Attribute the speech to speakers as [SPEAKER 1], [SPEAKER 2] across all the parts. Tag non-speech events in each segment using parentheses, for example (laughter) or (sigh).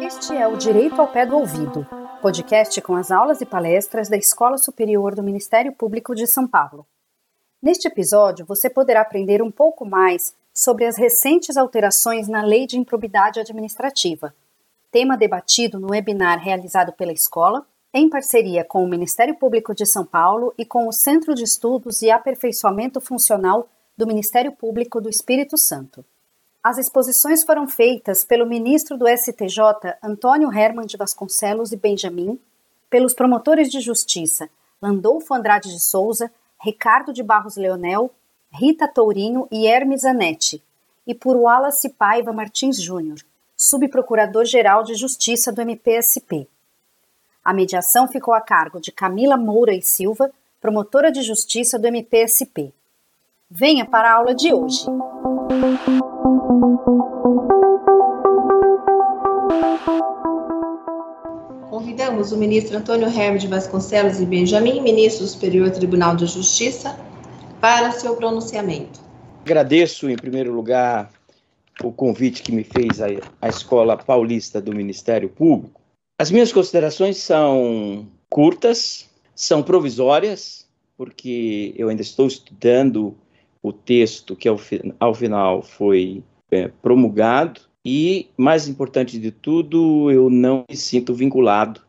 [SPEAKER 1] Este é o Direito ao Pé do Ouvido, podcast com as aulas e palestras da Escola Superior do Ministério Público de São Paulo. Neste episódio, você poderá aprender um pouco mais sobre as recentes alterações na Lei de Improbidade Administrativa, tema debatido no webinar realizado pela escola, em parceria com o Ministério Público de São Paulo e com o Centro de Estudos e Aperfeiçoamento Funcional do Ministério Público do Espírito Santo. As exposições foram feitas pelo ministro do STJ, Antônio Herman de Vasconcelos e Benjamin, pelos promotores de justiça Landolfo Andrade de Souza, Ricardo de Barros Leonel, Rita Tourinho e Hermes Anetti, e por Wallace Paiva Martins Júnior, subprocurador-geral de Justiça do MPSP. A mediação ficou a cargo de Camila Moura e Silva, promotora de justiça do MPSP. Venha para a aula de hoje.
[SPEAKER 2] Convidamos o ministro Antônio Hermes de Vasconcelos e Benjamin, ministro do Superior Tribunal de Justiça, para seu pronunciamento.
[SPEAKER 3] Agradeço, em primeiro lugar, o convite que me fez a, a Escola Paulista do Ministério Público. As minhas considerações são curtas, são provisórias, porque eu ainda estou estudando o texto que ao, ao final foi é, promulgado. E, mais importante de tudo, eu não me sinto vinculado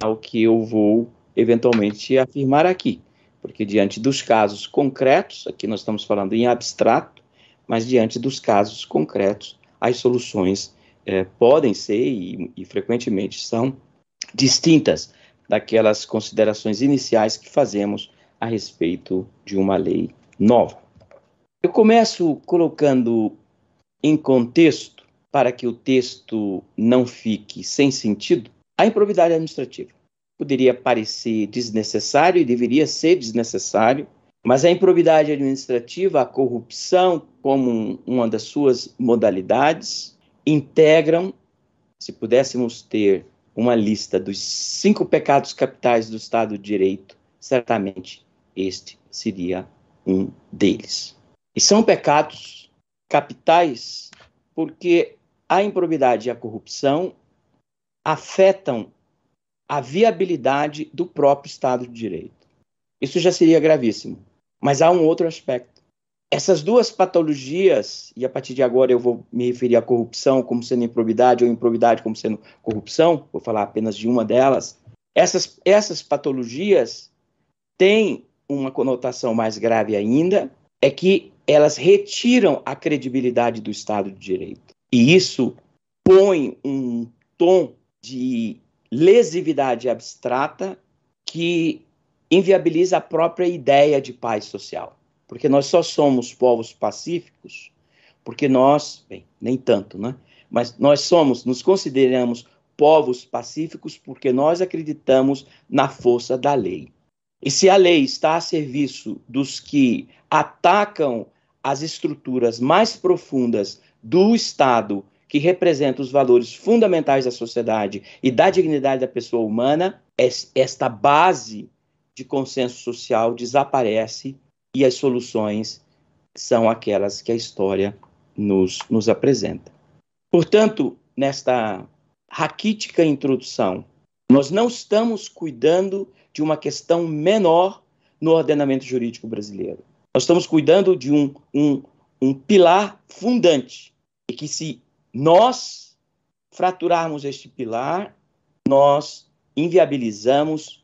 [SPEAKER 3] ao que eu vou eventualmente afirmar aqui, porque diante dos casos concretos, aqui nós estamos falando em abstrato, mas diante dos casos concretos, as soluções é, podem ser e, e frequentemente são distintas daquelas considerações iniciais que fazemos a respeito de uma lei nova. Eu começo colocando em contexto, para que o texto não fique sem sentido, a improbidade administrativa. Poderia parecer desnecessário e deveria ser desnecessário, mas a improbidade administrativa, a corrupção, como uma das suas modalidades, integram, se pudéssemos ter uma lista dos cinco pecados capitais do Estado de Direito, certamente este seria um deles. E são pecados capitais porque a improbidade e a corrupção afetam a viabilidade do próprio Estado de Direito. Isso já seria gravíssimo. Mas há um outro aspecto. Essas duas patologias, e a partir de agora eu vou me referir à corrupção como sendo improbidade ou improbidade como sendo corrupção, vou falar apenas de uma delas. Essas, essas patologias têm uma conotação mais grave ainda, é que elas retiram a credibilidade do Estado de Direito. E isso põe um tom de lesividade abstrata que inviabiliza a própria ideia de paz social. Porque nós só somos povos pacíficos porque nós, bem, nem tanto, né? Mas nós somos, nos consideramos povos pacíficos porque nós acreditamos na força da lei. E se a lei está a serviço dos que atacam as estruturas mais profundas do Estado, que representam os valores fundamentais da sociedade e da dignidade da pessoa humana, esta base de consenso social desaparece e as soluções são aquelas que a história nos, nos apresenta. Portanto, nesta raquítica introdução, nós não estamos cuidando de uma questão menor no ordenamento jurídico brasileiro. Nós estamos cuidando de um, um, um pilar fundante e que se nós fraturarmos este pilar, nós inviabilizamos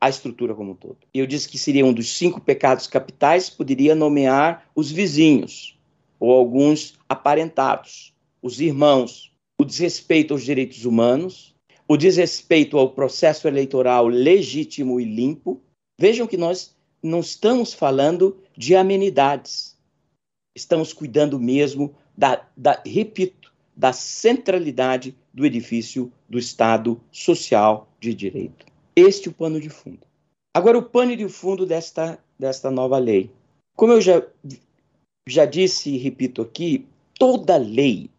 [SPEAKER 3] a estrutura como um todo. Eu disse que seria um dos cinco pecados capitais, poderia nomear os vizinhos ou alguns aparentados, os irmãos, o desrespeito aos direitos humanos, o desrespeito ao processo eleitoral legítimo e limpo. Vejam que nós não estamos falando de amenidades. Estamos cuidando mesmo da, da, repito, da centralidade do edifício do Estado social de direito. Este é o pano de fundo. Agora, o pano de fundo desta, desta nova lei. Como eu já, já disse e repito aqui, toda lei,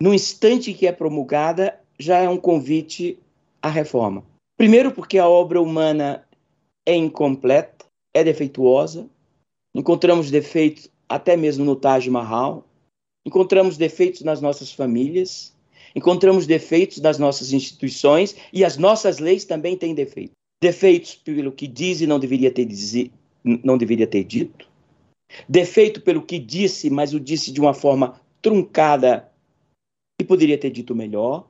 [SPEAKER 3] no instante que é promulgada, já é um convite à reforma. Primeiro, porque a obra humana é incompleta, é defeituosa, encontramos defeitos até mesmo no Taj Mahal, encontramos defeitos nas nossas famílias, encontramos defeitos nas nossas instituições e as nossas leis também têm defeitos. Defeitos pelo que diz e não deveria ter, dizer, não deveria ter dito, defeito pelo que disse, mas o disse de uma forma truncada e poderia ter dito melhor,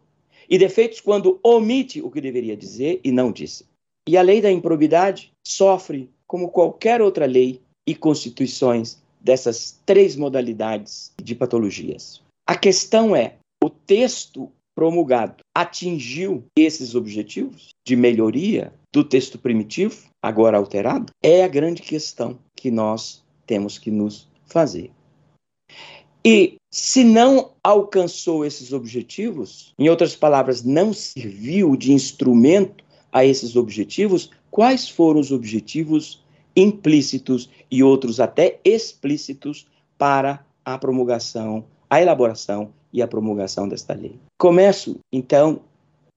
[SPEAKER 3] e defeitos quando omite o que deveria dizer e não disse. E a lei da improbidade sofre, como qualquer outra lei e constituições, dessas três modalidades de patologias. A questão é: o texto promulgado atingiu esses objetivos de melhoria do texto primitivo, agora alterado? É a grande questão que nós temos que nos fazer. E se não alcançou esses objetivos, em outras palavras, não serviu de instrumento a esses objetivos, quais foram os objetivos implícitos e outros até explícitos para a promulgação, a elaboração e a promulgação desta lei? Começo, então,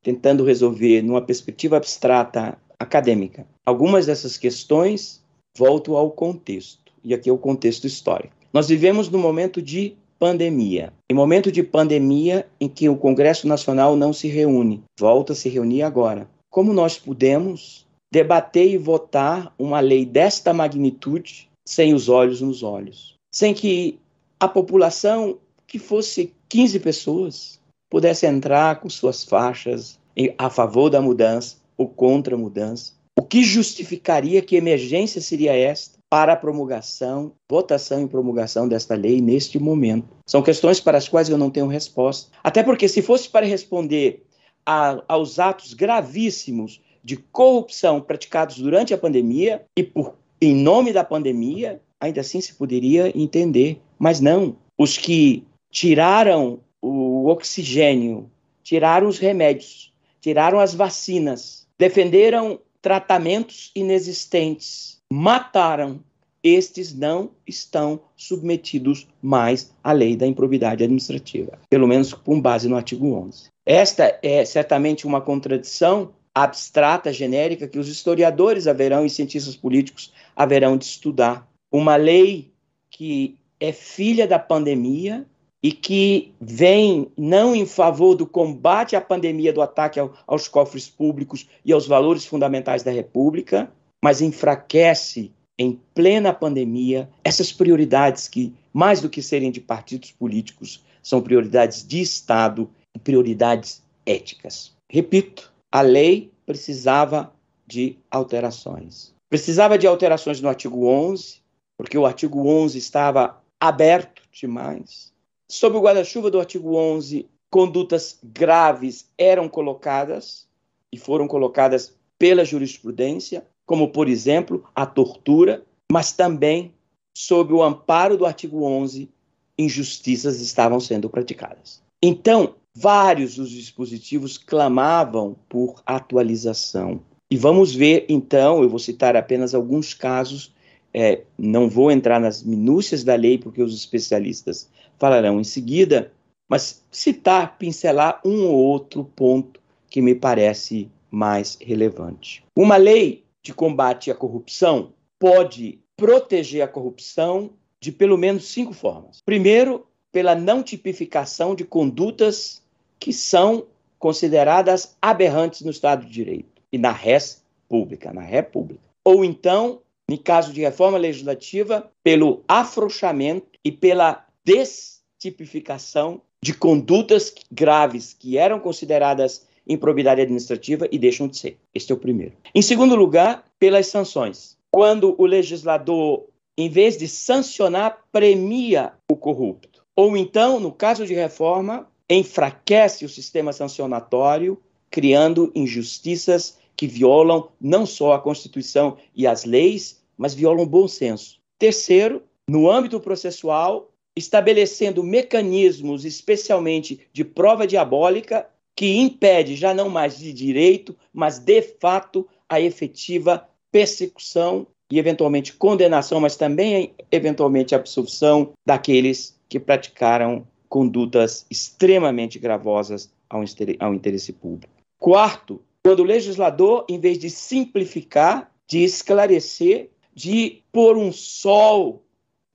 [SPEAKER 3] tentando resolver numa perspectiva abstrata acadêmica. Algumas dessas questões volto ao contexto, e aqui é o contexto histórico. Nós vivemos num momento de pandemia. Em momento de pandemia em que o Congresso Nacional não se reúne, volta a se reunir agora. Como nós podemos debater e votar uma lei desta magnitude sem os olhos nos olhos? Sem que a população, que fosse 15 pessoas, pudesse entrar com suas faixas a favor da mudança ou contra a mudança. O que justificaria que emergência seria esta? para a promulgação, votação e promulgação desta lei neste momento. São questões para as quais eu não tenho resposta. Até porque, se fosse para responder a, aos atos gravíssimos de corrupção praticados durante a pandemia e por, em nome da pandemia, ainda assim se poderia entender. Mas não. Os que tiraram o oxigênio, tiraram os remédios, tiraram as vacinas, defenderam tratamentos inexistentes, mataram, estes não estão submetidos mais à lei da improbidade administrativa, pelo menos com base no artigo 11. Esta é certamente uma contradição abstrata, genérica, que os historiadores haverão e cientistas políticos haverão de estudar. Uma lei que é filha da pandemia e que vem não em favor do combate à pandemia, do ataque ao, aos cofres públicos e aos valores fundamentais da República, mas enfraquece em plena pandemia essas prioridades que, mais do que serem de partidos políticos, são prioridades de Estado e prioridades éticas. Repito, a lei precisava de alterações. Precisava de alterações no artigo 11, porque o artigo 11 estava aberto demais. Sob o guarda-chuva do artigo 11, condutas graves eram colocadas e foram colocadas pela jurisprudência como, por exemplo, a tortura, mas também, sob o amparo do artigo 11, injustiças estavam sendo praticadas. Então, vários dos dispositivos clamavam por atualização. E vamos ver, então, eu vou citar apenas alguns casos, é, não vou entrar nas minúcias da lei, porque os especialistas falarão em seguida, mas citar, pincelar um ou outro ponto que me parece mais relevante. Uma lei de combate à corrupção pode proteger a corrupção de pelo menos cinco formas. Primeiro, pela não tipificação de condutas que são consideradas aberrantes no Estado de Direito e na res pública, na república. Ou então, em caso de reforma legislativa, pelo afrouxamento e pela destipificação de condutas graves que eram consideradas improbidade administrativa e deixam de ser. Este é o primeiro. Em segundo lugar, pelas sanções. Quando o legislador, em vez de sancionar, premia o corrupto. Ou então, no caso de reforma, enfraquece o sistema sancionatório, criando injustiças que violam não só a Constituição e as leis, mas violam o bom senso. Terceiro, no âmbito processual, estabelecendo mecanismos, especialmente de prova diabólica, que impede já não mais de direito, mas de fato a efetiva persecução e eventualmente condenação, mas também eventualmente absolução daqueles que praticaram condutas extremamente gravosas ao interesse público. Quarto, quando o legislador, em vez de simplificar, de esclarecer, de pôr um sol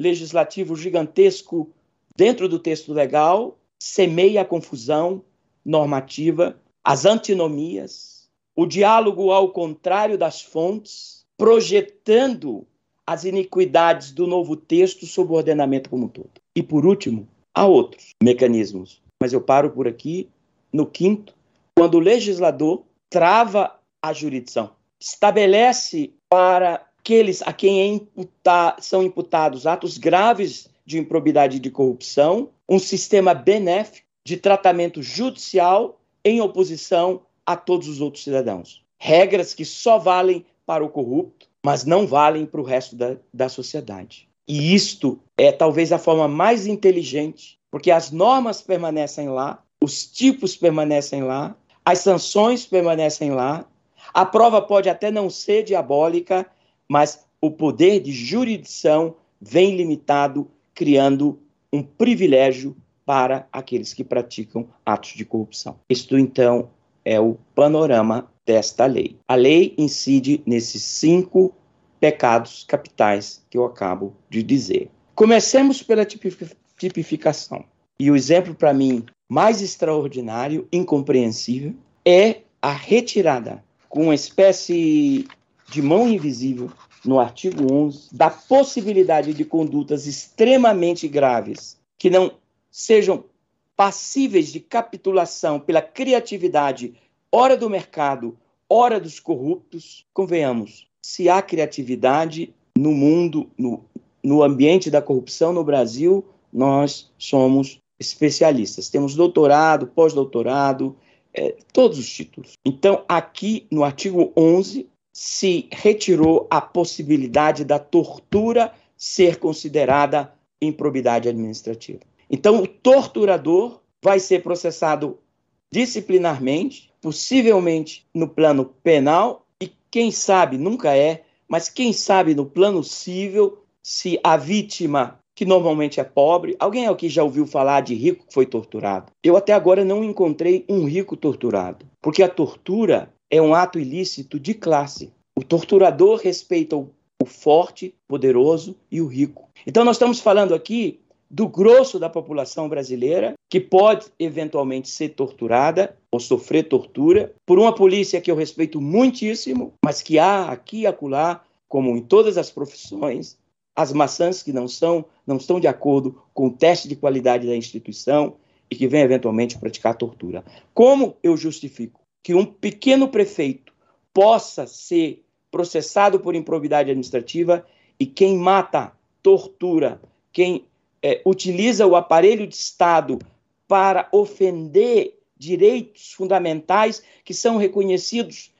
[SPEAKER 3] legislativo gigantesco dentro do texto legal, semeia a confusão normativa, as antinomias, o diálogo ao contrário das fontes, projetando as iniquidades do novo texto sobre o ordenamento como um todo. E por último, há outros mecanismos, mas eu paro por aqui no quinto, quando o legislador trava a jurisdição, estabelece para aqueles a quem é são imputados atos graves de improbidade e de corrupção, um sistema benéfico de tratamento judicial em oposição a todos os outros cidadãos. Regras que só valem para o corrupto, mas não valem para o resto da, da sociedade. E isto é talvez a forma mais inteligente, porque as normas permanecem lá, os tipos permanecem lá, as sanções permanecem lá, a prova pode até não ser diabólica, mas o poder de jurisdição vem limitado, criando um privilégio para aqueles que praticam atos de corrupção. Isto, então, é o panorama desta lei. A lei incide nesses cinco pecados capitais que eu acabo de dizer. Comecemos pela tipificação. E o exemplo, para mim, mais extraordinário, incompreensível, é a retirada com uma espécie de mão invisível no artigo 11 da possibilidade de condutas extremamente graves que não sejam passíveis de capitulação pela criatividade, ora do mercado, ora dos corruptos, convenhamos, se há criatividade no mundo, no, no ambiente da corrupção no Brasil, nós somos especialistas. Temos doutorado, pós-doutorado, é, todos os títulos. Então, aqui no artigo 11, se retirou a possibilidade da tortura ser considerada improbidade administrativa. Então, o torturador vai ser processado disciplinarmente, possivelmente no plano penal, e quem sabe, nunca é, mas quem sabe no plano civil, se a vítima, que normalmente é pobre, alguém aqui já ouviu falar de rico que foi torturado? Eu até agora não encontrei um rico torturado, porque a tortura é um ato ilícito de classe. O torturador respeita o, o forte, poderoso e o rico. Então, nós estamos falando aqui do grosso da população brasileira que pode eventualmente ser torturada ou sofrer tortura por uma polícia que eu respeito muitíssimo, mas que há aqui e acolá, como em todas as profissões, as maçãs que não são, não estão de acordo com o teste de qualidade da instituição e que vem eventualmente praticar tortura. Como eu justifico que um pequeno prefeito possa ser processado por improbidade administrativa e quem mata, tortura, quem é, utiliza o aparelho de Estado para ofender direitos fundamentais que são reconhecidos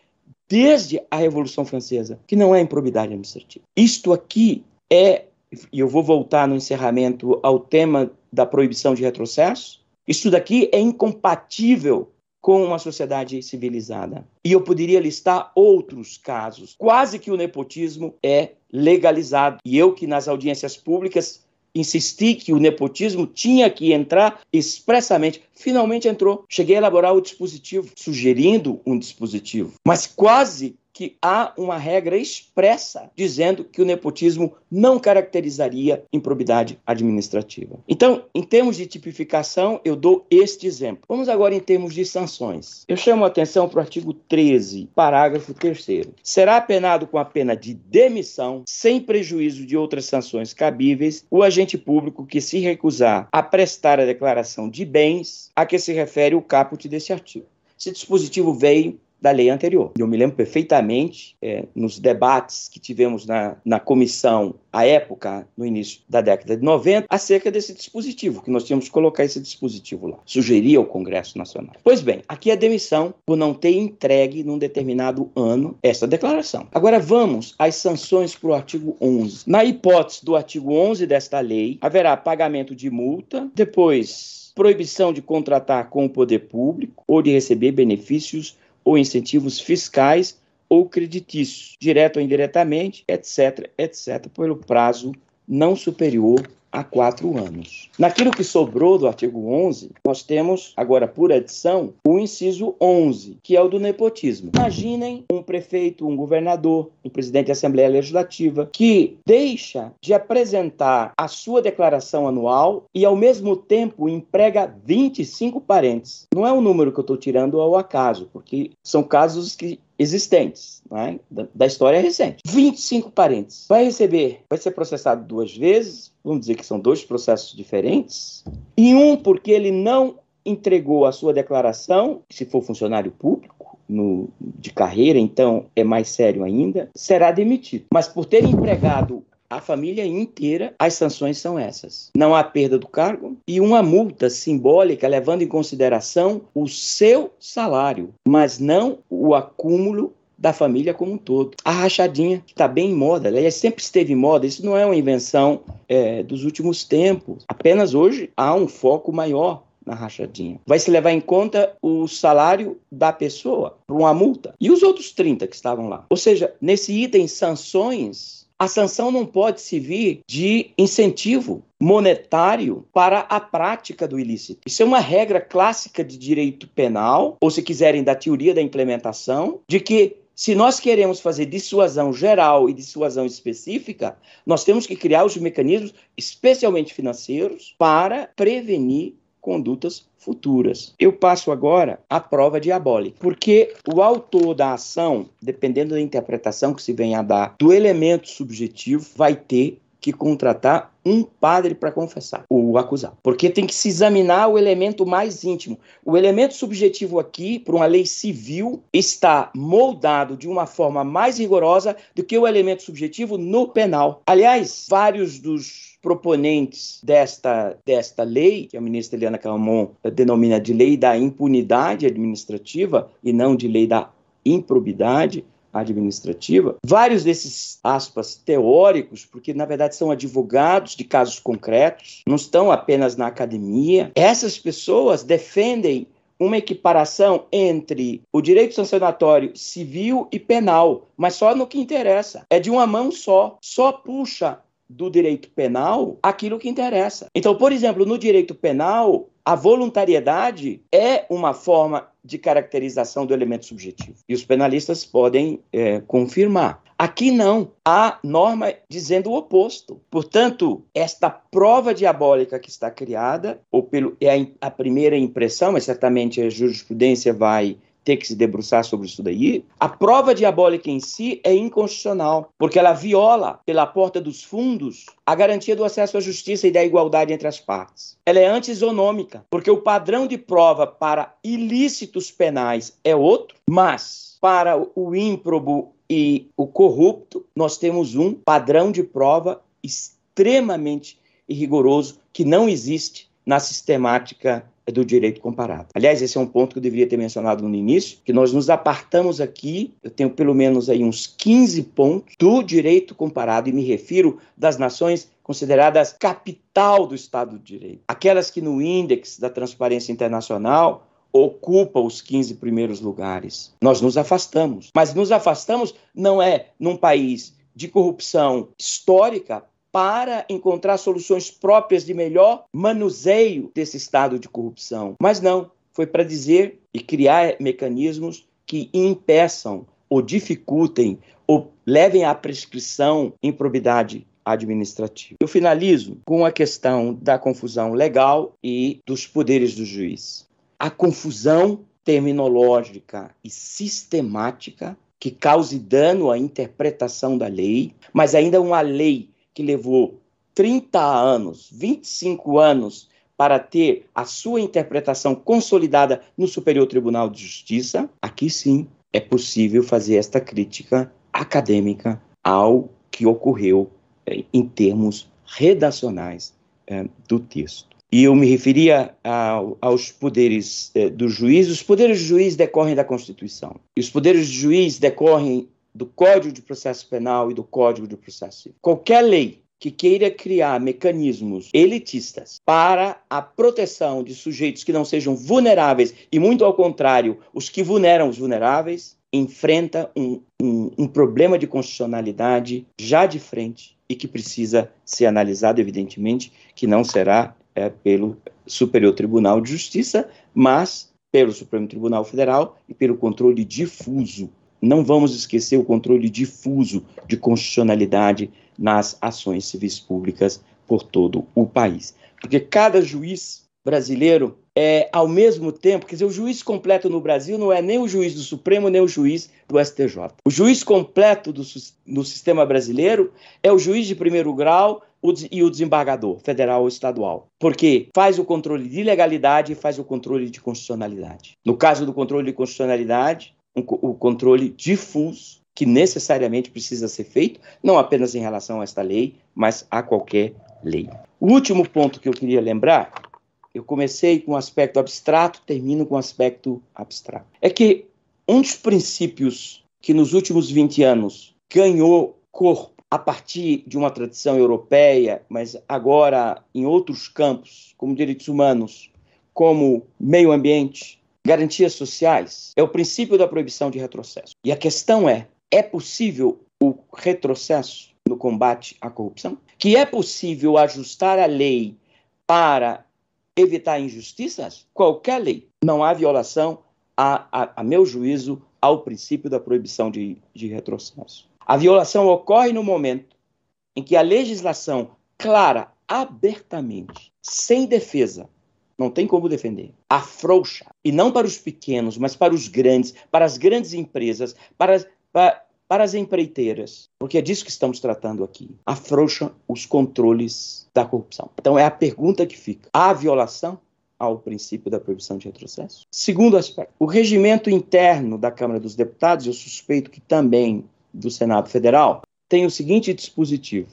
[SPEAKER 3] desde a Revolução Francesa, que não é improbidade administrativa. Isto aqui é, e eu vou voltar no encerramento ao tema da proibição de retrocesso, isso daqui é incompatível com uma sociedade civilizada. E eu poderia listar outros casos. Quase que o nepotismo é legalizado. E eu que nas audiências públicas insisti que o nepotismo tinha que entrar expressamente. Finalmente entrou. Cheguei a elaborar o dispositivo, sugerindo um dispositivo, mas quase que há uma regra expressa dizendo que o nepotismo não caracterizaria improbidade administrativa. Então, em termos de tipificação, eu dou este exemplo. Vamos agora em termos de sanções. Eu chamo a atenção para o artigo 13, parágrafo 3 Será penado com a pena de demissão, sem prejuízo de outras sanções cabíveis, o agente público que se recusar a prestar a declaração de bens a que se refere o caput desse artigo. Esse dispositivo veio da lei anterior. Eu me lembro perfeitamente, é, nos debates que tivemos na, na comissão, à época, no início da década de 90, acerca desse dispositivo, que nós tínhamos que colocar esse dispositivo lá. Sugeria ao Congresso Nacional. Pois bem, aqui é demissão por não ter entregue num determinado ano essa declaração. Agora vamos às sanções para o artigo 11. Na hipótese do artigo 11 desta lei, haverá pagamento de multa, depois proibição de contratar com o poder público ou de receber benefícios ou incentivos fiscais ou creditícios, direto ou indiretamente, etc., etc., pelo prazo não superior a quatro anos. Naquilo que sobrou do artigo 11, nós temos, agora por adição, o inciso 11, que é o do nepotismo. Imaginem um prefeito, um governador, um presidente da Assembleia Legislativa, que deixa de apresentar a sua declaração anual e, ao mesmo tempo, emprega 25 parentes. Não é um número que eu estou tirando ao acaso, porque são casos que existentes né, da, da, história recente. 25 parentes. Vai receber, vai ser processado duas vezes, vamos dizer que são dois processos diferentes, e um porque ele não entregou a sua declaração, se for funcionário público, no, de carreira, então é mais sério ainda, será demitido. Mas por ter empregado a família inteira, as sanções são essas. Não há perda do cargo e uma multa simbólica levando em consideração o seu salário, mas não o acúmulo da família como um todo. A rachadinha, que está bem em moda, ela sempre esteve em moda, isso não é uma invenção é, dos últimos tempos. Apenas hoje há um foco maior na rachadinha. Vai se levar em conta o salário da pessoa para uma multa e os outros 30 que estavam lá. Ou seja, nesse item sanções, a sanção não pode servir de incentivo monetário para a prática do ilícito. Isso é uma regra clássica de direito penal, ou se quiserem, da teoria da implementação, de que se nós queremos fazer dissuasão geral e dissuasão específica, nós temos que criar os mecanismos, especialmente financeiros, para prevenir condutas futuras. Eu passo agora à prova diabólica, porque o autor da ação, dependendo da interpretação que se venha a dar do elemento subjetivo, vai ter que contratar um padre para confessar o acusado. Porque tem que se examinar o elemento mais íntimo. O elemento subjetivo aqui, por uma lei civil, está moldado de uma forma mais rigorosa do que o elemento subjetivo no penal. Aliás, vários dos proponentes desta, desta lei, que a ministra Eliana Calmon denomina de lei da impunidade administrativa e não de lei da improbidade, administrativa, vários desses, aspas, teóricos, porque na verdade são advogados de casos concretos, não estão apenas na academia, essas pessoas defendem uma equiparação entre o direito sancionatório civil e penal, mas só no que interessa. É de uma mão só, só puxa do direito penal aquilo que interessa. Então, por exemplo, no direito penal, a voluntariedade é uma forma de caracterização do elemento subjetivo. E os penalistas podem é, confirmar. Aqui não. Há norma dizendo o oposto. Portanto, esta prova diabólica que está criada, ou pelo, é a, a primeira impressão, mas certamente a jurisprudência vai ter que se debruçar sobre isso daí, a prova diabólica em si é inconstitucional, porque ela viola, pela porta dos fundos, a garantia do acesso à justiça e da igualdade entre as partes. Ela é antisonômica, porque o padrão de prova para ilícitos penais é outro, mas para o ímprobo e o corrupto, nós temos um padrão de prova extremamente rigoroso que não existe na sistemática do direito comparado. Aliás, esse é um ponto que eu deveria ter mencionado no início, que nós nos apartamos aqui, eu tenho pelo menos aí uns 15 pontos do direito comparado e me refiro das nações consideradas capital do Estado de Direito. Aquelas que no índice da transparência internacional ocupa os 15 primeiros lugares. Nós nos afastamos, mas nos afastamos não é num país de corrupção histórica para encontrar soluções próprias de melhor manuseio desse estado de corrupção. Mas não, foi para dizer e criar mecanismos que impeçam ou dificultem ou levem à prescrição improbidade administrativa. Eu finalizo com a questão da confusão legal e dos poderes do juiz. A confusão terminológica e sistemática que cause dano à interpretação da lei, mas ainda uma lei que levou 30 anos, 25 anos para ter a sua interpretação consolidada no Superior Tribunal de Justiça, aqui sim é possível fazer esta crítica acadêmica ao que ocorreu eh, em termos redacionais eh, do texto. E eu me referia a, aos poderes eh, do juiz. Os poderes do juiz decorrem da Constituição. E os poderes do juiz decorrem do Código de Processo Penal e do Código de Processo Civil. Qualquer lei que queira criar mecanismos elitistas para a proteção de sujeitos que não sejam vulneráveis e, muito ao contrário, os que vulneram os vulneráveis, enfrenta um, um, um, problema de constitucionalidade já de frente e que precisa ser analisado, evidentemente, que não será é, pelo Superior Tribunal de Justiça, mas pelo Supremo Tribunal Federal e pelo controle difuso. Não vamos esquecer o controle difuso de constitucionalidade nas ações civis públicas por todo o país. Porque cada juiz brasileiro é, ao mesmo tempo, quer dizer, o juiz completo no Brasil não é nem o juiz do Supremo, nem o juiz do STJ. O juiz completo do, no sistema brasileiro é o juiz de primeiro grau e o desembargador, federal ou estadual. Porque faz o controle de legalidade e faz o controle de constitucionalidade. No caso do controle de constitucionalidade, um, o controle difuso que necessariamente precisa ser feito, não apenas em relação a esta lei, mas a qualquer lei. O último ponto que eu queria lembrar eu comecei com um aspecto abstrato, termino com um aspecto abstrato. É que um dos princípios que nos últimos 20 anos ganhou corpo a partir de uma tradição europeia, mas agora em outros campos, como direitos humanos, como meio ambiente, garantias sociais, é o princípio da proibição de retrocesso. E a questão é: é possível o retrocesso no combate à corrupção? Que é possível ajustar a lei para evitar injustiças, qualquer lei. Não há violação, a, a, a meu juízo, ao princípio da proibição de, de retrocesso. A violação ocorre no momento em que a legislação clara, abertamente, sem defesa, não tem como defender, afrouxa, e não para os pequenos, mas para os grandes, para as grandes empresas, para, para, para as empreiteiras, porque é disso que estamos tratando aqui. Afrouxa os controles da corrupção. Então é a pergunta que fica: há violação ao princípio da proibição de retrocesso? Segundo aspecto, o regimento interno da Câmara dos Deputados, eu suspeito que também do Senado Federal, tem o seguinte dispositivo: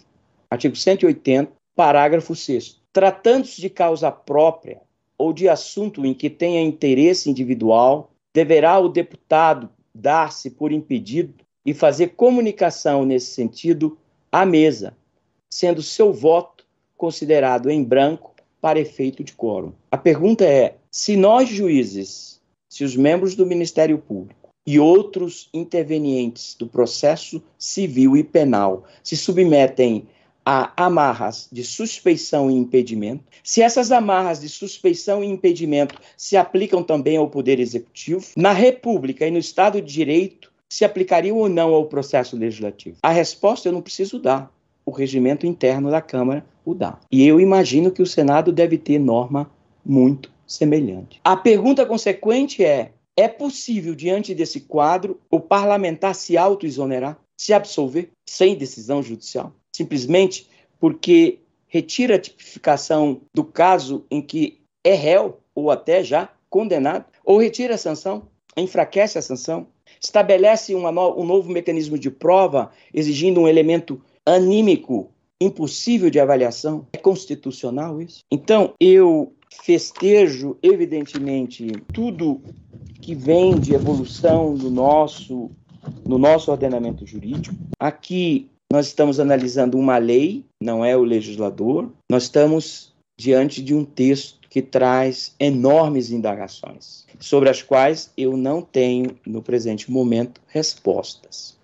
[SPEAKER 3] artigo 180, parágrafo 6. Tratando-se de causa própria ou de assunto em que tenha interesse individual, deverá o deputado dar-se por impedido e fazer comunicação nesse sentido à mesa, sendo seu voto considerado em branco para efeito de quórum. A pergunta é: se nós juízes, se os membros do Ministério Público e outros intervenientes do processo civil e penal se submetem a amarras de suspeição e impedimento, se essas amarras de suspeição e impedimento se aplicam também ao Poder Executivo, na República e no Estado de Direito, se aplicariam ou não ao processo legislativo? A resposta eu não preciso dar. O regimento interno da Câmara o dá. E eu imagino que o Senado deve ter norma muito semelhante. A pergunta consequente é: é possível, diante desse quadro, o parlamentar se auto-exonerar, se absolver, sem decisão judicial? Simplesmente porque retira a tipificação do caso em que é réu ou até já condenado, ou retira a sanção, enfraquece a sanção, estabelece no, um novo mecanismo de prova, exigindo um elemento anímico impossível de avaliação. É constitucional isso? Então, eu festejo, evidentemente, tudo que vem de evolução no nosso, no nosso ordenamento jurídico. Aqui nós estamos analisando uma lei, não é o legislador, nós estamos diante de um texto que traz enormes indagações, sobre as quais eu não tenho, no presente momento, respostas,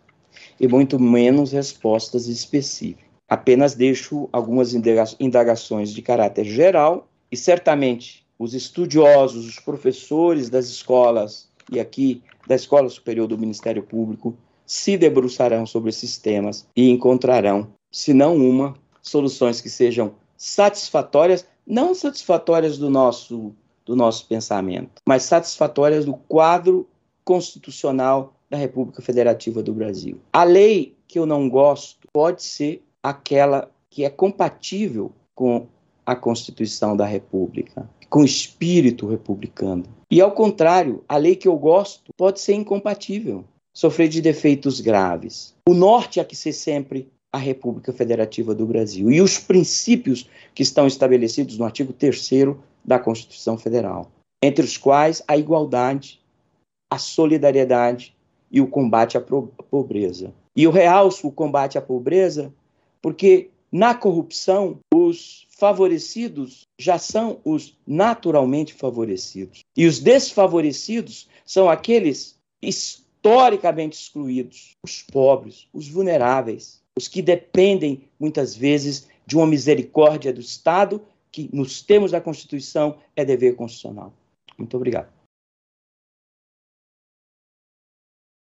[SPEAKER 3] e muito menos respostas específicas. Apenas deixo algumas indagações de caráter geral, e certamente os estudiosos, os professores das escolas, e aqui da Escola Superior do Ministério Público, se debruçarão sobre esses temas e encontrarão, se não uma, soluções que sejam satisfatórias não satisfatórias do nosso, do nosso pensamento, mas satisfatórias do quadro constitucional da República Federativa do Brasil. A lei que eu não gosto pode ser aquela que é compatível com a Constituição da República, com o espírito republicano. E ao contrário, a lei que eu gosto pode ser incompatível, sofrer de defeitos graves. O norte há que ser sempre a República Federativa do Brasil e os princípios que estão estabelecidos no artigo 3 da Constituição Federal, entre os quais a igualdade, a solidariedade e o combate à pobreza. E eu realço o combate à pobreza porque na corrupção os favorecidos já são os naturalmente favorecidos. E os desfavorecidos são aqueles historicamente excluídos, os pobres, os vulneráveis, os que dependem muitas vezes de uma misericórdia do Estado que, nos termos da Constituição, é dever constitucional. Muito obrigado.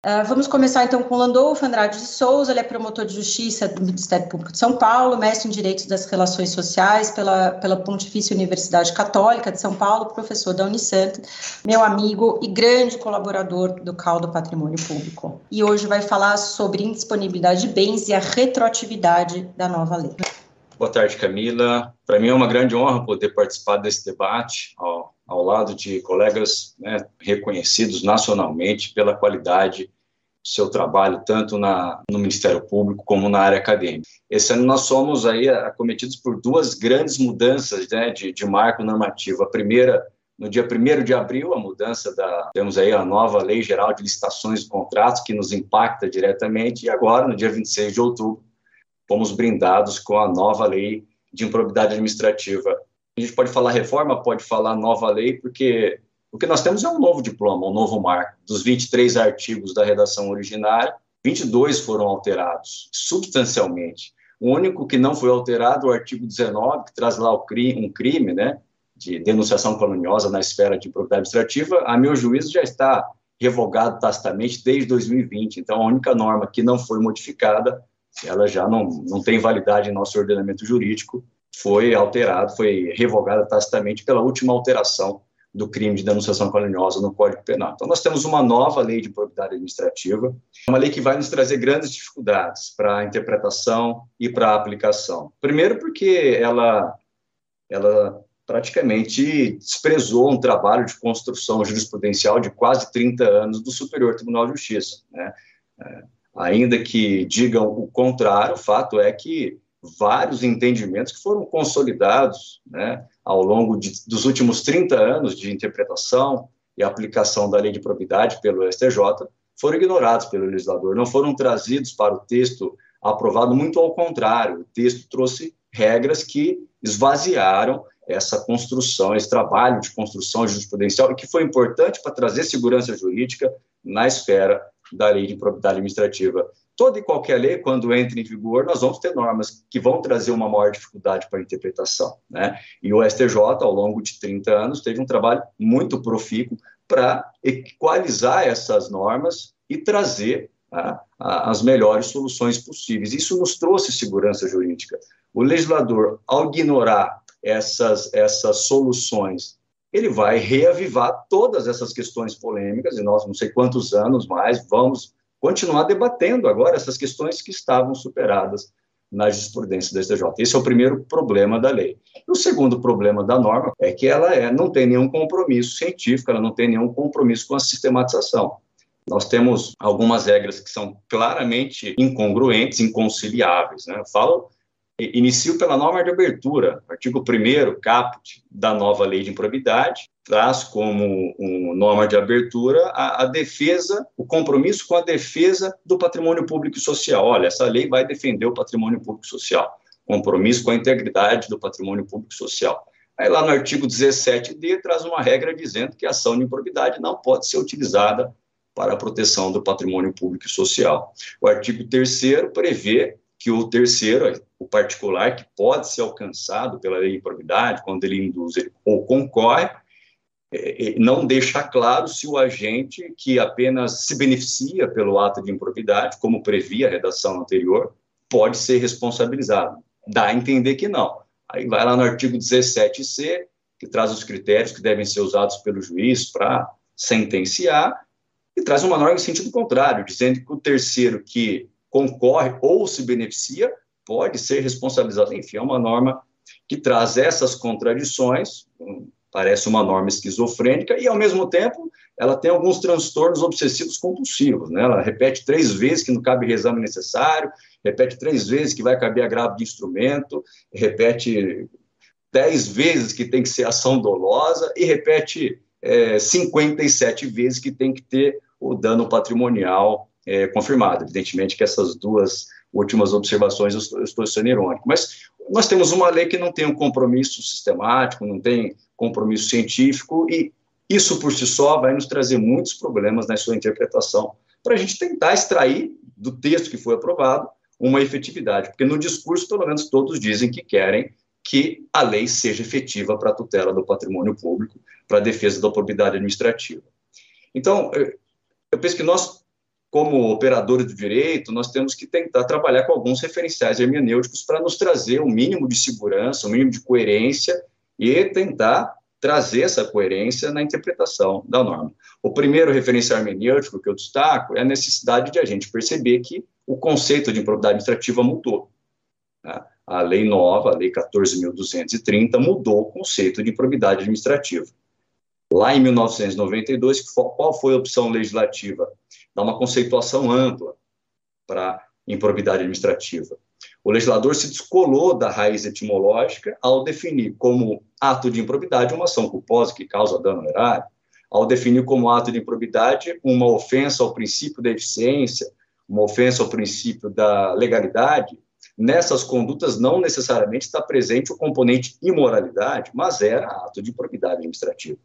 [SPEAKER 1] Uh, vamos começar então com Landolfo Andrade de Souza, ele é promotor de justiça do Ministério Público de São Paulo, mestre em Direitos das Relações Sociais pela, pela Pontifícia Universidade Católica de São Paulo, professor da Unisanta, meu amigo e grande colaborador do CAL do Patrimônio Público. E hoje vai falar sobre indisponibilidade de bens e a retroatividade da nova lei.
[SPEAKER 4] Boa tarde, Camila. Para mim é uma grande honra poder participar desse debate ao lado de colegas né, reconhecidos nacionalmente pela qualidade seu trabalho tanto na, no Ministério Público como na área acadêmica. Esse ano nós somos aí acometidos por duas grandes mudanças né, de, de marco normativo. A primeira, no dia 1 de abril, a mudança da, temos aí a nova Lei Geral de Licitações e Contratos, que nos impacta diretamente, e agora, no dia 26 de outubro, fomos brindados com a nova Lei de Improbidade Administrativa. A gente pode falar reforma, pode falar nova lei, porque o que nós temos é um novo diploma, um novo marco. Dos 23 artigos da redação originária, 22 foram alterados substancialmente. O único que não foi alterado é o artigo 19, que traz lá um crime, né, de denunciação caluniosa na esfera de propriedade administrativa. A meu juízo já está revogado tacitamente desde 2020. Então, a única norma que não foi modificada, ela já não, não tem validade em nosso ordenamento jurídico, foi alterado, foi revogada tacitamente pela última alteração do crime de denunciação caluniosa no Código Penal. Então, nós temos uma nova lei de propriedade administrativa, uma lei que vai nos trazer grandes dificuldades para a interpretação e para a aplicação. Primeiro, porque ela, ela praticamente desprezou um trabalho de construção jurisprudencial de quase 30 anos do Superior Tribunal de Justiça. Né? É, ainda que digam o contrário, o fato é que vários entendimentos que foram consolidados né, ao longo de, dos últimos 30 anos de interpretação e aplicação da lei de probidade pelo STJ foram ignorados pelo legislador, não foram trazidos para o texto aprovado, muito ao contrário, o texto trouxe regras que esvaziaram essa construção, esse trabalho de construção jurisprudencial, e que foi importante para trazer segurança jurídica na esfera da lei de propriedade administrativa toda e qualquer lei, quando entra em vigor, nós vamos ter normas que vão trazer uma maior dificuldade para a interpretação. Né? E o STJ, ao longo de 30 anos, teve um trabalho muito profícuo para equalizar essas normas e trazer né, as melhores soluções possíveis. Isso nos trouxe segurança jurídica. O legislador, ao ignorar essas, essas soluções, ele vai reavivar todas essas questões polêmicas, e nós, não sei quantos anos mais, vamos continuar debatendo agora essas questões que estavam superadas na jurisprudência do STJ. Esse é o primeiro problema da lei. O segundo problema da norma é que ela é, não tem nenhum compromisso científico, ela não tem nenhum compromisso com a sistematização. Nós temos algumas regras que são claramente incongruentes, inconciliáveis. Né? Eu falo Inicio pela norma de abertura, artigo 1 caput da nova lei de improbidade, traz como um, norma de abertura a, a, defesa, o compromisso com a defesa do patrimônio público e social. Olha, essa lei vai defender o patrimônio público e social, compromisso com a integridade do patrimônio público e social. Aí lá no artigo 17d traz uma regra dizendo que a ação de improbidade não pode ser utilizada para a proteção do patrimônio público e social. O artigo 3 prevê que o terceiro, o particular, que pode ser alcançado pela lei de improbidade, quando ele induz ou concorre, é, é, não deixa claro se o agente que apenas se beneficia pelo ato de improbidade, como previa a redação anterior, pode ser responsabilizado. Dá a entender que não. Aí vai lá no artigo 17c, que traz os critérios que devem ser usados pelo juiz para sentenciar, e traz uma norma em sentido contrário, dizendo que o terceiro que concorre ou se beneficia, pode ser responsabilizado. Enfim, é uma norma que traz essas contradições, parece uma norma esquizofrênica, e, ao mesmo tempo, ela tem alguns transtornos obsessivos compulsivos. Né? Ela repete três vezes que não cabe reexame necessário, repete três vezes que vai caber agravo de instrumento, repete dez vezes que tem que ser ação dolosa, e repete é, 57 vezes que tem que ter o dano patrimonial é, confirmado. Evidentemente que essas duas últimas observações eu estou, sendo irônico, mas nós temos uma lei que não tem um compromisso sistemático, não tem compromisso científico, e isso por si só vai nos trazer muitos problemas na sua interpretação para a gente tentar extrair do texto que foi aprovado uma efetividade, porque no discurso, pelo menos, todos dizem que querem que a lei seja efetiva para a tutela do patrimônio público, para a defesa da propriedade administrativa. Então, eu penso que nós, como operadores do direito, nós temos que tentar trabalhar com alguns referenciais hermenêuticos para nos trazer um mínimo de segurança, um mínimo de coerência e tentar trazer essa coerência na interpretação da norma. O primeiro referencial hermenêutico que eu destaco é a necessidade de a gente perceber que o conceito de improbidade administrativa mudou. Né? A lei nova, a lei 14.230, mudou o conceito de improbidade administrativa. Lá em 1992, qual foi a opção legislativa? Dar uma conceituação ampla para improbidade administrativa. O legislador se descolou da raiz etimológica ao definir como ato de improbidade uma ação culposa que causa dano erário, ao definir como ato de improbidade uma ofensa ao princípio da eficiência, uma ofensa ao princípio da legalidade, nessas condutas não necessariamente está presente o componente imoralidade, mas era ato de improbidade administrativa.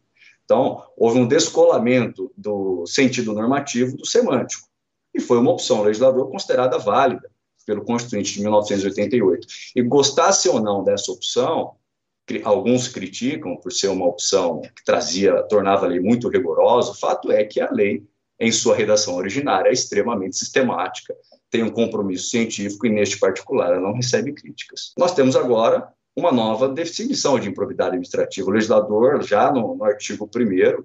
[SPEAKER 4] Então, houve um descolamento do sentido normativo do semântico, e foi uma opção legislador considerada válida pelo Constituinte de 1988. E gostasse ou não dessa opção, alguns criticam por ser uma opção que trazia, tornava a lei muito rigorosa, o fato é que a lei, em sua redação originária, é extremamente sistemática, tem um compromisso científico e, neste particular, ela não recebe críticas. Nós temos agora uma nova definição de improbidade administrativa. O legislador, já no, no artigo 1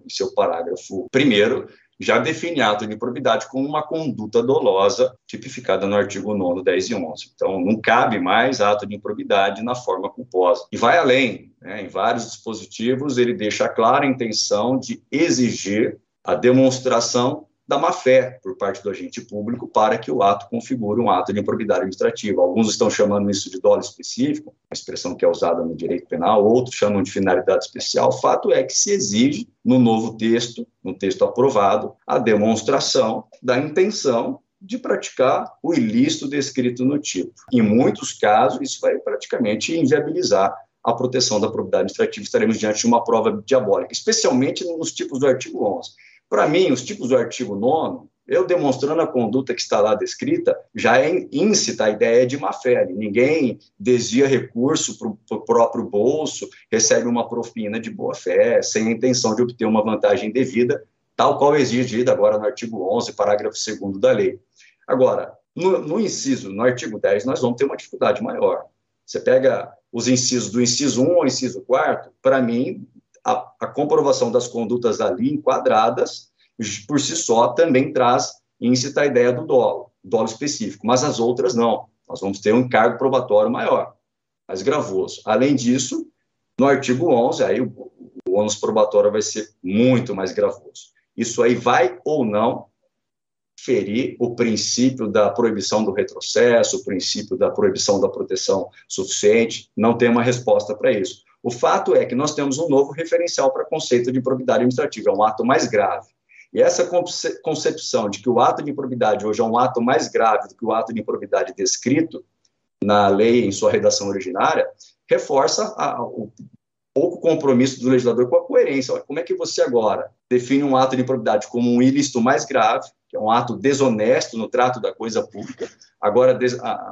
[SPEAKER 4] em seu parágrafo 1 já define ato de improbidade como uma conduta dolosa tipificada no artigo 9, 10 e 11. Então, não cabe mais ato de improbidade na forma culposa. E vai além, né? em vários dispositivos, ele deixa clara a intenção de exigir a demonstração da má-fé por parte do agente público para que o ato configure um ato de improbidade administrativa. Alguns estão chamando isso de dolo específico, uma expressão que é usada no direito penal, outros chamam de finalidade especial. O fato é que se exige, no novo texto, no texto aprovado, a demonstração da intenção de praticar o ilícito descrito no tipo. Em muitos casos, isso vai praticamente inviabilizar a proteção da propriedade administrativa. Estaremos diante de uma prova diabólica, especialmente nos tipos do artigo 11 para mim, os tipos do artigo 9 eu demonstrando a conduta que está lá descrita, já é íncita a ideia de má-fé. Ninguém desvia recurso para o próprio bolso, recebe uma propina de boa-fé, sem a intenção de obter uma vantagem devida, tal qual é exigida agora no artigo 11, parágrafo 2 da lei. Agora, no, no, inciso, no artigo 10, nós vamos ter uma dificuldade maior. Você pega os incisos do inciso 1 ao inciso 4, para mim, a, a comprovação das condutas ali enquadradas, por si só, também traz íncita a ideia do dolo, dolo específico, mas as outras não. Nós vamos ter um encargo probatório maior, mais gravoso. Além disso, no artigo 11, aí o, o ônus probatório vai ser muito mais gravoso. Isso aí vai ou não ferir o princípio da proibição do retrocesso, o princípio da proibição da proteção suficiente, não tem uma resposta para isso. O fato é que nós temos um novo referencial para conceito de improbidade administrativa, é um ato mais grave. E essa concepção de que o ato de improbidade hoje é um ato mais grave do que o ato de improbidade descrito na lei em sua redação originária, reforça a, o pouco compromisso do legislador com a coerência. Como é que você agora define um ato de improbidade como um ilícito mais grave, que é um ato desonesto no trato da coisa pública, agora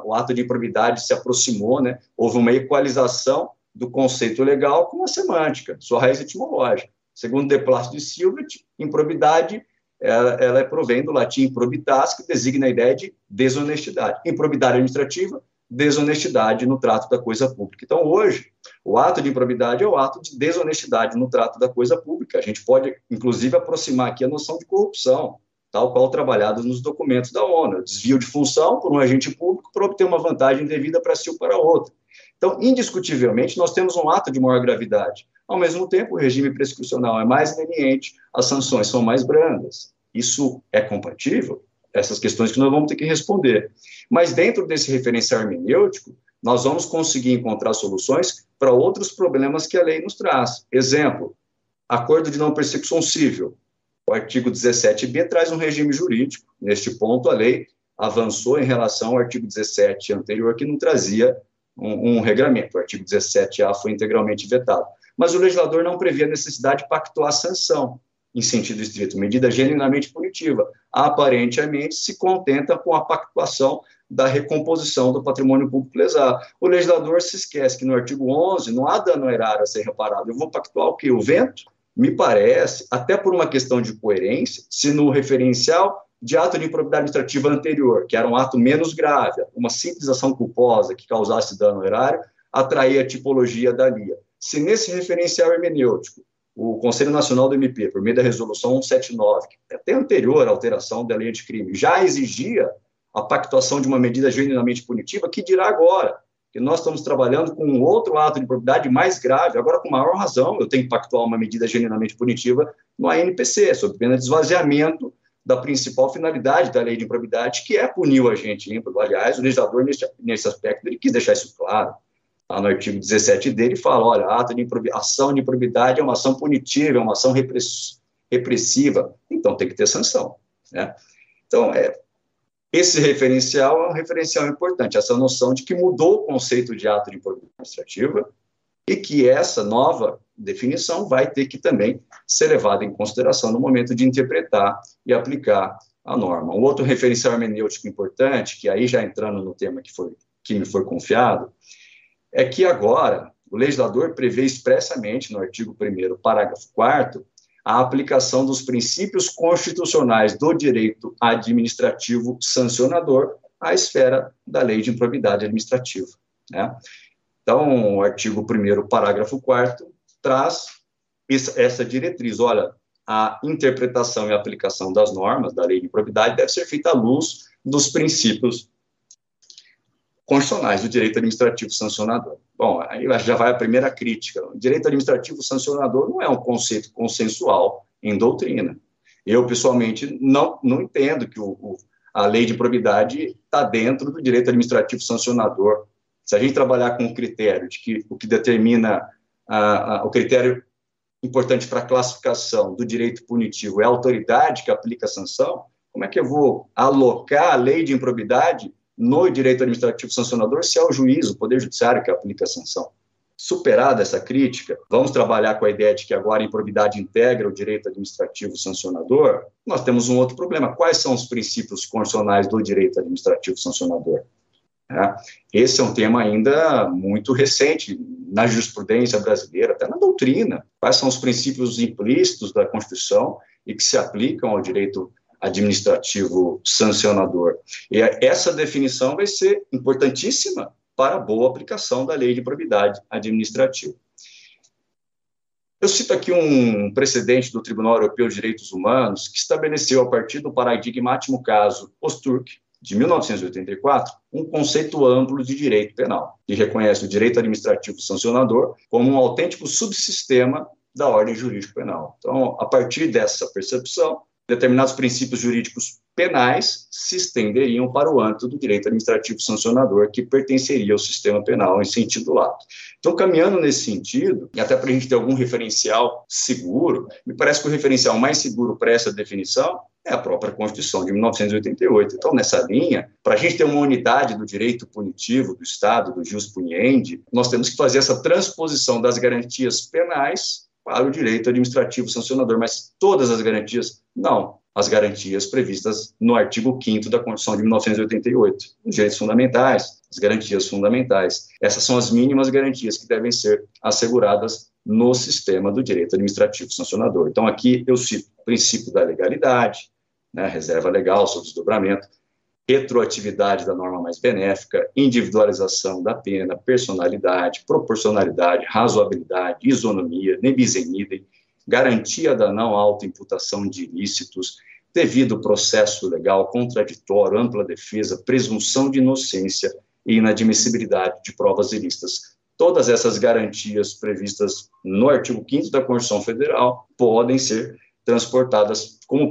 [SPEAKER 4] o ato de improbidade se aproximou, né? houve uma equalização do conceito legal com a semântica, sua raiz etimológica. Segundo De Plácido e Silvet, improbidade ela, ela é provém do latim probitas, que designa a ideia de desonestidade. Improbidade administrativa, desonestidade no trato da coisa pública. Então, hoje, o ato de improbidade é o ato de desonestidade no trato da coisa pública. A gente pode, inclusive, aproximar aqui a noção de corrupção, tal qual trabalhado nos documentos da ONU. Desvio de função por um agente público para obter uma vantagem devida para si ou para outro. Então, indiscutivelmente, nós temos um ato de maior gravidade. Ao mesmo tempo, o regime prescricional é mais leniente, as sanções são mais brandas. Isso é compatível? Essas questões que nós vamos ter que responder. Mas dentro desse referencial hermenêutico, nós vamos conseguir encontrar soluções para outros problemas que a lei nos traz. Exemplo, acordo de não persecução civil. O artigo 17b traz um regime jurídico. Neste ponto, a lei avançou em relação ao artigo 17 anterior, que não trazia um, um regramento. O artigo 17A foi integralmente vetado. Mas o legislador não previa a necessidade de pactuar sanção. em sentido estrito, medida genuinamente punitiva, aparentemente se contenta com a pactuação da recomposição do patrimônio público lesado. O legislador se esquece que no artigo 11 não há dano erário a ser reparado. Eu vou pactuar o quê? O vento? Me parece, até por uma questão de coerência, se no referencial de ato de improbidade administrativa anterior, que era um ato menos grave, uma simples ação culposa que causasse dano erário, atrair a tipologia da LIA. Se nesse referencial hermenêutico, o Conselho Nacional do MP, por meio da resolução 179, que é até anterior à alteração da lei de crime, já exigia a pactuação de uma medida genuinamente punitiva, que dirá agora que nós estamos trabalhando com um outro ato de propriedade mais grave, agora com maior razão, eu tenho que pactuar uma medida genuinamente punitiva no ANPC, sob pena de esvaziamento da principal finalidade da lei de improbidade, que é punir o agente ímprobo. Aliás, o legislador, nesse, nesse aspecto, ele quis deixar isso claro. Lá no artigo 17 dele, fala, olha, ato de ação de improbidade é uma ação punitiva, é uma ação repressiva, então tem que ter sanção. Né? Então, é, esse referencial é um referencial importante, essa noção de que mudou o conceito de ato de improbidade administrativa e que essa nova definição vai ter que também ser levada em consideração no momento de interpretar e aplicar a norma. Um outro referencial hermenêutico importante, que aí já entrando no tema que, foi, que me foi confiado, é que agora o legislador prevê expressamente no artigo 1 parágrafo 4 a aplicação dos princípios constitucionais do direito administrativo sancionador à esfera da lei de improbidade administrativa. Né? Então, o artigo 1 parágrafo 4 traz essa diretriz. Olha, a interpretação e aplicação das normas da lei de improbidade deve ser feita à luz dos princípios constitucionais do direito administrativo sancionador. Bom, aí já vai a primeira crítica. O direito administrativo sancionador não é um conceito consensual em doutrina. Eu, pessoalmente, não, não entendo que o, o, a lei de probidade está dentro do direito administrativo sancionador. Se a gente trabalhar com o critério de que o que determina a, a, o critério importante para a classificação do direito punitivo é a autoridade que aplica a sanção, como é que eu vou alocar a lei de improbidade no direito administrativo sancionador se é o juiz, o Poder Judiciário que aplica a sanção. Superada essa crítica, vamos trabalhar com a ideia de que agora a improbidade integra o direito administrativo sancionador. Nós temos um outro problema. Quais são os princípios constitucionais do direito administrativo sancionador? É, esse é um tema ainda muito recente na jurisprudência brasileira, até na doutrina. Quais são os princípios implícitos da Constituição e que se aplicam ao direito administrativo sancionador. E essa definição vai ser importantíssima para a boa aplicação da lei de probidade administrativa. Eu cito aqui um precedente do Tribunal Europeu de Direitos Humanos que estabeleceu, a partir do paradigmático caso Osturk, de 1984, um conceito amplo de direito penal, que reconhece o direito administrativo sancionador como um autêntico subsistema da ordem jurídica penal. Então, a partir dessa percepção, determinados princípios jurídicos penais se estenderiam para o âmbito do direito administrativo sancionador, que pertenceria ao sistema penal em sentido lato. Então, caminhando nesse sentido, e até para a gente ter algum referencial seguro, me parece que o referencial mais seguro para essa definição é a própria Constituição de 1988. Então, nessa linha, para a gente ter uma unidade do direito punitivo do Estado, do jus puniendi, nós temos que fazer essa transposição das garantias penais para o direito administrativo sancionador, mas todas as garantias, não. As garantias previstas no artigo 5 da Constituição de 1988, os direitos fundamentais, as garantias fundamentais. Essas são as mínimas garantias que devem ser asseguradas no sistema do direito administrativo sancionador. Então, aqui eu cito o princípio da legalidade, né, reserva legal, seu desdobramento, retroatividade da norma mais benéfica, individualização da pena, personalidade, proporcionalidade, razoabilidade, isonomia, nebisenidem, garantia da não autoimputação de ilícitos, devido processo legal, contraditório, ampla defesa, presunção de inocência e inadmissibilidade de provas ilícitas. Todas essas garantias previstas no artigo 5 da Constituição Federal podem ser transportadas como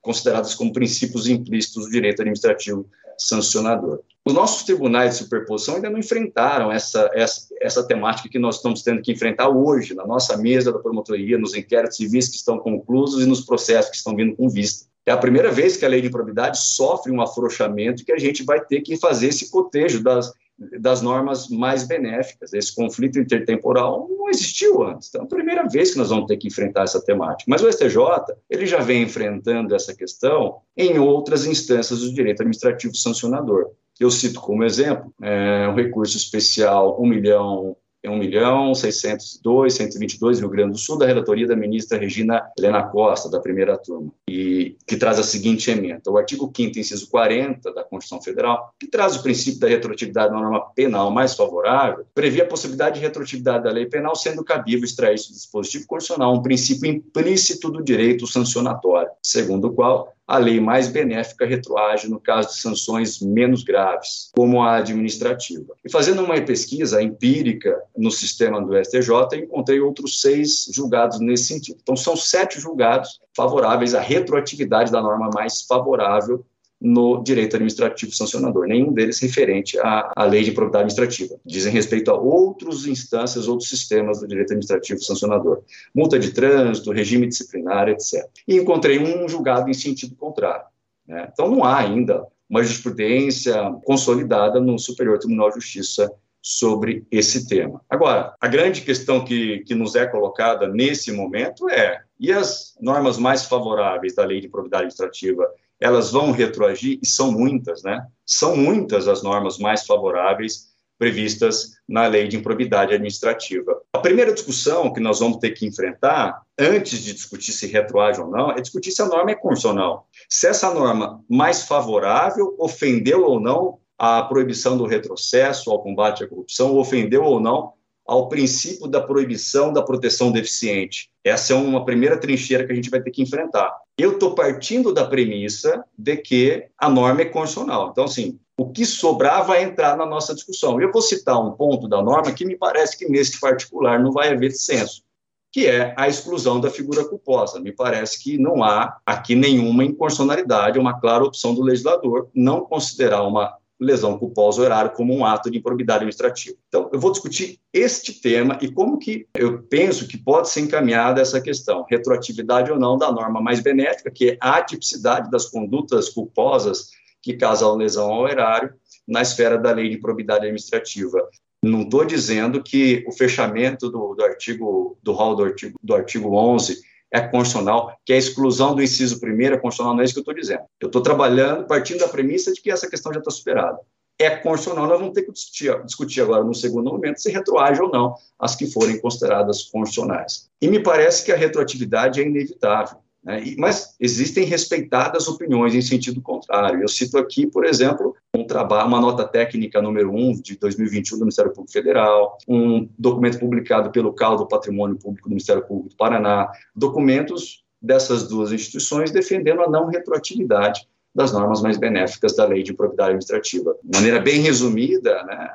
[SPEAKER 4] consideradas como princípios implícitos do direito administrativo sancionador. Os nossos tribunais de superposição ainda não enfrentaram essa, essa, essa temática que nós estamos tendo que enfrentar hoje, na nossa mesa da promotoria, nos inquéritos civis que estão conclusos e nos processos que estão vindo com vista. É a primeira vez que a lei de improbidade sofre um afrouxamento que a gente vai ter que fazer esse cotejo das das normas mais benéficas. Esse conflito intertemporal não existiu antes. Então, é a primeira vez que nós vamos ter que enfrentar essa temática. Mas o STJ, ele já vem enfrentando essa questão em outras instâncias do direito administrativo sancionador. Eu cito como exemplo é, um recurso especial 1 milhão 1 milhão 602, 122, Rio Grande do Sul, da relatoria da ministra Regina Helena Costa, da primeira turma, e que traz a seguinte emenda. O artigo 5 inciso 40 da Constituição Federal, que traz o princípio da retroatividade na norma penal mais favorável, prevê a possibilidade de retroatividade da lei penal, sendo cabível extrair do dispositivo constitucional um princípio implícito do direito sancionatório, segundo o qual a lei mais benéfica retroage no caso de sanções menos graves, como a administrativa. E fazendo uma pesquisa empírica no sistema do STJ, encontrei outros seis julgados nesse sentido. Então, são sete julgados favoráveis à retroatividade da norma mais favorável no direito administrativo sancionador, nenhum deles referente à, à lei de propriedade administrativa. Dizem respeito a outras instâncias, outros sistemas do direito administrativo sancionador, multa de trânsito, regime disciplinar, etc. E encontrei um julgado em sentido contrário. Né? Então, não há ainda uma jurisprudência consolidada no Superior Tribunal de Justiça sobre esse tema. Agora, a grande questão que, que nos é colocada nesse momento é: e as normas mais favoráveis da lei de propriedade administrativa elas vão retroagir, e são muitas, né? São muitas as normas mais favoráveis previstas na lei de improbidade administrativa. A primeira discussão que nós vamos ter que enfrentar, antes de discutir se retroage ou não, é discutir se a norma é constitucional. Se essa norma mais favorável ofendeu ou não a proibição do retrocesso ao combate à corrupção, ofendeu ou não ao princípio da proibição da proteção deficiente. Essa é uma primeira trincheira que a gente vai ter que enfrentar. Eu estou partindo da premissa de que a norma é constitucional. Então, assim, o que sobrar vai entrar na nossa discussão. Eu vou citar um ponto da norma que me parece que, nesse particular, não vai haver senso, que é a exclusão da figura culposa. Me parece que não há aqui nenhuma inconstitucionalidade, uma clara opção do legislador não considerar uma lesão culposa horário como um ato de improbidade administrativa. Então, eu vou discutir este tema e como que eu penso que pode ser encaminhada essa questão, retroatividade ou não da norma mais benéfica, que é a atipicidade das condutas culposas que causam lesão ao erário na esfera da lei de improbidade administrativa. Não estou dizendo que o fechamento do, do artigo, do rol do artigo, do artigo 11 é constitucional, que é a exclusão do inciso primeiro é constitucional, não é isso que eu estou dizendo. Eu estou trabalhando partindo da premissa de que essa questão já está superada. É constitucional, nós vamos ter que discutir, discutir agora, no segundo momento, se retroage ou não as que forem consideradas constitucionais. E me parece que a retroatividade é inevitável. Né? Mas existem respeitadas opiniões em sentido contrário. Eu cito aqui, por exemplo, um trabalho, uma nota técnica número 1 de 2021 do Ministério Público Federal, um documento publicado pelo CAL do Patrimônio Público do Ministério Público do Paraná, documentos dessas duas instituições defendendo a não retroatividade das normas mais benéficas da Lei de Propriedade Administrativa. De maneira bem resumida, né,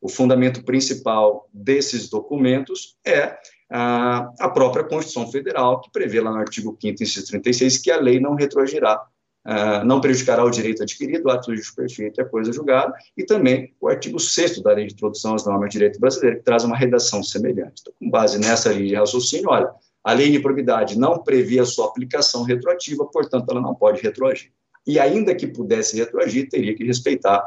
[SPEAKER 4] o fundamento principal desses documentos é a própria Constituição Federal, que prevê lá no artigo 5 inciso 36, que a lei não retroagirá, não prejudicará o direito adquirido, o ato jurídico perfeito é coisa julgada, e também o artigo 6 da Lei de Introdução às Normas de Direito Brasileiro, que traz uma redação semelhante. Então, com base nessa linha de raciocínio, olha, a lei de probidade não prevê a sua aplicação retroativa, portanto, ela não pode retroagir. E ainda que pudesse retroagir, teria que respeitar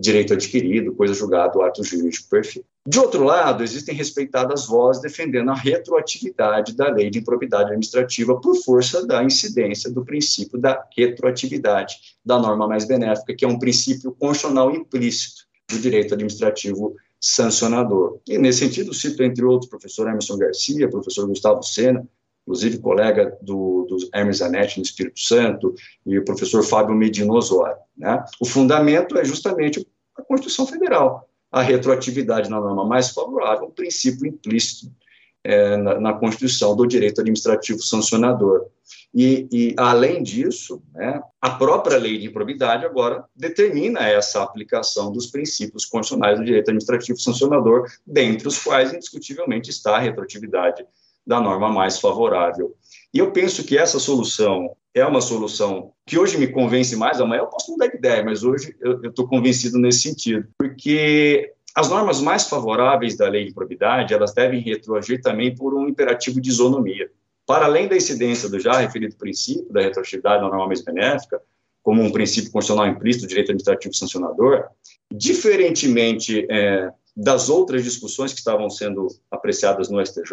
[SPEAKER 4] direito adquirido, coisa julgada, ato jurídico perfeito. De outro lado, existem respeitadas vozes defendendo a retroatividade da lei de improbidade administrativa por força da incidência do princípio da retroatividade da norma mais benéfica, que é um princípio constitucional implícito do direito administrativo sancionador. E, nesse sentido, cito, entre outros, o professor Emerson Garcia, o professor Gustavo Sena, inclusive colega do, do Hermes Zanetti no Espírito Santo, e o professor Fábio Medino Osório. Né? O fundamento é justamente a Constituição Federal, a retroatividade na norma mais favorável, um princípio implícito é, na, na, Constituição do direito administrativo sancionador. E, e além disso, né, a própria lei de improbidade agora determina essa aplicação dos princípios constitucionais do direito administrativo sancionador, dentre os quais, indiscutivelmente, está a retroatividade da norma mais favorável. E eu penso que essa solução é uma solução que hoje me convence mais, amanhã eu posso mudar de ideia, mas hoje eu estou convencido nesse sentido, porque as normas mais favoráveis da lei de probidade, elas devem retroagir também por um imperativo de isonomia. Para além da incidência do já referido princípio da retroatividade da norma mais benéfica, como um princípio constitucional implícito do direito administrativo sancionador, Diferentemente é, das outras discussões que estavam sendo apreciadas no STJ,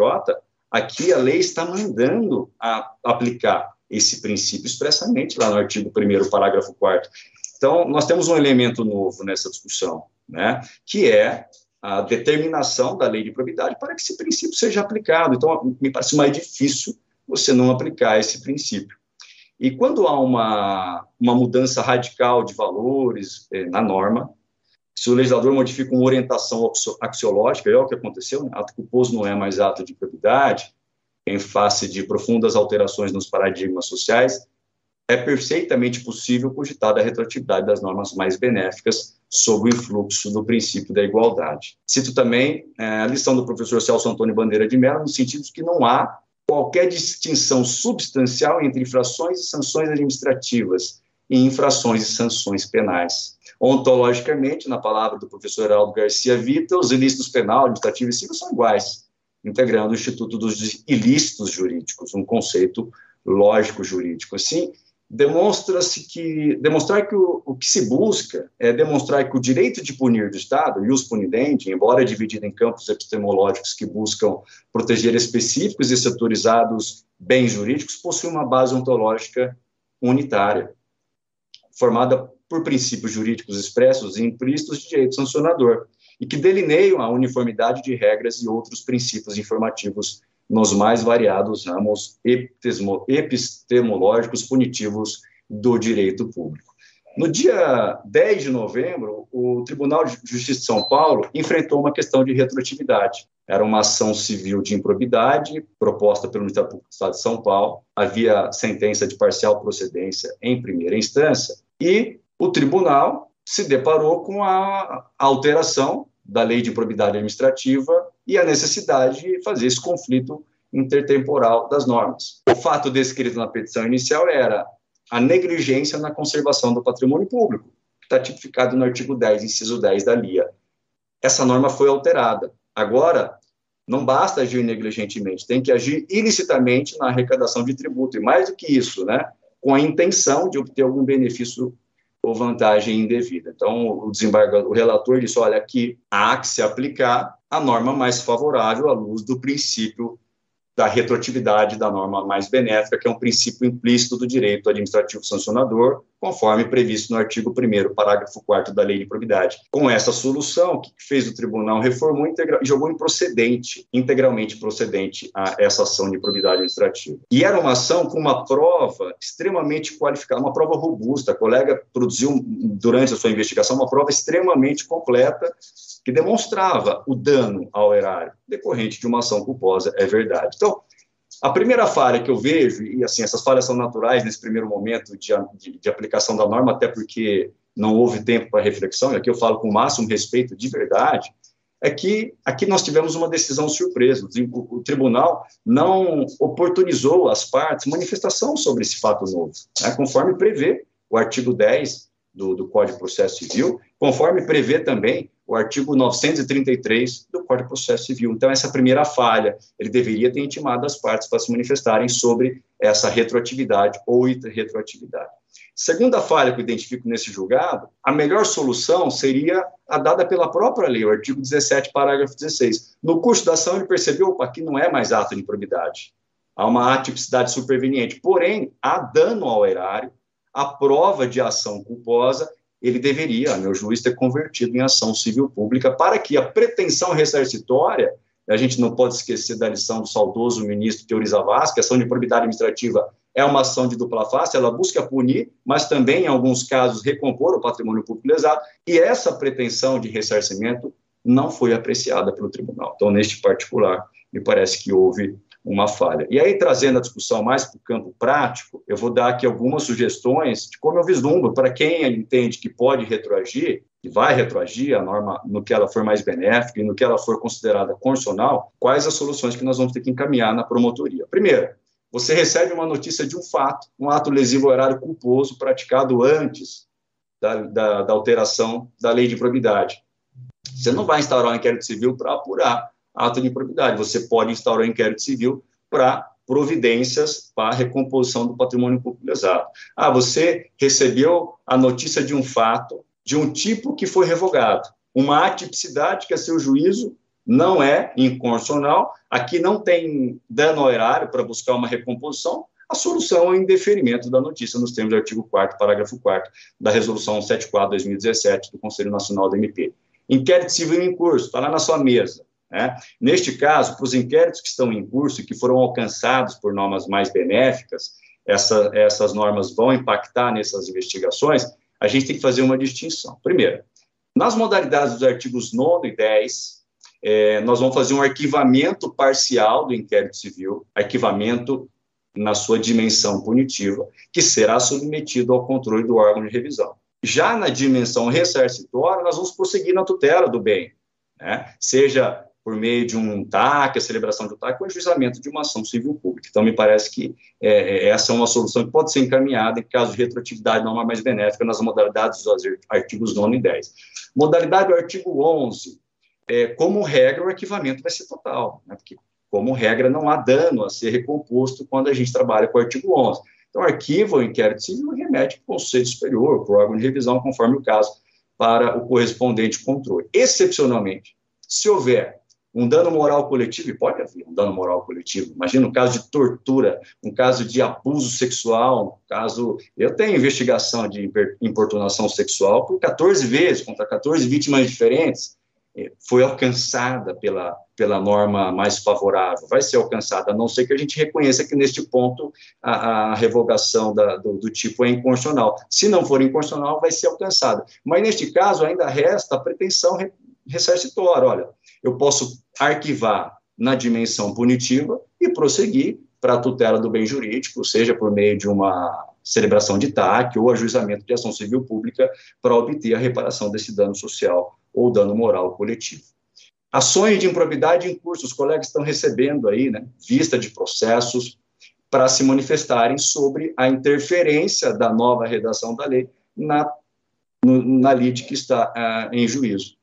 [SPEAKER 4] aqui a lei está mandando a aplicar esse princípio expressamente lá no artigo 1 parágrafo 4 Então, nós temos um elemento novo nessa discussão, né, que é a determinação da lei de probidade para que esse princípio seja aplicado. Então, me parece mais difícil você não aplicar esse princípio. E quando há uma, uma mudança radical de valores eh, na norma, se o legislador modifica uma orientação axiológica, é o que aconteceu, né? ato culposo não é mais ato de probidade, em face de profundas alterações nos paradigmas sociais, é perfeitamente possível cogitar a retroatividade das normas mais benéficas sob o influxo do princípio da igualdade. Cito também é, a lição do professor Celso Antônio Bandeira de Mello, no sentido de que não há qualquer distinção substancial entre infrações e sanções administrativas e infrações e sanções penais. Ontologicamente, na palavra do professor Heraldo Garcia Vita, os ilícitos penal, administrativo e civil são iguais, integrando o Instituto dos Ilícitos Jurídicos, um conceito lógico jurídico. Assim, demonstra-se que demonstrar que o, o, que se busca é demonstrar que o direito de punir do Estado, e os punidente, embora dividido em campos epistemológicos que buscam proteger específicos e setorizados bens jurídicos, possui uma base ontológica unitária, formada por princípios jurídicos expressos e implícitos de direito sancionador, e que delineiam a uniformidade de regras e outros princípios informativos nos mais variados ramos epistemológicos punitivos do direito público. No dia 10 de novembro, o Tribunal de Justiça de São Paulo enfrentou uma questão de retroatividade. Era uma ação civil de improbidade proposta pelo Ministério Público do Estado de São Paulo. Havia sentença de parcial procedência em primeira instância e o tribunal se deparou com a alteração da lei de improbidade administrativa e a necessidade de fazer esse conflito intertemporal das normas. O fato descrito na petição inicial era a negligência na conservação do patrimônio público, que está tipificado no artigo 10, inciso 10 da LIA. Essa norma foi alterada. Agora, não basta agir negligentemente, tem que agir ilicitamente na arrecadação de tributo, e mais do que isso, né, com a intenção de obter algum benefício ou vantagem indevida. Então, o desembargador, o relator disse, olha, aqui há que se aplicar a norma mais favorável à luz do princípio da retroatividade da norma mais benéfica, que é um princípio implícito do direito administrativo sancionador, conforme previsto no artigo 1 parágrafo 4 da Lei de Probidade. Com essa solução, o que fez o tribunal? Reformou e jogou improcedente, integralmente procedente a essa ação de probidade administrativa. E era uma ação com uma prova extremamente qualificada, uma prova robusta. A colega produziu, durante a sua investigação, uma prova extremamente completa que demonstrava o dano ao erário decorrente de uma ação culposa, é verdade. Então, a primeira falha que eu vejo, e assim, essas falhas são naturais nesse primeiro momento de, de, de aplicação da norma, até porque não houve tempo para reflexão, e aqui eu falo com o máximo respeito de verdade, é que aqui nós tivemos uma decisão surpresa. O, tribunal não oportunizou às partes manifestação sobre esse fato novo, né, conforme prevê o artigo 10 do, do Código de Processo Civil, conforme prevê também o artigo 933 do Código de Processo Civil. Então, essa primeira falha, ele deveria ter intimado as partes para se manifestarem sobre essa retroatividade ou retroatividade. Segunda falha que eu identifico nesse julgado, a melhor solução seria a dada pela própria lei, o artigo 17, parágrafo 16. No curso da ação, ele percebeu que aqui não é mais ato de improbidade, há uma atipicidade superveniente, porém, há dano ao erário, a prova de ação culposa ele deveria, meu juiz, ter convertido em ação civil pública para que a pretensão ressarcitória, a gente não pode esquecer da lição do saudoso ministro Teori Zavascki, que a ação de probidade administrativa é uma ação de dupla face, ela busca punir, mas também, em alguns casos, recompor o patrimônio público lesado, e essa pretensão de ressarcimento não foi apreciada pelo tribunal. Então, neste particular, me parece que houve uma falha. E aí, trazendo a discussão mais para o campo prático, eu vou dar aqui algumas sugestões de como eu vislumbro para quem entende que pode retroagir, que vai retroagir a norma no que ela for mais benéfica e no que ela for considerada constitucional, quais as soluções que nós vamos ter que encaminhar na promotoria. Primeiro, você recebe uma notícia de um fato, um ato lesivo horário culposo praticado antes da, da, da alteração da lei de probidade. Você não vai instaurar um inquérito civil para apurar ato de improbidade. Você pode instaurar um inquérito civil para providências para recomposição do patrimônio público lesado. Ah, você recebeu a notícia de um fato de um tipo que foi revogado. Uma atipicidade que, a seu juízo, não é inconstitucional. Aqui não tem dano ao erário para buscar uma recomposição. A solução é o indeferimento da notícia, nos termos do artigo 4 parágrafo 4 da Resolução 74-2017 do Conselho Nacional do MP. Inquérito civil em curso, está lá na sua mesa. Né? Neste caso, para os inquéritos que estão em curso e que foram alcançados por normas mais benéficas, essa, essas normas vão impactar nessas investigações, a gente tem que fazer uma distinção. Primeiro, nas modalidades dos artigos 9 e 10, é, nós vamos fazer um arquivamento parcial do inquérito civil, arquivamento na sua dimensão punitiva, que será submetido ao controle do órgão de revisão. Já na dimensão ressarcitória, nós vamos prosseguir na tutela do bem, né? seja por meio de um TAC, a celebração de um TAC, o juizamento de uma ação civil pública. Então, me parece que é, é, essa é uma solução que pode ser encaminhada em caso de retroatividade não mais benéfica nas modalidades dos artigos 9 e 10. Modalidade do artigo 11, é, como regra, o arquivamento vai ser total, né? porque, como regra, não há dano a ser recomposto quando a gente trabalha com o artigo 11. Então, arquiva o inquérito civil e remete para o Conselho Superior, para o órgão de revisão, conforme o caso, para o correspondente controle. Excepcionalmente, se houver um dano moral coletivo, e pode haver um dano moral coletivo. Imagina um caso de tortura, um caso de abuso sexual, um caso. Eu tenho investigação de importunação sexual por 14 vezes, contra 14 vítimas diferentes. Foi alcançada pela, pela norma mais favorável, vai ser alcançada, a não ser que a gente reconheça que, neste ponto, a, a revogação da, do, do, tipo é inconstitucional. Se não for inconstitucional, vai ser alcançada. Mas, neste caso, ainda resta a pretensão ressarcitória. Olha, eu posso arquivar na dimensão punitiva e prosseguir para a tutela do bem jurídico, seja por meio de uma celebração de TAC ou ajuizamento de ação civil pública para obter a reparação desse dano social ou dano moral coletivo. Ações de improbidade em curso, os colegas estão recebendo aí, né, vista de processos para se manifestarem sobre a interferência da nova redação da lei na, na lide que está uh, em juízo.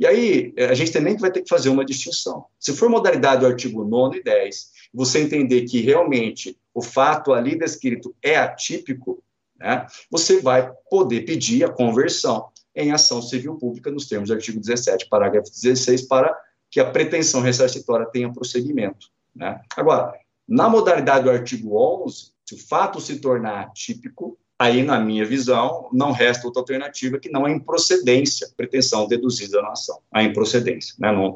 [SPEAKER 4] E aí, eh, a gente também vai ter que fazer uma distinção. Se for modalidade do artigo 9 e 10, você entender que realmente o fato ali descrito é atípico, né, você vai poder pedir a conversão em ação civil pública nos termos do artigo 17, parágrafo 16, para que a pretensão ressarcitória tenha prosseguimento. Né? Agora, na modalidade do artigo 11, se o fato se tornar atípico, aí, na minha visão, não resta outra alternativa que não a improcedência, pretensão deduzida na ação, a improcedência. Né? Não,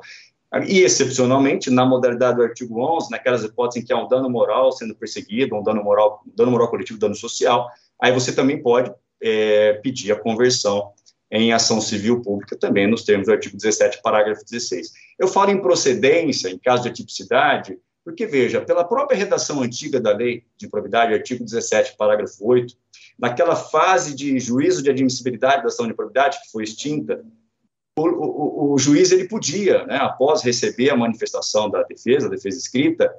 [SPEAKER 4] e, excepcionalmente, na modalidade do artigo 11, naquelas hipóteses em que há um dano moral sendo perseguido, um dano moral, dano moral coletivo, dano social, aí você também pode é, pedir a conversão em ação civil pública, também nos termos do artigo 17, parágrafo 16. Eu falo em procedência, em caso de atipicidade, porque, veja, pela própria redação antiga da lei de improbidade, artigo 17, parágrafo 8, naquela fase de juízo de admissibilidade da ação de improbidade, que foi extinta, o, o, o, juiz ele podia, né, após receber a manifestação da defesa, a defesa escrita,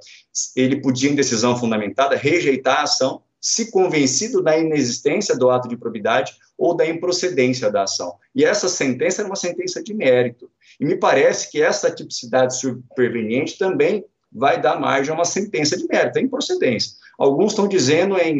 [SPEAKER 4] ele podia, em decisão fundamentada, rejeitar a ação, se convencido da inexistência do ato de improbidade ou da improcedência da ação. E essa sentença era uma sentença de mérito. E me parece que essa tipicidade superveniente também vai dar margem a uma sentença de mérito, é improcedência. Alguns estão dizendo em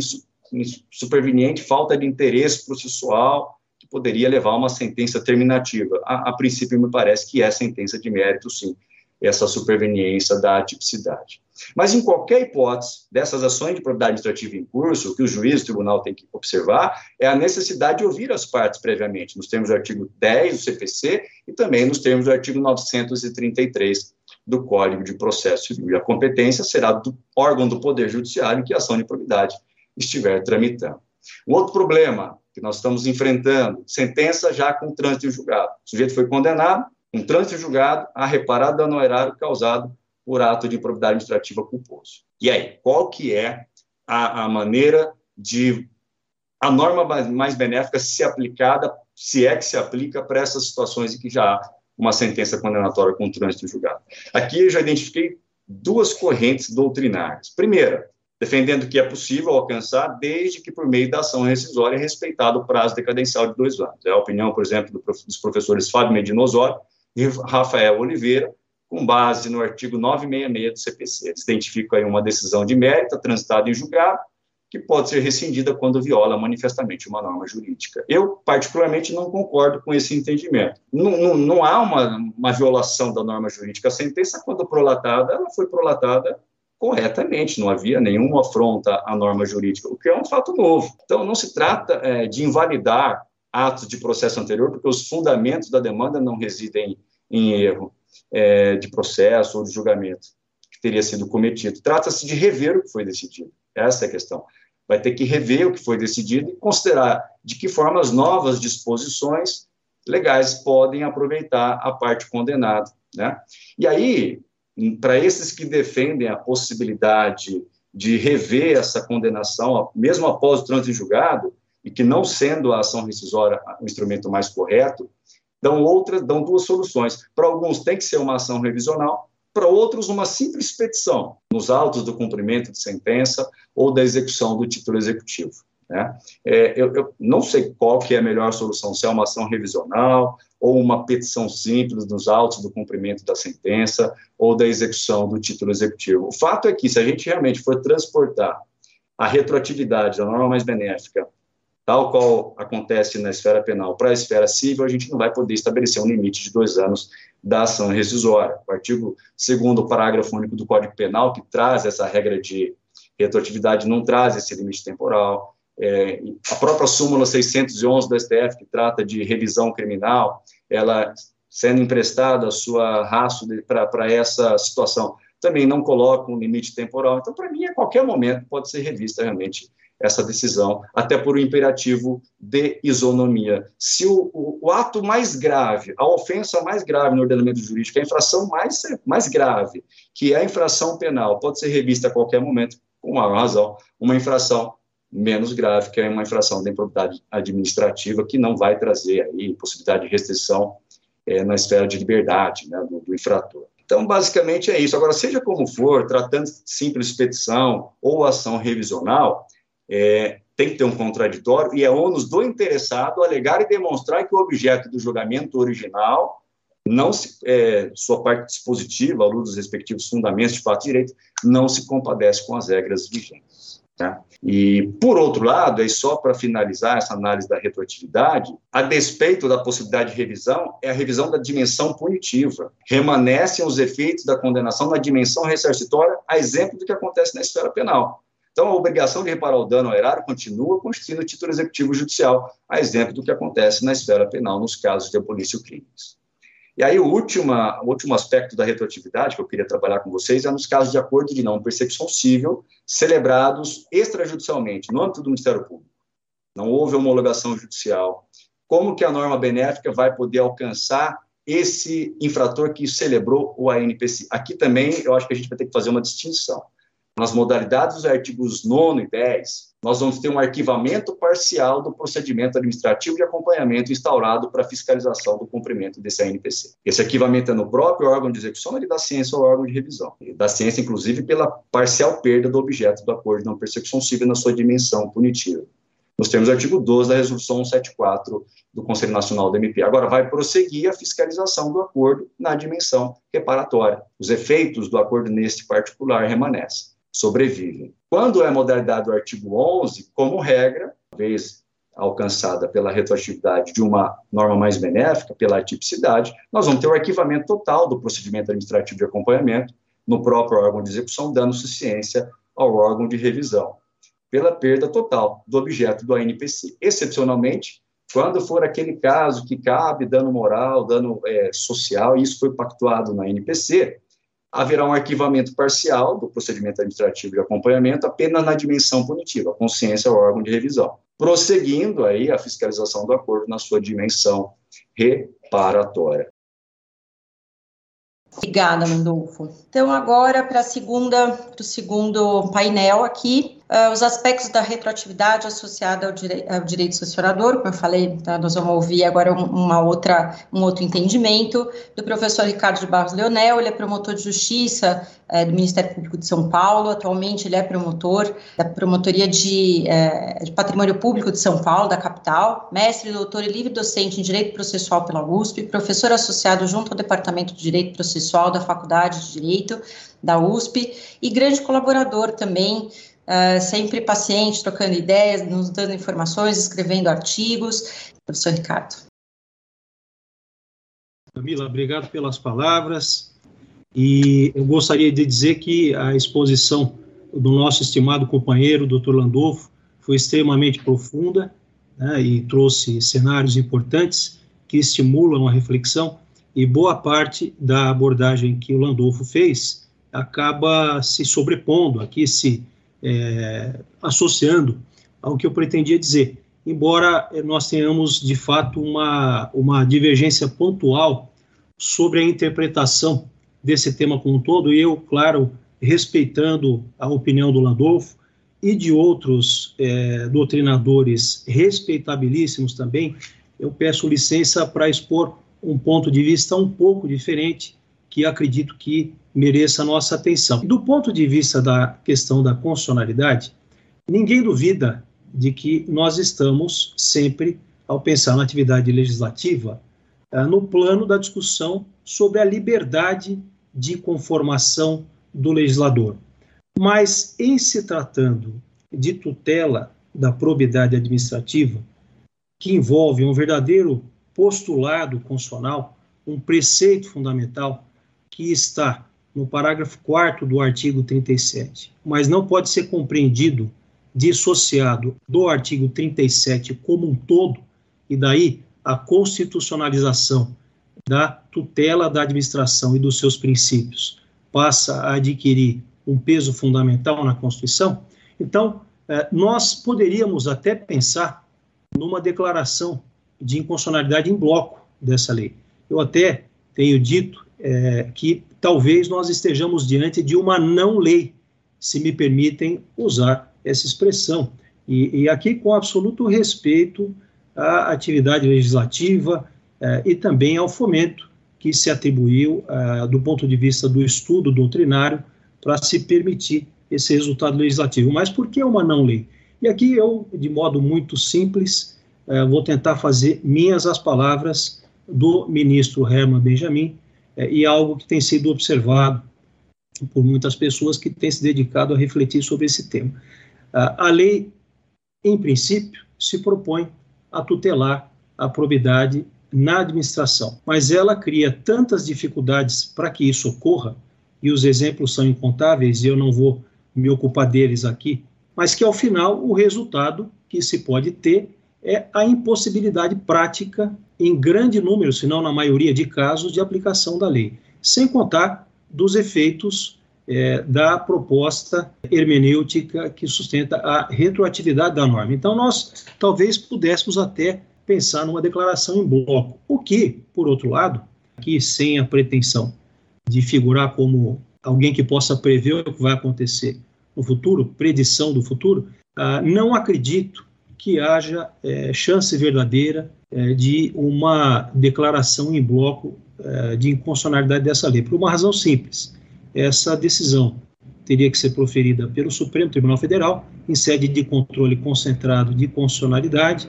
[SPEAKER 4] superveniente falta de interesse processual, que poderia levar a uma sentença terminativa. A, a princípio, me parece que é sentença de mérito, sim, essa superveniência da tipicidade. Mas, em qualquer hipótese dessas ações de propriedade administrativa em curso, o que o juiz, o tribunal tem que observar é a necessidade de ouvir as partes previamente, nos termos do artigo 10 do CPC e também nos termos do artigo 933 do Código de Processo Civil. E a competência será do órgão do Poder Judiciário em que a ação de probidade estiver tramitando. Um outro problema que nós estamos enfrentando, sentença já com trânsito em julgado. O sujeito foi condenado, um trânsito em julgado, a reparar dano erário causado por ato de improbidade administrativa culposo. E aí, qual que é a, a maneira de a norma mais benéfica se aplicada, se é que se aplica para essas situações em que já há uma sentença condenatória com trânsito julgado. Aqui eu já identifiquei duas correntes doutrinárias. Primeira, defendendo que é possível alcançar desde que por meio da ação rescisória é respeitado o prazo decadencial de dois anos. É a opinião, por exemplo, dos professores Fábio Medina e Rafael Oliveira, com base no artigo 966 do CPC. Eles identificam aí uma decisão de mérito transitada em julgado, que pode ser rescindida quando viola manifestamente uma norma jurídica. Eu, particularmente, não concordo com esse entendimento. Não, não, não há uma, uma violação da norma jurídica. A sentença, quando prolatada, ela foi prolatada corretamente, não havia nenhuma afronta à norma jurídica, o que é um fato novo. Então, não se trata é, de invalidar atos de processo anterior, porque os fundamentos da demanda não residem em erro é, de processo ou de julgamento que teria sido cometido. Trata-se de rever o que foi decidido. Essa é a questão. Vai ter que rever o que foi decidido e considerar de que forma as novas disposições legais podem aproveitar a parte condenada. Né? E aí, para esses que defendem a possibilidade de rever essa condenação, mesmo após o trânsito em julgado, e que não sendo a ação rescisória o instrumento mais correto, dão outras, dão duas soluções. Para alguns tem que ser uma ação revisional, para outros uma simples petição nos autos do cumprimento de sentença ou da execução do título executivo. Né? É, eu, eu, não sei qual que é a melhor solução, se é uma ação revisional ou uma petição simples nos autos do cumprimento da sentença ou da execução do título executivo. O fato é que, se a gente realmente for transportar a retroatividade da norma mais benéfica, tal qual acontece na esfera penal, para a esfera civil, a gente não vai poder estabelecer um limite de dois anos da ação rescisória. O artigo 2 parágrafo único do Código Penal, que traz essa regra de retroatividade, não traz esse limite temporal. É, a própria súmula 611 do STF, que trata de revisão criminal, ela sendo emprestada a sua raço para essa situação, também não coloca um limite temporal. Então, para mim, a qualquer momento pode ser revista realmente essa decisão, até por um imperativo de isonomia. Se o, o, o, ato mais grave, a ofensa mais grave no ordenamento jurídico, a infração mais, mais grave, que é a infração penal, pode ser revista a qualquer momento, com uma razão, uma infração menos grave, que é uma infração da improbidade administrativa, que não vai trazer aí possibilidade de restrição é, na esfera de liberdade né, do, do, infrator. Então, basicamente é isso. Agora, seja como for, tratando de simples petição ou ação revisional, é, tem que ter um contraditório e é ônus do interessado alegar e demonstrar que o objeto do julgamento original não se, é, sua parte dispositiva, à luz dos respectivos fundamentos de fato e direito, não se compadece com as regras vigentes. Tá? E, por outro lado, aí só para finalizar essa análise da retroatividade, a despeito da possibilidade de revisão, é a revisão da dimensão punitiva. Remanescem os efeitos da condenação na dimensão ressarcitória, a exemplo do que acontece na esfera penal. Então, a obrigação de reparar o dano ao erário continua constituindo o título executivo judicial, a exemplo do que acontece na esfera penal nos casos de polícia crimes. E aí, o último, o último aspecto da retroatividade que eu queria trabalhar com vocês é nos casos de acordo de não persecução civil celebrados extrajudicialmente, no âmbito do Ministério Público. Não houve homologação judicial. Como que a norma benéfica vai poder alcançar esse infrator que celebrou o ANPC? Aqui também eu acho que a gente vai ter que fazer uma distinção. Nas modalidades dos artigos 9 e 10, nós vamos ter um arquivamento parcial do procedimento administrativo de acompanhamento instaurado para fiscalização do cumprimento desse ANPC. Esse arquivamento é no próprio órgão de execução e da ciência ou órgão de revisão. E da ciência, inclusive, pela parcial perda do objeto do acordo de não persecução civil na sua dimensão punitiva. Nós temos o artigo 12 da Resolução 174 do Conselho Nacional do MP. Agora, vai prosseguir a fiscalização do acordo na dimensão reparatória. Os efeitos do acordo neste particular remanescem sobrevivem. Quando é a modalidade do artigo 11, como regra, vez alcançada pela retroatividade de uma norma mais benéfica, pela atipicidade, nós vamos ter o arquivamento total do procedimento administrativo de acompanhamento no próprio órgão de execução, dando suficiência ao órgão de revisão, pela perda total do objeto do ANPC. Excepcionalmente, quando for aquele caso que cabe dano moral, dano é, social, e isso foi pactuado na ANPC, haverá um arquivamento parcial do procedimento administrativo de acompanhamento apenas na dimensão punitiva, a consciência é o órgão de revisão. Prosseguindo aí a fiscalização do acordo na sua dimensão reparatória.
[SPEAKER 1] Obrigada, Mendolfo. Então, agora para o segundo painel aqui, uh, os aspectos da retroatividade associada ao, direi ao direito sancionador, como eu falei, tá, nós vamos ouvir agora um, uma outra, um outro entendimento do professor Ricardo de Barros Leonel, ele é promotor de justiça é, do Ministério Público de São Paulo, atualmente ele é promotor da Promotoria de, é, de Patrimônio Público de São Paulo, da capital, mestre, doutor e livre docente em Direito Processual pela USP, professor associado junto ao Departamento de Direito Processual da Faculdade de Direito da USP. E grande colaborador também
[SPEAKER 5] uh, sempre paciente, trocando ideias, nos dando informações, escrevendo artigos. Professor Ricardo.
[SPEAKER 6] Camila, obrigado pelas palavras. E eu gostaria de dizer que a exposição do nosso estimado companheiro, Dr. Landolfo, foi extremamente profunda né, e trouxe cenários importantes que estimulam a reflexão e boa parte da abordagem que o Landolfo fez acaba se sobrepondo, aqui se é, associando ao que eu pretendia dizer. Embora nós tenhamos, de fato, uma, uma divergência pontual sobre a interpretação desse tema como um todo, e eu, claro, respeitando a opinião do Landolfo e de outros é, doutrinadores respeitabilíssimos também, eu peço licença para expor um ponto de vista um pouco diferente, que acredito que mereça a nossa atenção. Do ponto de vista da questão da constitucionalidade, ninguém duvida de que nós estamos sempre, ao pensar na atividade legislativa, eh, no plano da discussão sobre a liberdade de conformação do legislador. Mas, em se tratando de tutela da probidade administrativa, que envolve um verdadeiro postulado constitucional, um preceito fundamental que está no parágrafo 4 do artigo 37, mas não pode ser compreendido dissociado do artigo 37 como um todo, e daí a constitucionalização da tutela da administração e dos seus princípios passa a adquirir um peso fundamental na Constituição, então eh, nós poderíamos até pensar numa declaração de inconstitucionalidade em bloco dessa lei. Eu até tenho dito é, que talvez nós estejamos diante de uma não lei, se me permitem usar essa expressão. E, e aqui com absoluto respeito à atividade legislativa é, e também ao fomento que se atribuiu, é, do ponto de vista do estudo doutrinário, para se permitir esse resultado legislativo. Mas por que uma não lei? E aqui eu, de modo muito simples, é, vou tentar fazer minhas as palavras do ministro Herman Benjamin, é, e algo que tem sido observado por muitas pessoas que têm se dedicado a refletir sobre esse tema. A lei, em princípio, se propõe a tutelar a probidade na administração, mas ela cria tantas dificuldades para que isso ocorra, e os exemplos são incontáveis, e eu não vou me ocupar deles aqui, mas que ao final o resultado que se pode ter é a impossibilidade prática em grande número, se não na maioria de casos, de aplicação da lei, sem contar dos efeitos é, da proposta hermenêutica que sustenta a retroatividade da norma. Então, nós talvez pudéssemos até pensar numa declaração em bloco, o que, por outro lado, aqui sem a pretensão de figurar como alguém que possa prever o que vai acontecer no futuro, predição do futuro, ah, não acredito que haja é, chance verdadeira é, de uma declaração em bloco é, de inconstitucionalidade dessa lei, por uma razão simples. Essa decisão teria que ser proferida pelo Supremo Tribunal Federal, em sede de controle concentrado de constitucionalidade.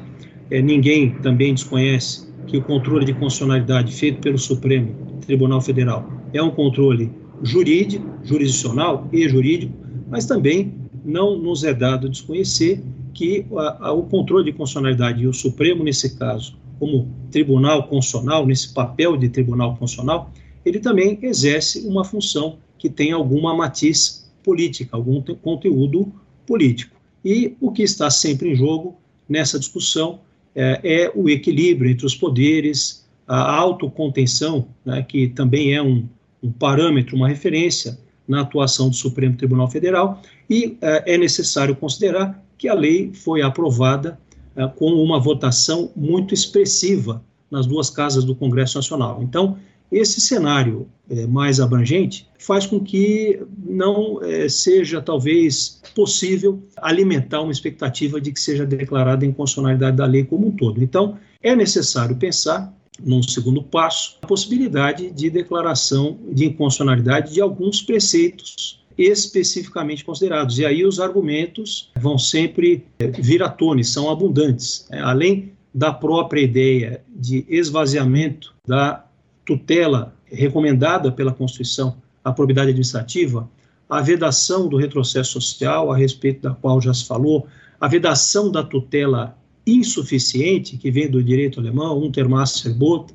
[SPEAKER 6] É, ninguém também desconhece que o controle de constitucionalidade feito pelo Supremo Tribunal Federal é um controle jurídico, jurisdicional e jurídico, mas também não nos é dado desconhecer que a, a, o controle de constitucionalidade e o Supremo, nesse caso, como tribunal constitucional, nesse papel de tribunal constitucional, ele também exerce uma função que tem alguma matiz política, algum conteúdo político. E o que está sempre em jogo nessa discussão é, é o equilíbrio entre os poderes, a autocontenção, né, que também é um, um parâmetro, uma referência na atuação do Supremo Tribunal Federal, e é, é necessário considerar que a lei foi aprovada uh, com uma votação muito expressiva nas duas casas do Congresso Nacional. Então, esse cenário é, mais abrangente faz com que não é, seja, talvez, possível alimentar uma expectativa de que seja declarada inconstitucionalidade da lei como um todo. Então, é necessário pensar, num segundo passo, a possibilidade de declaração de inconstitucionalidade de alguns preceitos especificamente considerados. E aí os argumentos vão sempre eh, vir à tona, são abundantes. Né? Além da própria ideia de esvaziamento da tutela recomendada pela Constituição à probidade administrativa, a vedação do retrocesso social, a respeito da qual já se falou, a vedação da tutela insuficiente, que vem do direito alemão, Untermaßverbot,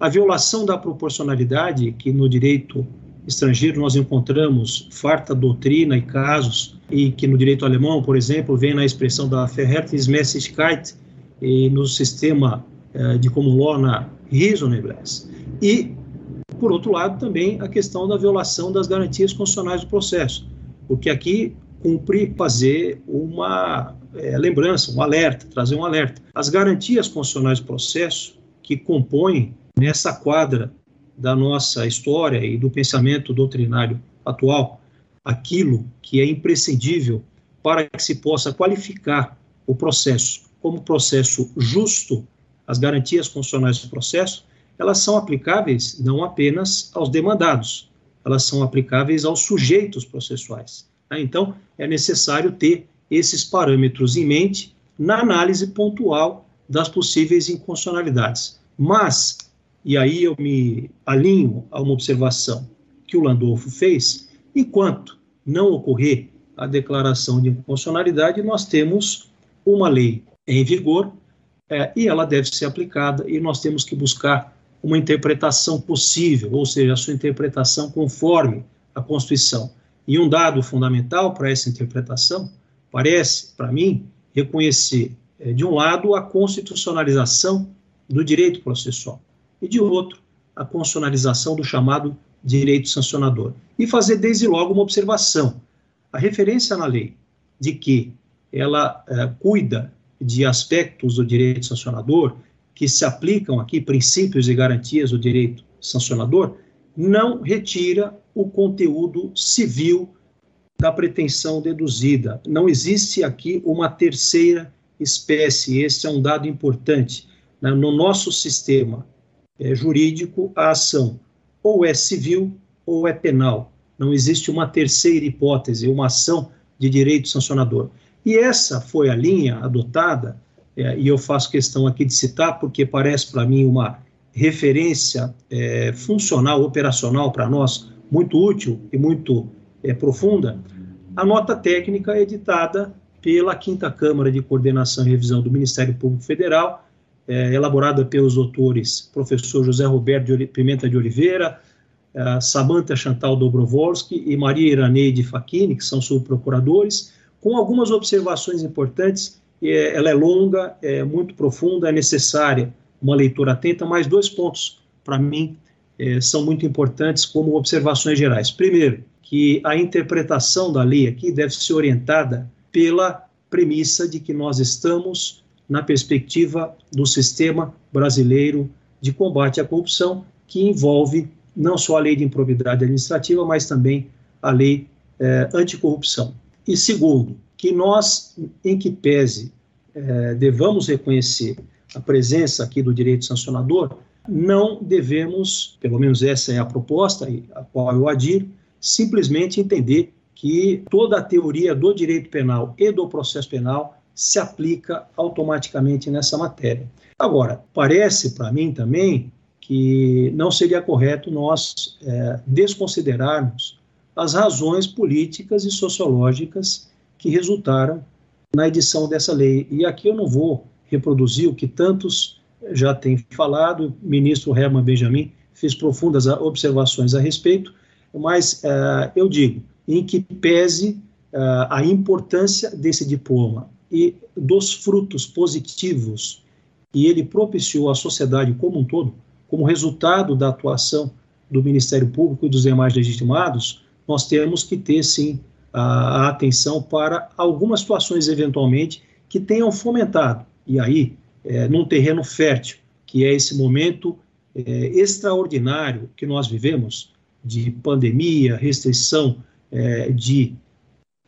[SPEAKER 6] a violação da proporcionalidade, que no direito estrangeiro nós encontramos farta doutrina e casos, e que no direito alemão, por exemplo, vem na expressão da Verhältnismäßigkeit, e no sistema eh, de common law na Reasonableness. E, por outro lado, também a questão da violação das garantias constitucionais do processo, porque aqui cumpre fazer uma é, lembrança, um alerta, trazer um alerta. As garantias constitucionais do processo que compõem nessa quadra da nossa história e do pensamento doutrinário atual, aquilo que é imprescindível para que se possa qualificar o processo como processo justo, as garantias constitucionais do processo, elas são aplicáveis não apenas aos demandados, elas são aplicáveis aos sujeitos processuais. Né? Então, é necessário ter esses parâmetros em mente na análise pontual das possíveis inconstitucionalidades. Mas, e aí eu me alinho a uma observação que o Landolfo fez, enquanto não ocorrer a declaração de inconstitucionalidade, nós temos uma lei em vigor é, e ela deve ser aplicada e nós temos que buscar uma interpretação possível, ou seja, a sua interpretação conforme a Constituição. E um dado fundamental para essa interpretação parece, para mim, reconhecer, é, de um lado, a constitucionalização do direito processual, e de outro, a constitucionalização do chamado direito sancionador. E fazer desde logo uma observação. A referência na lei de que ela é, cuida de aspectos do direito sancionador, que se aplicam aqui, princípios e garantias do direito sancionador, não retira o conteúdo civil da pretensão deduzida. Não existe aqui uma terceira espécie, esse é um dado importante. Né? No nosso sistema é, jurídico, a ação ou é civil ou é penal. Não existe uma terceira hipótese, uma ação de direito sancionador. E essa foi a linha adotada, é, e eu faço questão aqui de citar, porque parece para mim uma referência é, funcional, operacional para nós, muito útil e muito é, profunda, a nota técnica é editada pela Quinta Câmara de Coordenação e Revisão do Ministério Público Federal, é, elaborada pelos doutores professor José Roberto de Pimenta de Oliveira, é, Samantha Chantal Dobrovolsky e Maria Iraneide Facchini, que são subprocuradores, com algumas observações importantes. É, ela é longa, é muito profunda, é necessária uma leitura atenta, mas dois pontos, para mim, é, são muito importantes como observações gerais. Primeiro, que a interpretação da lei aqui deve ser orientada pela premissa de que nós estamos na perspectiva do sistema brasileiro de combate à corrupção, que envolve não só a lei de improbidade administrativa, mas também a lei eh, anticorrupção. E segundo, que nós, em que pese eh, devamos reconhecer a presença aqui do direito sancionador, não devemos, pelo menos essa é a proposta a qual eu adiro, simplesmente entender que toda a teoria do direito penal e do processo penal se aplica automaticamente nessa matéria. Agora, parece para mim também que não seria correto nós é, desconsiderarmos as razões políticas e sociológicas que resultaram na edição dessa lei. E aqui eu não vou reproduzir o que tantos já têm falado, o ministro Herman Benjamin fez profundas observações a respeito, mas uh, eu digo, em que pese uh, a importância desse diploma e dos frutos positivos que ele propiciou à sociedade como um todo, como resultado da atuação do Ministério Público e dos demais legitimados, nós temos que ter, sim, a, a atenção para algumas situações, eventualmente, que tenham fomentado, e aí, é, num terreno fértil, que é esse momento é, extraordinário que nós vivemos, de pandemia, restrição é, de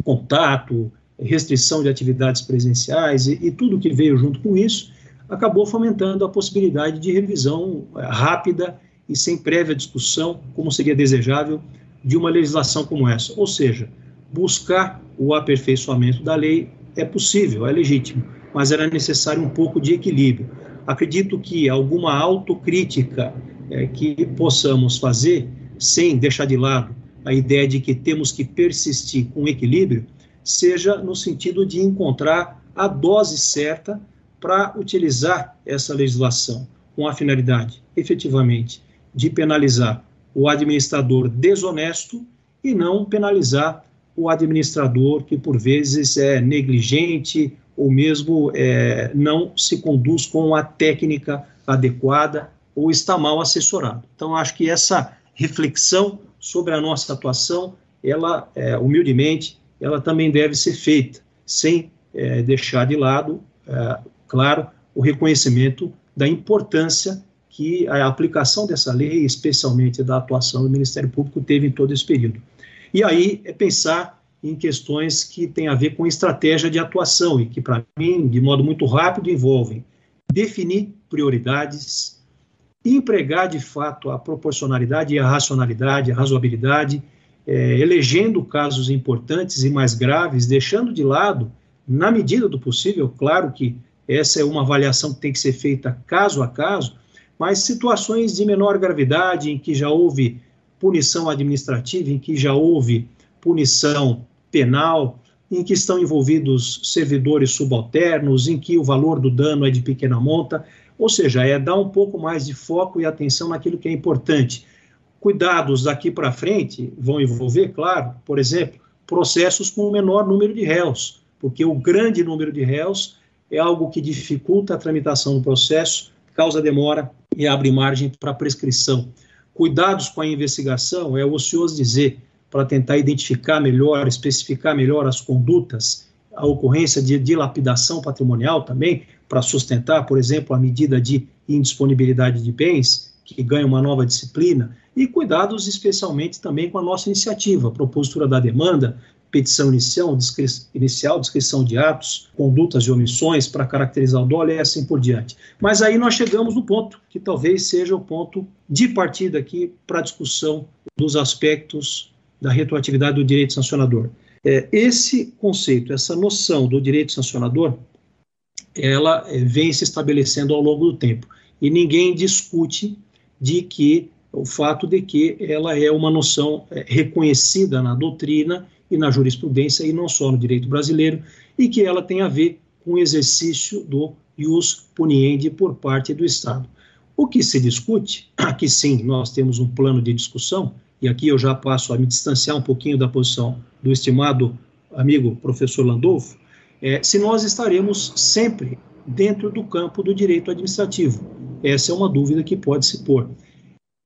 [SPEAKER 6] contato, restrição de atividades presenciais e, e tudo que veio junto com isso, acabou fomentando a possibilidade de revisão é, rápida e sem prévia discussão, como seria desejável, de uma legislação como essa. Ou seja, buscar o aperfeiçoamento da lei é possível, é legítimo, mas era necessário um pouco de equilíbrio. Acredito que alguma autocrítica é, que possamos fazer sem deixar de lado a ideia de que temos que persistir com equilíbrio, seja no sentido de encontrar a dose certa para utilizar essa legislação com a finalidade, efetivamente, de penalizar o administrador desonesto e não penalizar o administrador que, por vezes, é negligente ou mesmo é, não se conduz com a técnica adequada ou está mal assessorado. Então, acho que essa reflexão sobre a nossa atuação, ela, é, humildemente, ela também deve ser feita, sem é, deixar de lado, é, claro, o reconhecimento da importância que a aplicação dessa lei, especialmente da atuação do Ministério Público, teve em todo esse período. E aí é pensar em questões que têm a ver com estratégia de atuação e que, para mim, de modo muito rápido, envolvem definir prioridades, empregar de fato a proporcionalidade e a racionalidade, a razoabilidade, é, elegendo casos importantes e mais graves, deixando de lado, na medida do possível, claro que essa é uma avaliação que tem que ser feita caso a caso, mas situações de menor gravidade, em que já houve punição administrativa, em que já houve punição penal, em que estão envolvidos servidores subalternos, em que o valor do dano é de pequena monta, ou seja, é dar um pouco mais de foco e atenção naquilo que é importante. Cuidados daqui para frente vão envolver, claro, por exemplo, processos com o menor número de réus, porque o grande número de réus é algo que dificulta a tramitação do processo, causa demora e abre margem para prescrição. Cuidados com a investigação é ocioso dizer, para tentar identificar melhor, especificar melhor as condutas, a ocorrência de dilapidação patrimonial também, para sustentar, por exemplo, a medida de indisponibilidade de bens, que ganha uma nova disciplina, e cuidados especialmente também com a nossa iniciativa, propositura da demanda, petição inicial, descri inicial, descrição de atos, condutas e omissões para caracterizar o dolo e assim por diante. Mas aí nós chegamos no ponto que talvez seja o ponto de partida aqui para a discussão dos aspectos da retroatividade do direito sancionador. É, esse conceito, essa noção do direito sancionador, ela é, vem se estabelecendo ao longo do tempo e ninguém discute de que o fato de que ela é uma noção é, reconhecida na doutrina e na jurisprudência, e não só no direito brasileiro, e que ela tem a ver com o exercício do ius puniendi por parte do Estado. O que se discute, (clears throat) aqui sim nós temos um plano de discussão, e aqui eu já passo a me distanciar um pouquinho da posição do estimado amigo professor Landolfo, é, se nós estaremos sempre dentro do campo do direito administrativo. Essa é uma dúvida que pode se pôr.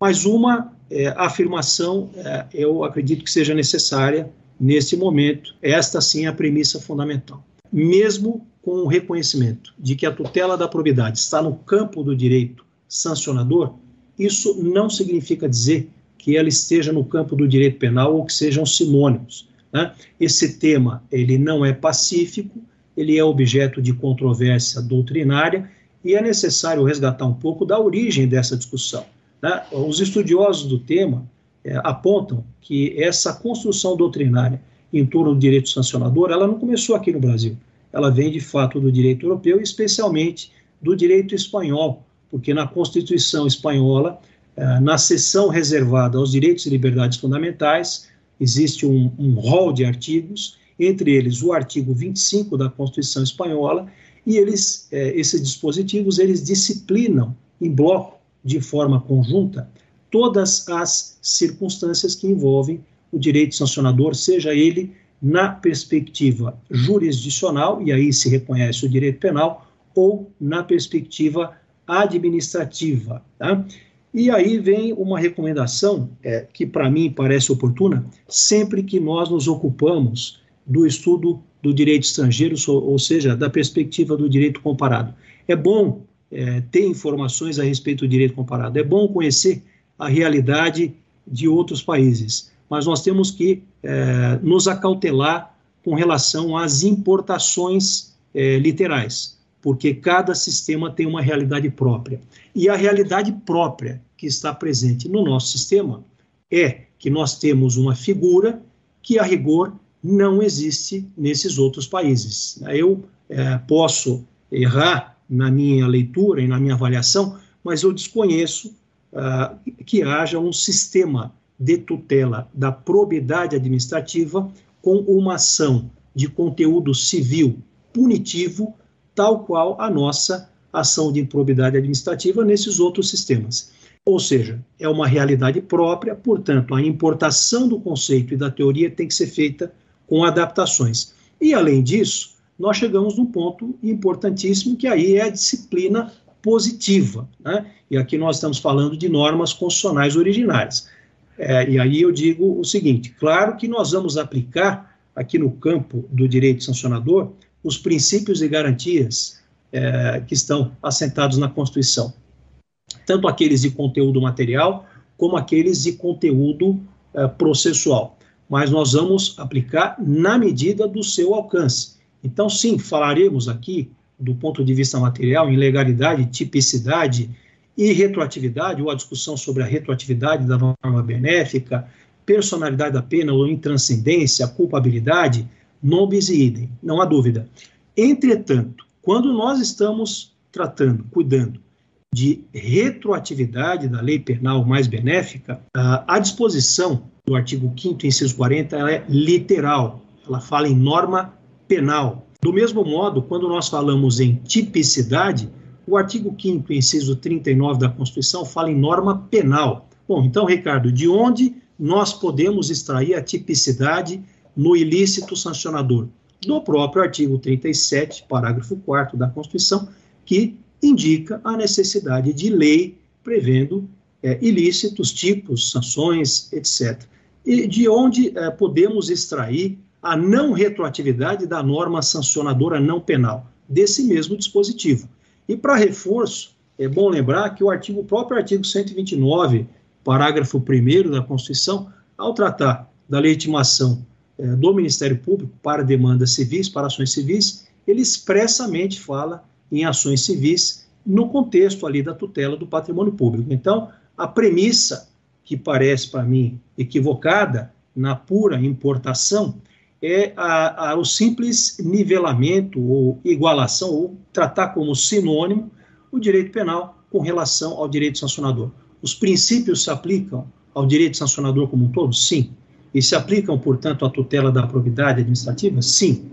[SPEAKER 6] Mas uma é, afirmação, é, eu acredito que seja necessária neste momento, esta sim é a premissa fundamental. Mesmo com o reconhecimento de que a tutela da probidade está no campo do direito sancionador, isso não significa dizer que ela esteja no campo do direito penal ou que sejam sinônimos. Né? Esse tema ele não é pacífico, ele é objeto de controvérsia doutrinária e é necessário resgatar um pouco da origem dessa discussão. Né? Os estudiosos do tema é, apontam que essa construção doutrinária em torno do direito sancionador, ela não começou aqui no Brasil. Ela vem, de fato, do direito europeu, especialmente do direito espanhol, porque na Constituição espanhola, é, na seção reservada aos direitos e liberdades fundamentais, existe um, um rol de artigos, entre eles o artigo 25 da Constituição espanhola, e eles, é, esses dispositivos, eles disciplinam em bloco, de forma conjunta, todas as circunstâncias que envolvem o direito sancionador, seja ele na perspectiva jurisdicional, e aí se reconhece o direito penal, ou na perspectiva administrativa. Tá? E aí vem uma recomendação é, que, para mim, parece oportuna, sempre que nós nos ocupamos do estudo do direito estrangeiro, ou seja, da perspectiva do direito comparado. É bom é, ter informações a respeito do direito comparado, é bom conhecer a realidade de outros países. Mas nós temos que é, nos acautelar com relação às importações é, literais, porque cada sistema tem uma realidade própria. E a realidade própria que está presente no nosso sistema é que nós temos uma figura que, a rigor, não existe nesses outros países. Eu é, posso errar na minha leitura e na minha avaliação, mas eu desconheço uh, que haja um sistema de tutela da probidade administrativa com uma ação de conteúdo civil punitivo, tal qual a nossa ação de improbidade administrativa nesses outros sistemas. Ou seja, é uma realidade própria, portanto, a importação do conceito e da teoria tem que ser feita com adaptações. E, além disso, nós chegamos num ponto importantíssimo, que aí é a disciplina positiva. Né? E aqui nós estamos falando de normas constitucionais originárias. É, e aí eu digo o seguinte: claro que nós vamos aplicar aqui no campo do direito sancionador os princípios e garantias é, que estão assentados na Constituição, tanto aqueles de conteúdo material como aqueles de conteúdo é, processual. Mas nós vamos aplicar na medida do seu alcance. Então, sim, falaremos aqui do ponto de vista material em legalidade, tipicidade e retroatividade, ou a discussão sobre a retroatividade da norma benéfica, personalidade da pena ou intranscendência, culpabilidade, nobis e idem, não há dúvida. Entretanto, quando nós estamos tratando, cuidando de retroatividade da lei penal mais benéfica, a disposição do artigo 5 inciso 40, ela é literal, ela fala em norma penal. Do mesmo modo, quando nós falamos em tipicidade, o artigo 5 inciso 39 da Constituição fala em norma penal. Bom, então, Ricardo, de onde nós podemos extrair a tipicidade no ilícito sancionador? do próprio artigo 37, parágrafo 4 da Constituição, que indica a necessidade de lei prevendo é, ilícitos, tipos, sanções, etc. E de onde é, podemos extrair a não retroatividade da norma sancionadora não penal, desse mesmo dispositivo. E para reforço, é bom lembrar que o artigo, o próprio artigo 129, parágrafo 1 da Constituição, ao tratar da legitimação é, do Ministério Público para demandas civis, para ações civis, ele expressamente fala em ações civis no contexto ali da tutela do patrimônio público. Então, a premissa que parece para mim equivocada na pura importação é a, a, o simples nivelamento ou igualação, ou tratar como sinônimo o direito penal com relação ao direito sancionador. Os princípios se aplicam ao direito sancionador como um todo? Sim. E se aplicam, portanto, à tutela da probidade administrativa? Sim.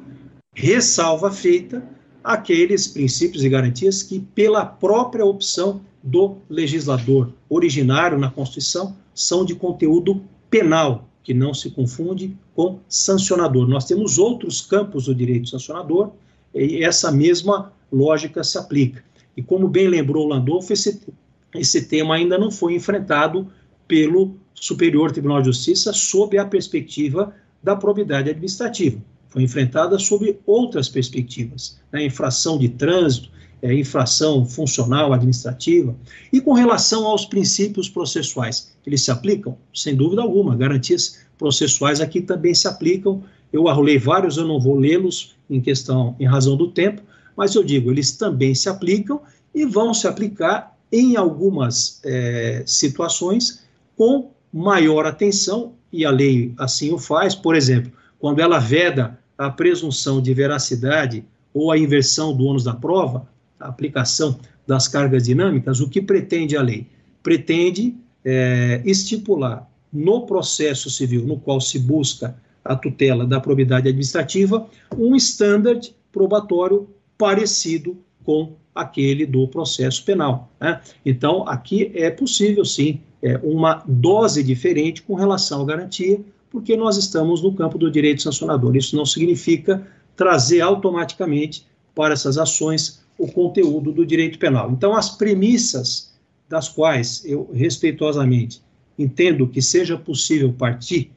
[SPEAKER 6] Ressalva feita aqueles princípios e garantias que, pela própria opção do legislador originário na Constituição, são de conteúdo penal, que não se confunde com sancionador. Nós temos outros campos do direito sancionador e essa mesma lógica se aplica. E como bem lembrou Landolfo, esse, esse tema ainda não foi enfrentado pelo Superior Tribunal de Justiça sob a perspectiva da probidade administrativa. Foi enfrentada sob outras perspectivas, né, infração de trânsito, é, infração funcional administrativa. E com relação aos princípios processuais, eles se aplicam? Sem dúvida alguma, garantias processuais aqui também se aplicam. Eu arrolei vários, eu não vou lê-los em questão, em razão do tempo, mas eu digo, eles também se aplicam e vão se aplicar em algumas é, situações com maior atenção, e a lei assim o faz, por exemplo, quando ela veda a presunção de veracidade ou a inversão do ônus da prova, a aplicação das cargas dinâmicas, o que pretende a lei? Pretende é, estipular no processo civil no qual se busca a tutela da probidade administrativa um standard probatório parecido com aquele do processo penal. Né? Então, aqui é possível, sim, é, uma dose diferente com relação à garantia, porque nós estamos no campo do direito sancionador. Isso não significa trazer automaticamente para essas ações o conteúdo do direito penal. Então, as premissas das quais eu respeitosamente entendo que seja possível partir,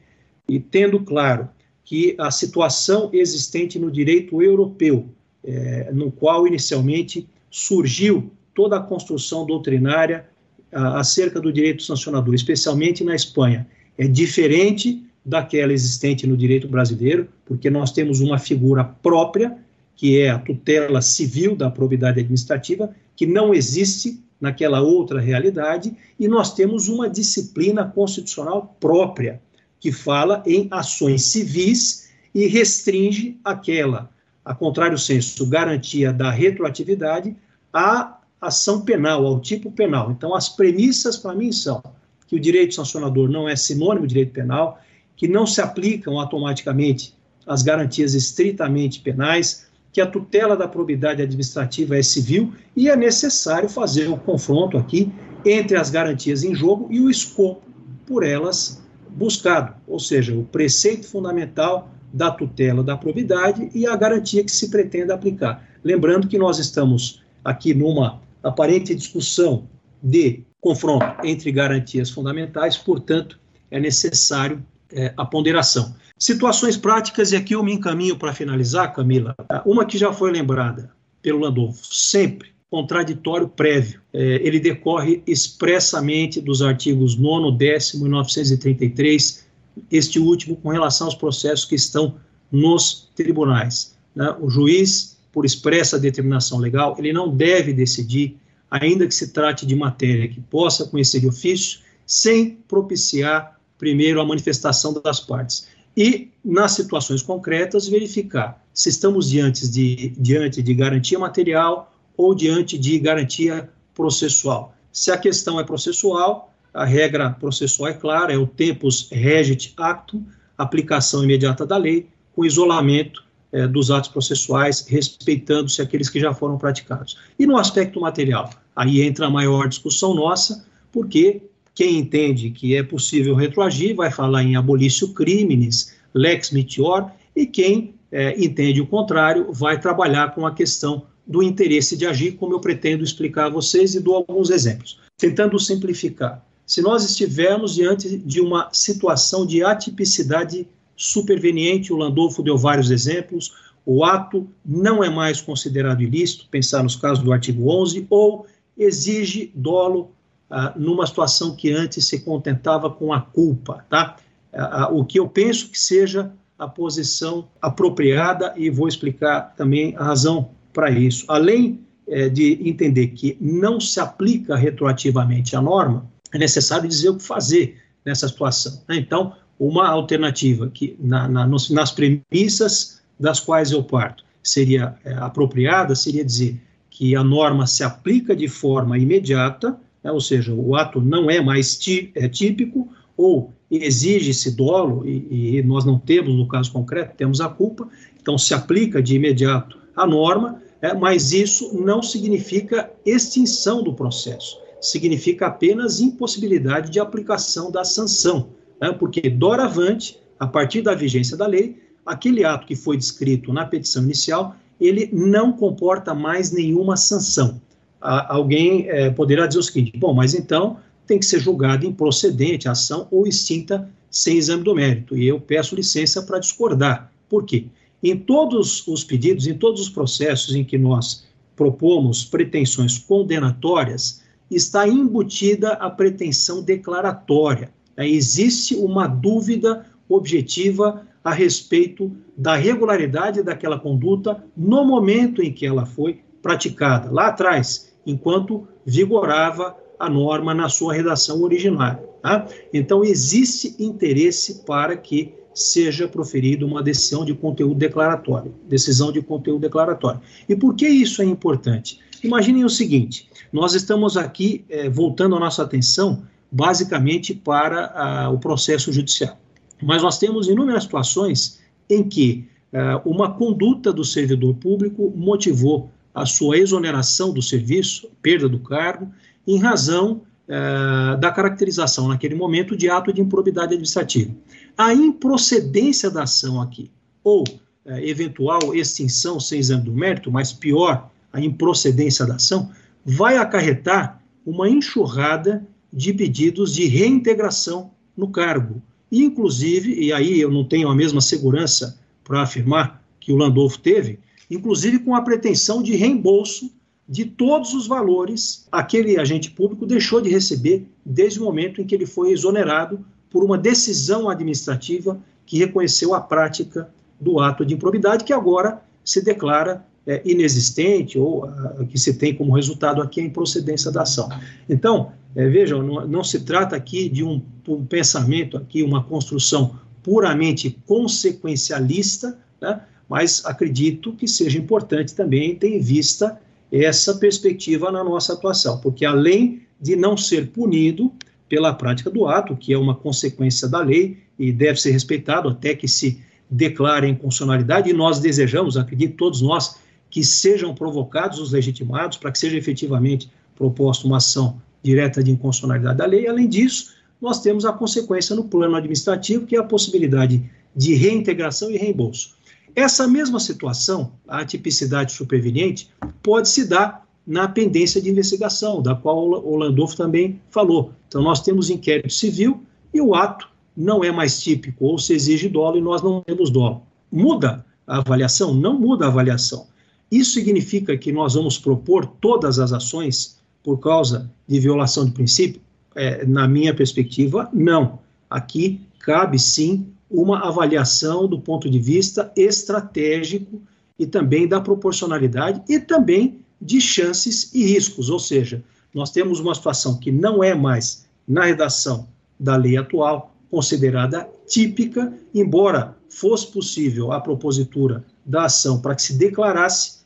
[SPEAKER 6] e tendo claro que a situação existente no direito europeu, é, no qual inicialmente surgiu toda a construção doutrinária acerca do direito sancionador, especialmente na Espanha, é diferente daquela existente no direito brasileiro, porque nós temos uma figura própria, que é a tutela civil da probidade administrativa, que não existe naquela outra realidade, e nós temos uma disciplina constitucional própria, que fala em ações civis e restringe aquela, a contrário senso, garantia da retroatividade à ação penal, ao tipo penal. Então, as premissas para mim são que o direito sancionador não é sinônimo de direito penal, que não se aplicam automaticamente as garantias estritamente penais, que a tutela da probidade administrativa é civil e é necessário fazer o confronto aqui entre as garantias em jogo e o escopo por elas buscado, ou seja, o preceito fundamental da tutela da probidade e a garantia que se pretende aplicar. Lembrando que nós estamos aqui numa aparente discussão de confronto entre garantias fundamentais, portanto, é necessário é, a ponderação. Situações práticas, e aqui eu me encaminho para finalizar, Camila. Uma que já foi lembrada pelo Landolfo, sempre contraditório prévio. É, ele decorre expressamente dos artigos 9, 10 e 933, este último com relação aos processos que estão nos tribunais. Né? O juiz, por expressa determinação legal, ele não deve decidir, ainda que se trate de matéria que possa conhecer de ofício, sem propiciar primeiro a manifestação das partes. E, nas situações concretas, verificar se estamos diante de, diante de garantia material ou diante de garantia processual. Se a questão é processual, a regra processual é clara, é o tempus regit actum, aplicação imediata da lei, com isolamento é, dos atos processuais, respeitando-se aqueles que já foram praticados. E no aspecto material, aí entra a maior discussão nossa, porque quem entende que é possível retroagir vai falar em abolício crimes, lex mitior, e quem é, entende o contrário vai trabalhar com a questão do interesse de agir, como eu pretendo explicar a vocês e dou alguns exemplos. Tentando simplificar, se nós estivermos diante de uma situação de atipicidade superveniente, o Landolfo deu vários exemplos, o ato não é mais considerado ilícito, pensar nos casos do artigo 11, ou exige dolo ah, numa situação que antes se contentava com a culpa, tá? Ah, ah, o que eu penso que seja a posição apropriada e vou explicar também a razão para isso. Além eh, de entender que não se aplica retroativamente a norma, é necessário dizer o que fazer nessa situação. Né? Então, uma alternativa que na, na, nos, nas premissas das quais eu parto seria é, apropriada seria dizer que a norma se aplica de forma imediata né, ou seja, o ato não é mais é típico, ou exige-se dolo, e, e, nós não temos, no caso concreto, temos a culpa, então se aplica de imediato a norma, é, mas isso não significa extinção do processo, significa apenas impossibilidade de aplicação da sanção, né, porque doravante, a partir da vigência da lei, aquele ato que foi descrito na petição inicial, ele não comporta mais nenhuma sanção alguém é, poderá dizer o seguinte: bom, mas então tem que ser julgado improcedente a ação ou extinta sem exame do mérito. E eu peço licença para discordar. Por quê? Em todos os pedidos, em todos os processos em que nós propomos pretensões condenatórias, está embutida a pretensão declaratória. É, existe uma dúvida objetiva a respeito da regularidade daquela conduta no momento em que ela foi praticada, lá atrás, enquanto vigorava a norma na sua redação originária. Tá? Então, existe interesse para que seja proferida uma decisão de conteúdo declaratório, decisão de conteúdo declaratório. E por que isso é importante? Imaginem o seguinte: nós estamos aqui é, voltando a nossa atenção basicamente para a, o processo judicial, mas nós temos inúmeras situações em que a, uma conduta do servidor público motivou a sua exoneração do serviço, perda do cargo, em razão eh, da caracterização naquele momento de ato de improbidade administrativa. A improcedência da ação aqui, ou eventual extinção sem exame do mérito, mas pior, a improcedência da ação, vai acarretar uma enxurrada de pedidos de reintegração no cargo. Inclusive, e aí eu não tenho a mesma segurança para afirmar que o Landolfo teve, inclusive com a pretensão de reembolso de todos os valores aquele agente público deixou de receber desde o momento em que ele foi exonerado por uma decisão administrativa que reconheceu a prática do ato de improbidade, que agora se declara é, inexistente ou a, que se tem como resultado aqui a improcedência da ação. Então, é, vejam, não, não, se trata aqui de um, um pensamento, aqui uma construção puramente consequencialista, né, mas acredito que seja importante também ter em vista essa perspectiva na nossa atuação, porque além de não ser punido, pela prática do ato, que é uma consequência da lei e deve ser respeitado até que se declare em constitucionalidade, e nós desejamos, acredito todos nós, que sejam provocados os legitimados para que seja efetivamente proposta uma ação direta de inconstitucionalidade da lei. Além disso, nós temos a consequência no plano administrativo, que é a possibilidade de reintegração e reembolso. Essa mesma situação, a atipicidade superveniente, pode se dar na pendência de investigação, da qual o Landolfo também falou. Então, nós temos inquérito civil e o ato não é mais típico, ou se exige dolo e nós não temos dolo. Muda a avaliação? Não muda a avaliação. Isso significa que nós vamos propor todas as ações por causa de violação de princípio? É, na minha perspectiva, não. Aqui cabe sim uma avaliação do ponto de vista estratégico e também da proporcionalidade e também de chances e riscos, ou seja, nós temos uma situação que não é mais, na redação da lei atual, considerada típica, embora fosse possível a propositura da ação para que se declarasse,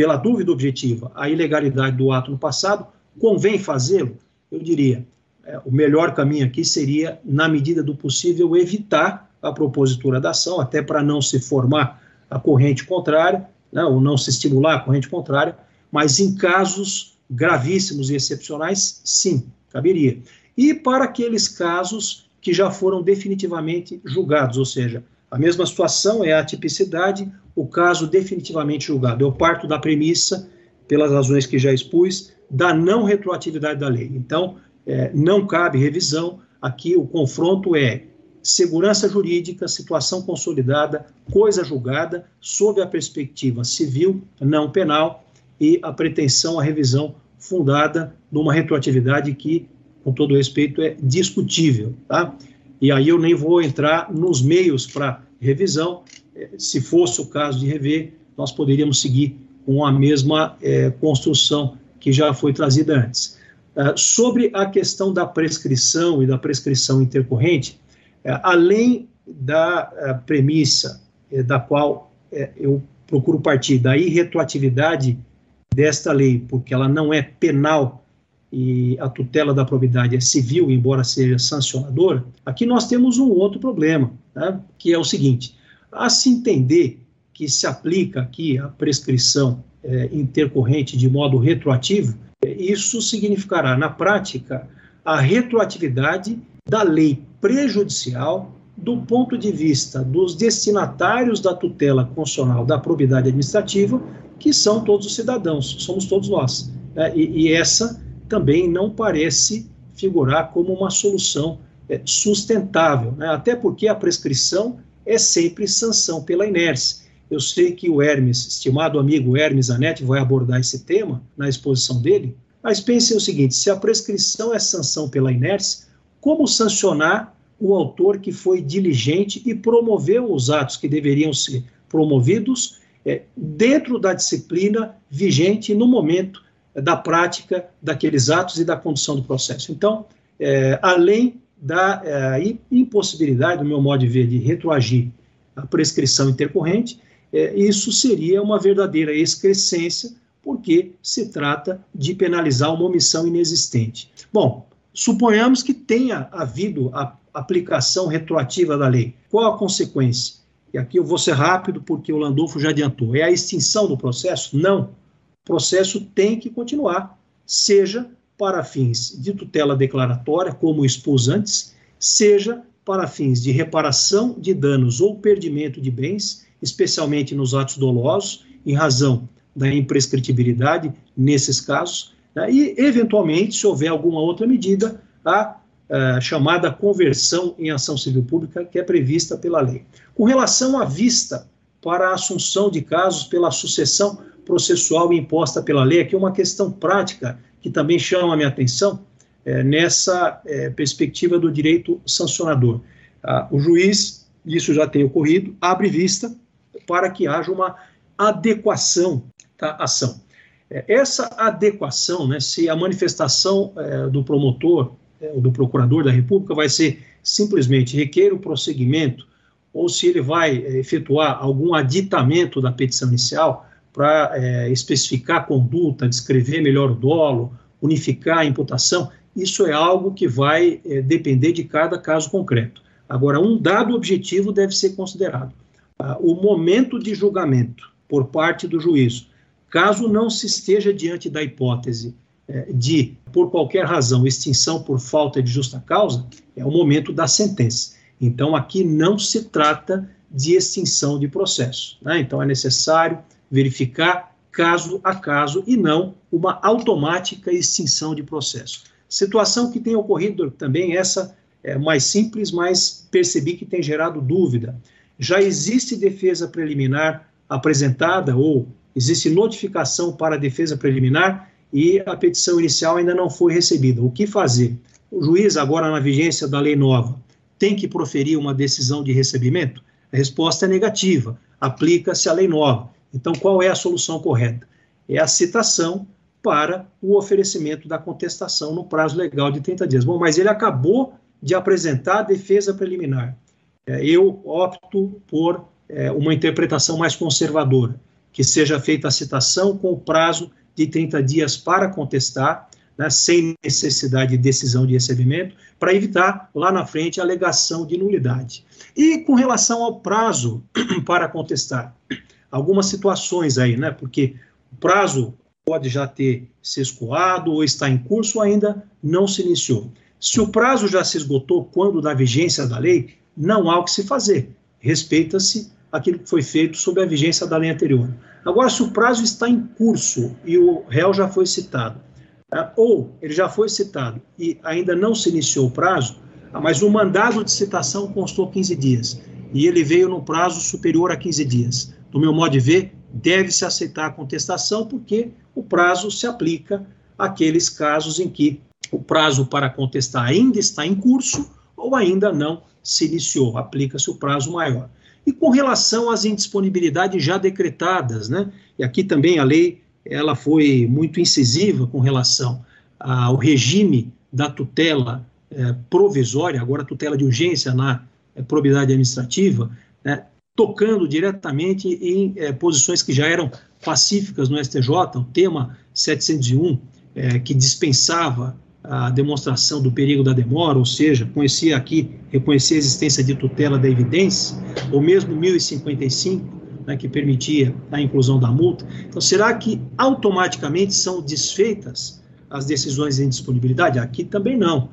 [SPEAKER 6] pela dúvida objetiva, a ilegalidade do ato no passado, convém fazê-lo? Eu diria, é, o melhor caminho aqui seria, na medida do possível, evitar a propositura da ação, até para não se formar a corrente contrária, né, ou não se estimular a corrente contrária, mas em casos gravíssimos e excepcionais, sim, caberia. E para aqueles casos que já foram definitivamente julgados, ou seja, a mesma situação é a tipicidade, o caso definitivamente julgado. Eu parto da premissa, pelas razões que já expus, da não retroatividade da lei. Então, é, não cabe revisão. Aqui o confronto é segurança jurídica, situação consolidada, coisa julgada, sob a perspectiva civil, não penal, e a pretensão à revisão fundada numa retroatividade que, com todo respeito, é discutível. Tá? E aí eu nem vou entrar nos meios para revisão. É, se fosse o caso de rever, nós poderíamos seguir com a mesma é, construção que já foi trazida antes. É, sobre a questão da prescrição e da prescrição intercorrente, é, além da é, premissa é, da qual eu procuro partir da irretroatividade desta lei, porque ela não é penal e a tutela da probidade é civil, embora seja sancionadora, aqui nós temos um outro problema, né, que é o seguinte: a se entender que se aplica aqui a prescrição é, intercorrente de modo retroativo, isso significará, na prática, a retroatividade da lei prejudicial do ponto de vista dos destinatários da tutela constitucional da probidade administrativa, que são todos os cidadãos, somos todos nós. Né? E, e, essa também não parece figurar como uma solução sustentável, né? até porque a prescrição é sempre sanção pela inércia. Eu sei que o Hermes, estimado amigo Hermes Anete, vai abordar esse tema na exposição dele, mas pensem o seguinte: se a prescrição é sanção pela inércia, como sancionar o autor que foi diligente e promoveu os atos que deveriam ser promovidos é, dentro da disciplina vigente no momento é, da prática daqueles atos e da condução do processo. Então, é, além da é, impossibilidade, do meu modo de ver, de retroagir a prescrição intercorrente, é, isso seria uma verdadeira excrescência, porque se trata de penalizar uma omissão inexistente. Bom, Suponhamos que tenha havido a aplicação retroativa da lei. Qual a consequência? E aqui eu vou ser rápido porque o Landolfo já adiantou. É a extinção do processo? Não. O processo tem que continuar, seja para fins de tutela declaratória, como expus antes, seja para fins de reparação de danos ou perdimento de bens, especialmente nos atos dolosos, em razão da imprescritibilidade nesses casos, né? E, eventualmente, se houver alguma outra medida, a, a chamada conversão em ação civil pública, que é prevista pela lei. Com relação à vista para a assunção de casos pela sucessão processual imposta pela lei, aqui é uma questão prática que também chama a minha atenção é, nessa é, perspectiva do direito sancionador. Ah, o juiz, isso já tem ocorrido, abre vista para que haja uma adequação da ação. É, essa adequação, né, se a manifestação é, do promotor, é, do procurador da República, vai ser simplesmente requer o prosseguimento, ou se ele vai é, efetuar algum aditamento da petição inicial para é, especificar a conduta, descrever melhor o dolo, unificar a imputação, isso é algo que vai é, depender de cada caso concreto. Agora, um dado objetivo deve ser considerado: ah, o momento de julgamento por parte do juízo, caso não se esteja diante da hipótese é, de, por qualquer razão, extinção por falta de justa causa, é o momento da sentença. Então, aqui não se trata de extinção de processo. Né? Então, é necessário verificar caso a caso e não uma automática extinção de processo. Situação que tem ocorrido também, essa é mais simples, mas percebi que tem gerado dúvida. Já existe defesa preliminar apresentada ou existe notificação para defesa preliminar e a petição inicial ainda não foi recebida. O que fazer? O juiz, agora na vigência da lei nova, tem que proferir uma decisão de recebimento? A resposta é negativa. Aplica-se a lei nova. Então, qual é a solução correta? É a citação para o oferecimento da contestação no prazo legal de 30 dias. Bom, mas ele acabou de apresentar a defesa preliminar. É, eu opto por é, uma interpretação mais conservadora, que seja feita a citação com o prazo de 30 dias para contestar, né, sem necessidade de decisão de recebimento, para evitar lá na frente a alegação de nulidade. E com relação ao prazo (clears throat) para contestar, algumas situações aí, né, porque o prazo pode já ter se escoado ou está em curso ou ainda não se iniciou. Se o prazo já se esgotou quando da vigência da lei, não há o que se fazer. Respeita-se aquilo que foi feito sob a vigência da lei anterior. Agora, se o prazo está em curso e o réu já foi citado, tá? ou ele já foi citado e ainda não se iniciou o prazo, mas o mandado de citação constou 15 dias e ele veio no prazo superior a 15 dias. Do meu modo de ver, deve-se aceitar a contestação, porque o prazo se aplica àqueles casos em que o prazo para contestar ainda está em curso ou ainda não se iniciou, aplica-se o prazo maior. E com relação às indisponibilidades já decretadas, né? E aqui também a lei ela foi muito incisiva com relação ao regime da tutela é, provisória, agora tutela de urgência na é, probidade administrativa, né? Tocando diretamente em é, posições que já eram pacíficas no STJ, o tema 701, é, que dispensava a demonstração do perigo da demora, ou seja, conhecia aqui, reconhecia a existência de tutela da evidência, ou mesmo 1055, né, que permitia a inclusão da multa. Então, será que automaticamente são desfeitas as decisões de indisponibilidade? Aqui também não.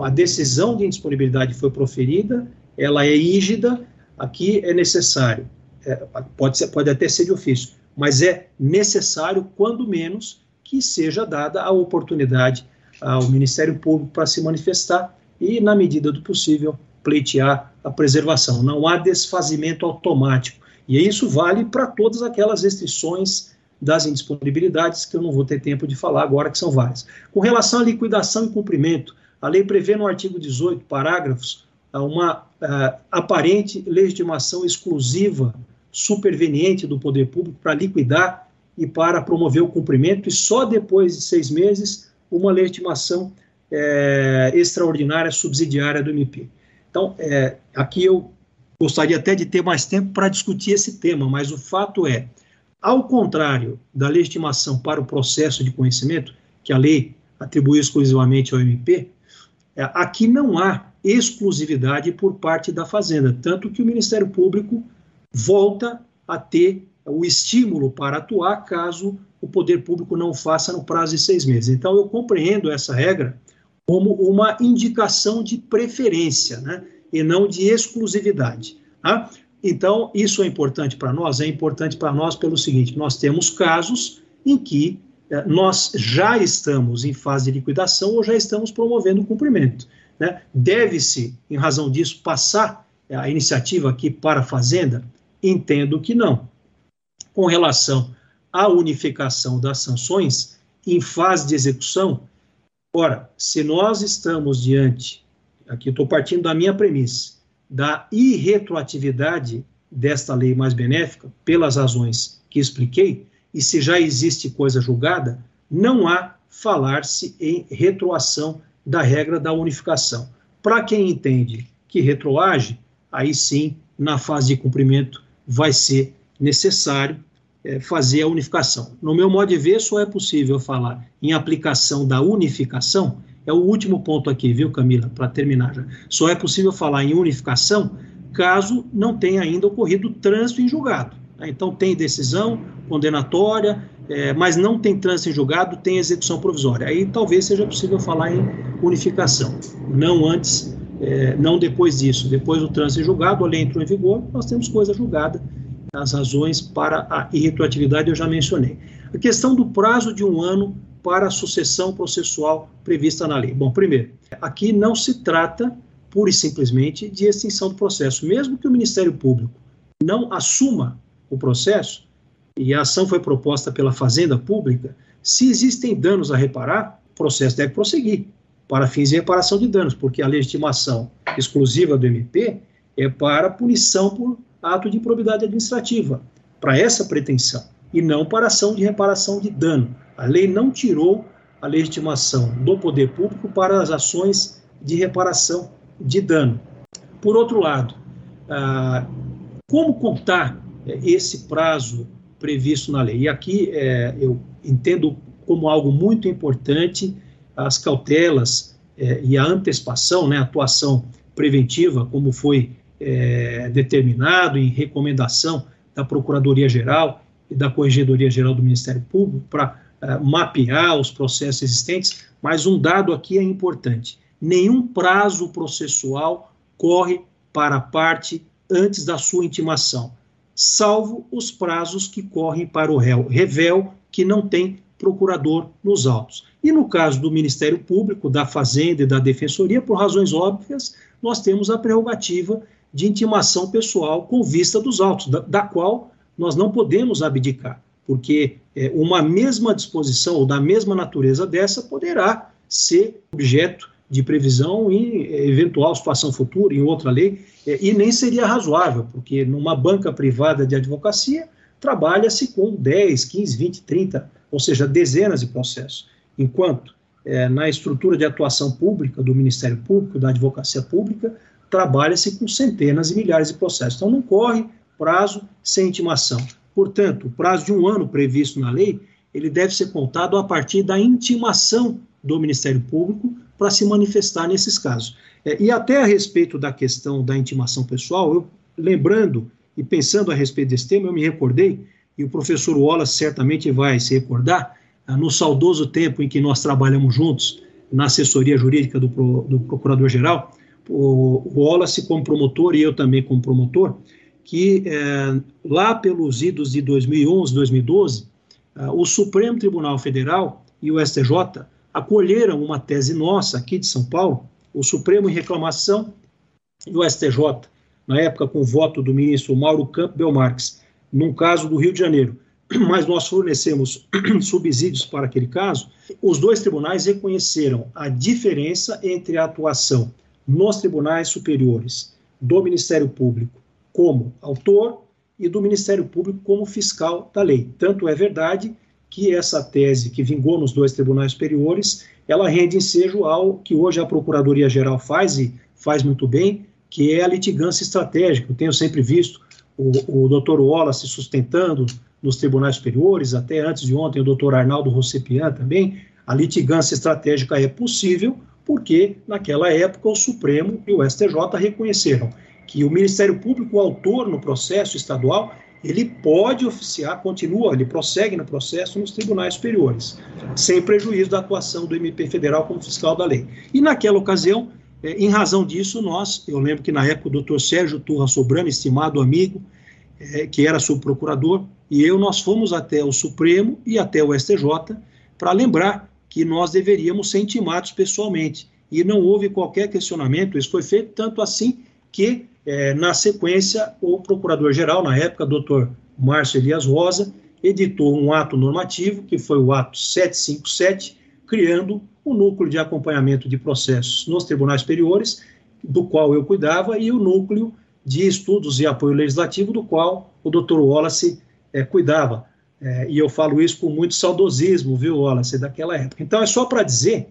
[SPEAKER 6] A decisão de indisponibilidade foi proferida, ela é rígida, aqui é necessário, é, pode, ser, pode até ser de ofício, mas é necessário, quando menos, que seja dada a oportunidade ao Ministério Público para se manifestar e, na medida do possível, pleitear a preservação. Não há desfazimento automático. E isso vale para todas aquelas restrições das indisponibilidades, que eu não vou ter tempo de falar agora, que são várias. Com relação à liquidação e cumprimento, a lei prevê no artigo 18, parágrafos, uma uh, aparente legitimação exclusiva superveniente do poder público para liquidar e para promover o cumprimento, e só depois de seis meses uma legitimação é, extraordinária subsidiária do MP. Então, é, aqui eu gostaria até de ter mais tempo para discutir esse tema, mas o fato é, ao contrário da legitimação para o processo de conhecimento, que a lei atribui exclusivamente ao MP, é, aqui não há exclusividade por parte da Fazenda, tanto que o Ministério Público volta a ter o estímulo para atuar caso o poder público não faça no prazo de seis meses. Então, eu compreendo essa regra como uma indicação de preferência, né, e não de exclusividade. Tá? Então, isso é importante para nós? É importante para nós pelo seguinte: nós temos casos em que eh, nós já estamos em fase de liquidação ou já estamos promovendo o cumprimento. Né? Deve-se, em razão disso, passar a iniciativa aqui para a Fazenda? Entendo que não. Com relação a unificação das sanções em fase de execução. Ora, se nós estamos diante, aqui estou partindo da minha premissa, da irretroatividade desta lei mais benéfica, pelas razões que expliquei, e se já existe coisa julgada, não há falar-se em retroação da regra da unificação. Para quem entende que retroage, aí sim, na fase de cumprimento, vai ser necessário é, fazer a unificação. No meu modo de ver, só é possível falar em aplicação da unificação é o último ponto aqui, viu, Camila, para terminar já. Só é possível falar em unificação caso não tenha ainda ocorrido trânsito em julgado. Né? Então, tem decisão condenatória, é, mas não tem trânsito em julgado, tem execução provisória. Aí talvez seja possível falar em unificação, não antes, é, não depois disso. Depois do trânsito em julgado, a lei entrou em vigor, nós temos coisa julgada. As razões para a irretroatividade eu já mencionei. A questão do prazo de um ano para a sucessão processual prevista na lei. Bom, primeiro, aqui não se trata pura e simplesmente de extinção do processo. Mesmo que o Ministério Público não assuma o processo, e a ação foi proposta pela Fazenda Pública, se existem danos a reparar, o processo deve prosseguir para fins de reparação de danos, porque a legitimação exclusiva do MP é para punição por ato de improbidade administrativa, para essa pretensão, e não para ação de reparação de dano. A lei não tirou a legitimação do poder público para as ações de reparação de dano. Por outro lado, ah, como contar eh, esse prazo previsto na lei? E aqui é, eu entendo como algo muito importante as cautelas é, e a antecipação, né, a atuação preventiva, como foi é, determinado em recomendação da Procuradoria-Geral e da Corregedoria-Geral do Ministério Público para é, mapear os processos existentes, mas um dado aqui é importante: nenhum prazo processual corre para a parte antes da sua intimação, salvo os prazos que correm para o réu revel que não tem procurador nos autos. E no caso do Ministério Público, da Fazenda e da Defensoria, por razões óbvias, nós temos a prerrogativa de intimação pessoal com vista dos autos, da, da qual nós não podemos abdicar, porque é, uma mesma disposição ou da mesma natureza dessa poderá ser objeto de previsão em eventual situação futura, em outra lei, é, e nem seria razoável, porque numa banca privada de advocacia trabalha-se com 10, 15, 20, 30, ou seja, dezenas de processos, enquanto é, na estrutura de atuação pública do Ministério Público, da advocacia pública, trabalha-se com centenas e milhares de processos. Então, não corre prazo sem intimação. Portanto, o prazo de um ano previsto na lei, ele deve ser contado a partir da intimação do Ministério Público para se manifestar nesses casos. É, e até a respeito da questão da intimação pessoal, eu lembrando e pensando a respeito desse tema, eu me recordei, e o professor Wallace certamente vai se recordar, ah, no saudoso tempo em que nós trabalhamos juntos na assessoria jurídica do, do Procurador-Geral, o, Wallace como promotor e eu também como promotor, que é, lá pelos idos de 2011, 2012, ah, o Supremo Tribunal Federal e o STJ acolheram uma tese nossa aqui de São Paulo, o Supremo em reclamação e o STJ, na época com o voto do ministro Mauro Campo Belmarques, num caso do Rio de Janeiro, (clears throat) mas nós fornecemos (clears throat) subsídios para aquele caso, os dois tribunais reconheceram a diferença entre a atuação nos tribunais superiores do Ministério Público como autor e do Ministério Público como fiscal da lei. Tanto é verdade que essa tese que vingou nos dois tribunais superiores, ela rende ensejo ao que hoje a Procuradoria-Geral faz e faz muito bem, que é a litigância estratégica. Eu tenho sempre visto o, o doutor Wallace sustentando nos tribunais superiores, até antes de ontem o doutor Arnaldo Rossepian também, a litigância estratégica é possível porque, naquela época, o Supremo e o STJ reconheceram que o Ministério Público, o autor no processo estadual, ele pode oficiar, continua, ele prossegue no processo nos tribunais superiores, sem prejuízo da atuação do MP federal como fiscal da lei. E naquela ocasião, é, em razão disso, nós, eu lembro que na época o doutor Sérgio Turra Sobrano, estimado amigo, é, que era subprocurador, e eu, nós fomos até o Supremo e até o STJ para lembrar que nós deveríamos ser intimados pessoalmente. E não houve qualquer questionamento, isso foi feito tanto assim que é, na sequência, o procurador-geral, na época, doutor Márcio Elias Rosa, editou um ato normativo, que foi o ato 757, criando o núcleo de acompanhamento de processos nos tribunais superiores, do qual eu cuidava, e o núcleo de estudos e apoio legislativo, do qual o doutor Wallace é, cuidava. É, e eu falo isso com muito saudosismo, viu, Wallace, daquela época. Então, é só para dizer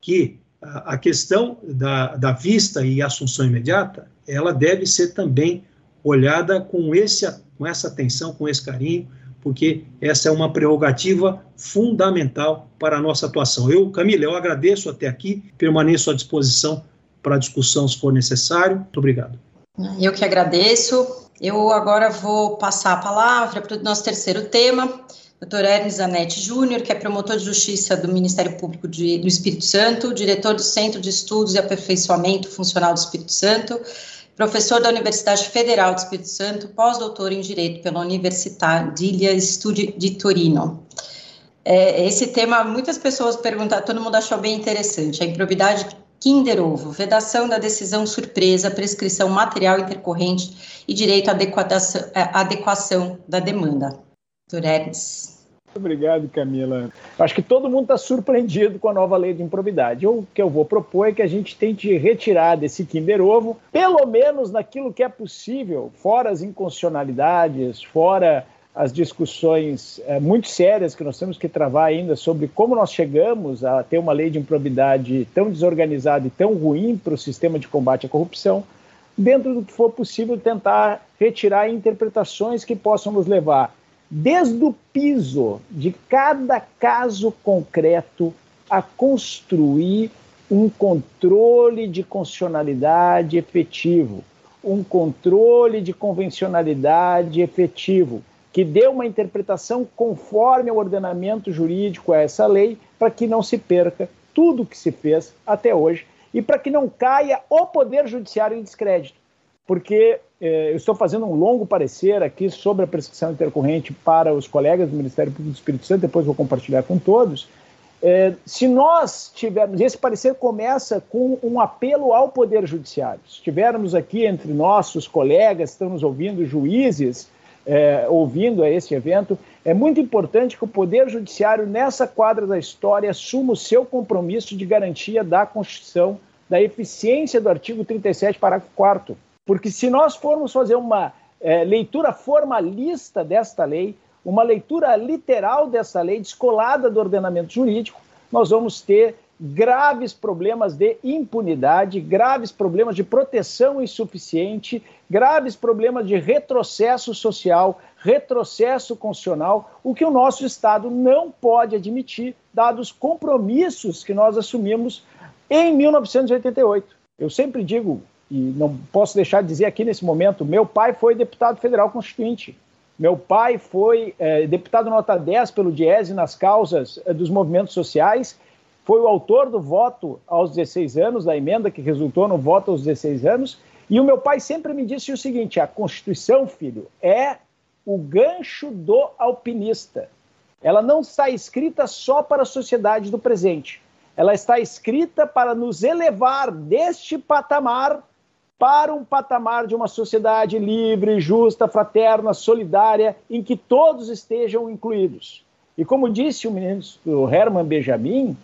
[SPEAKER 6] que a, questão da, da vista e assunção imediata ela deve ser também olhada com, esse, com essa atenção, com esse carinho, porque essa é uma prerrogativa fundamental para a nossa atuação. Eu, Camila, eu agradeço até aqui, permaneço à disposição para discussão se for necessário. Muito obrigado.
[SPEAKER 5] Eu que agradeço. Eu agora vou passar a palavra para o nosso terceiro tema, Dr. Hermes Zanetti Júnior, que é promotor de justiça do Ministério Público de, do Espírito Santo, diretor do Centro de Estudos e Aperfeiçoamento Funcional do Espírito Santo, professor da Universidade Federal do Espírito Santo, pós-doutor em Direito pela Universidade Studi di Torino. É, esse tema, muitas pessoas perguntaram, todo mundo achou bem interessante, a improbidade Kinder Ovo, vedação da decisão surpresa, prescrição material intercorrente e direito à adequação, adequação da demanda. Hermes.
[SPEAKER 7] Obrigado, Camila. Acho que todo mundo está surpreendido com a nova lei de improbidade. O que eu vou propor é que a gente tente retirar desse Kinder Ovo, pelo menos naquilo que é possível, fora as inconstitucionalidades, fora as discussões é, muito sérias que nós temos que travar ainda sobre como nós chegamos a ter uma lei de improbidade tão desorganizada e tão ruim para o sistema de combate à corrupção, dentro do que for possível tentar retirar interpretações que possam nos levar desde o piso de cada caso concreto a construir um controle de constitucionalidade efetivo, um controle de convencionalidade efetivo, que dê uma interpretação conforme ao ordenamento jurídico a essa lei, para que não se perca tudo o que se fez até hoje e para que não caia o Poder Judiciário em descrédito. Porque eu estou fazendo um longo parecer aqui sobre a prescrição intercorrente para os colegas do Ministério Público do Espírito Santo, depois vou compartilhar com todos. É, se nós tivermos, esse parecer começa com um apelo ao Poder Judiciário. Se tivermos aqui entre nossos colegas, estamos ouvindo juízes, é, ouvindo a esse evento, é muito importante que o Poder Judiciário, nessa quadra da história, assuma o seu compromisso de garantia da Constituição, da eficiência do artigo 37, parágrafo 4 porque se nós formos fazer uma é, leitura formalista desta lei, uma leitura literal dessa lei, descolada do ordenamento jurídico, nós vamos ter graves problemas de impunidade, graves problemas de proteção insuficiente, graves problemas de retrocesso social, retrocesso constitucional, o que o nosso Estado não pode admitir, dados os compromissos que nós assumimos em 1988. Eu sempre digo, e não posso deixar de dizer aqui nesse momento, meu pai foi deputado federal constituinte. Meu pai foi é, deputado nota 10 pelo Diese nas causas é, dos movimentos sociais, foi o autor do voto aos 16 anos, da emenda que resultou no voto aos 16 anos, e o meu pai sempre me disse o seguinte: a Constituição, filho, é o gancho do alpinista. Ela não está escrita só para a sociedade do presente. Ela está escrita para nos elevar deste patamar para um patamar de uma sociedade livre, justa, fraterna, solidária, em que todos estejam incluídos. E como disse o ministro Herman Benjamin,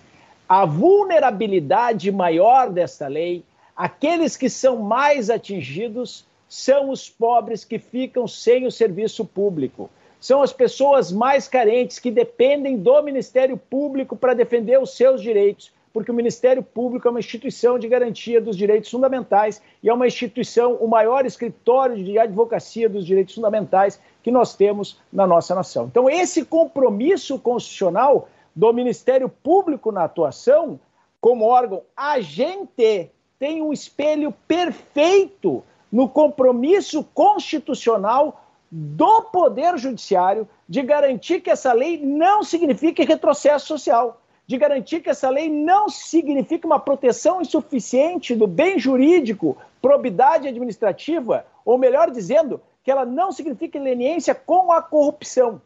[SPEAKER 7] a vulnerabilidade maior desta lei, aqueles que são mais atingidos, são os pobres que ficam sem o serviço público. São as pessoas mais carentes que dependem do Ministério Público para defender os seus direitos porque o Ministério Público é uma instituição de garantia dos direitos fundamentais e é uma instituição, o maior escritório de advocacia dos direitos fundamentais que nós temos na nossa nação. Então, esse compromisso constitucional do Ministério Público na atuação, como órgão agente, tem um espelho perfeito no compromisso constitucional do Poder Judiciário de garantir que essa lei não signifique retrocesso social de garantir que essa lei não significa uma proteção insuficiente do bem jurídico, probidade administrativa, ou melhor dizendo, que ela não significa leniência com a corrupção.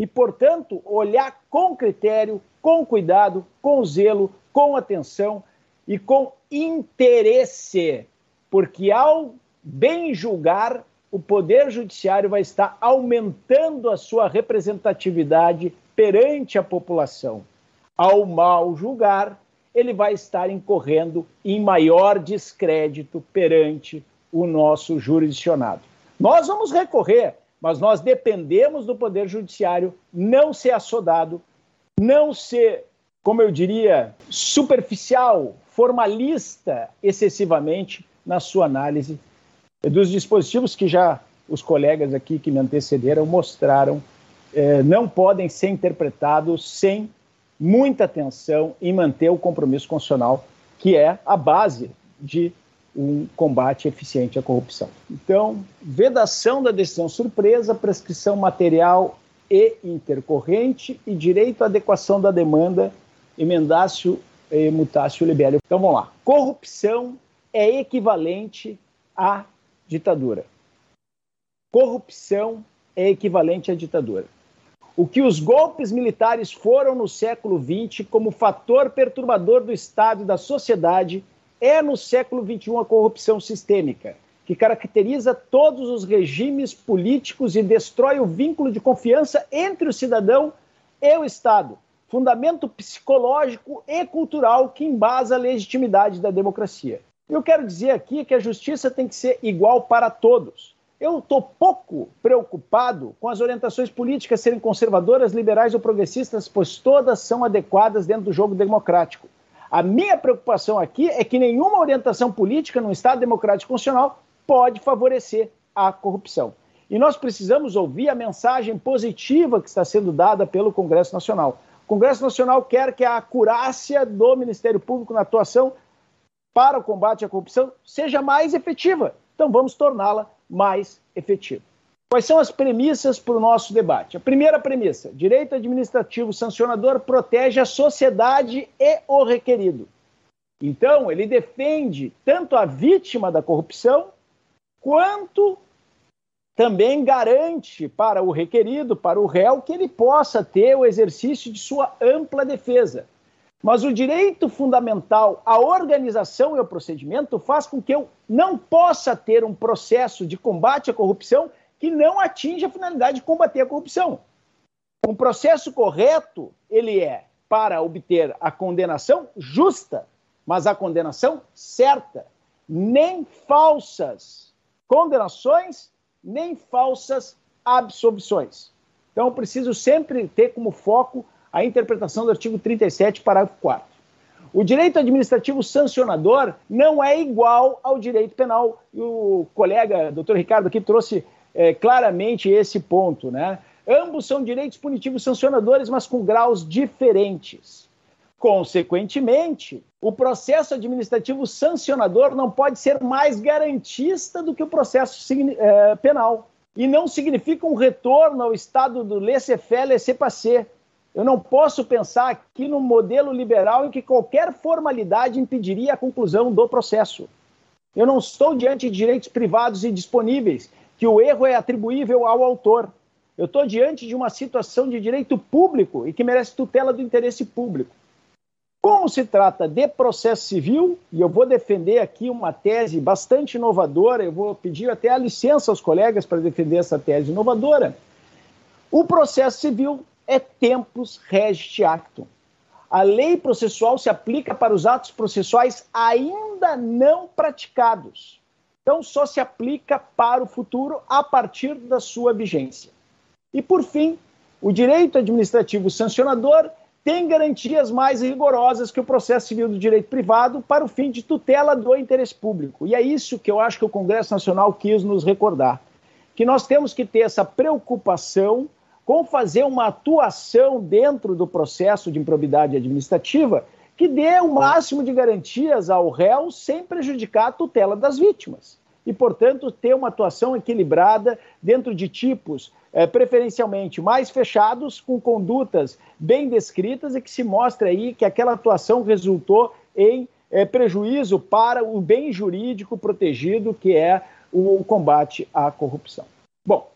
[SPEAKER 7] E, portanto, olhar com critério, com cuidado, com zelo, com atenção e com interesse, porque ao bem julgar, o Poder Judiciário vai estar aumentando a sua representatividade perante a população ao mal julgar, ele vai estar incorrendo em maior descrédito perante o nosso jurisdicionado. Nós vamos recorrer, mas nós dependemos do Poder Judiciário não ser assodado, não ser, como eu diria, superficial, formalista excessivamente na sua análise dos dispositivos que já os colegas aqui que me antecederam mostraram eh, não podem ser interpretados sem muita atenção e manter o compromisso constitucional, que é a base de um combate eficiente à corrupção. Então, vedação da decisão surpresa, prescrição material e intercorrente e direito à adequação da demanda, emendácio e mutácio libério. Então, vamos lá. Corrupção é equivalente à ditadura. Corrupção é equivalente à ditadura. O que os golpes militares foram no século XX como fator perturbador do Estado e da sociedade é no século XXI a corrupção sistêmica, que caracteriza todos os regimes políticos e destrói o vínculo de confiança entre o cidadão e o Estado, fundamento psicológico e cultural que embasa a legitimidade da democracia. Eu quero dizer aqui que a justiça tem que ser igual para todos. Eu estou pouco preocupado com as orientações políticas serem conservadoras, liberais ou progressistas, pois todas são adequadas dentro do jogo democrático. A minha preocupação aqui é que nenhuma orientação política no Estado democrático constitucional pode favorecer a corrupção. E nós precisamos ouvir a mensagem positiva que está sendo dada pelo Congresso Nacional. O Congresso Nacional quer que a acurácia do Ministério Público na atuação para o combate à corrupção seja mais efetiva. Então vamos torná-la mais efetiva. Quais são as premissas para o nosso debate? A primeira premissa: direito administrativo sancionador protege a sociedade e o requerido. Então, ele defende tanto a vítima da corrupção, quanto também garante para o requerido, para o réu, que ele possa ter o exercício de sua ampla defesa. Mas o direito fundamental à organização e ao procedimento faz com que eu não possa ter um processo de combate à corrupção que não atinja a finalidade de combater a corrupção. Um processo correto, ele é para obter a condenação justa, mas a condenação certa, nem falsas condenações, nem falsas absolvições. Então, eu preciso sempre ter como foco a interpretação do artigo 37, parágrafo 4. O direito administrativo sancionador não é igual ao direito penal. E o colega, doutor Ricardo, aqui trouxe é, claramente esse ponto. Né? Ambos são direitos punitivos sancionadores, mas com graus diferentes. Consequentemente, o processo administrativo sancionador não pode ser mais garantista do que o processo é, penal. E não significa um retorno ao estado do laissez-faire, laissez-passer, eu não posso pensar aqui no modelo liberal em que qualquer formalidade impediria a conclusão do processo. Eu não estou diante de direitos privados e disponíveis, que o erro é atribuível ao autor. Eu estou diante de uma situação de direito público e que merece tutela do interesse público. Como se trata de processo civil, e eu vou defender aqui uma tese bastante inovadora, eu vou pedir até a licença aos colegas para defender essa tese inovadora. O processo civil é tempus regit actum. A lei processual se aplica para os atos processuais ainda não praticados. Então, só se aplica para o futuro a partir da sua vigência. E, por fim, o direito administrativo sancionador tem garantias mais rigorosas que o processo civil do direito privado para o fim de tutela do interesse público. E é isso que eu acho que o Congresso Nacional quis nos recordar: que nós temos que ter essa preocupação com fazer uma atuação dentro do processo de improbidade administrativa que dê o máximo de garantias ao réu sem prejudicar a tutela das vítimas. E, portanto, ter uma atuação equilibrada dentro de tipos é, preferencialmente mais fechados, com condutas bem descritas e que se mostra aí que aquela atuação resultou em é, prejuízo para o bem jurídico protegido, que é o combate à corrupção. Bom,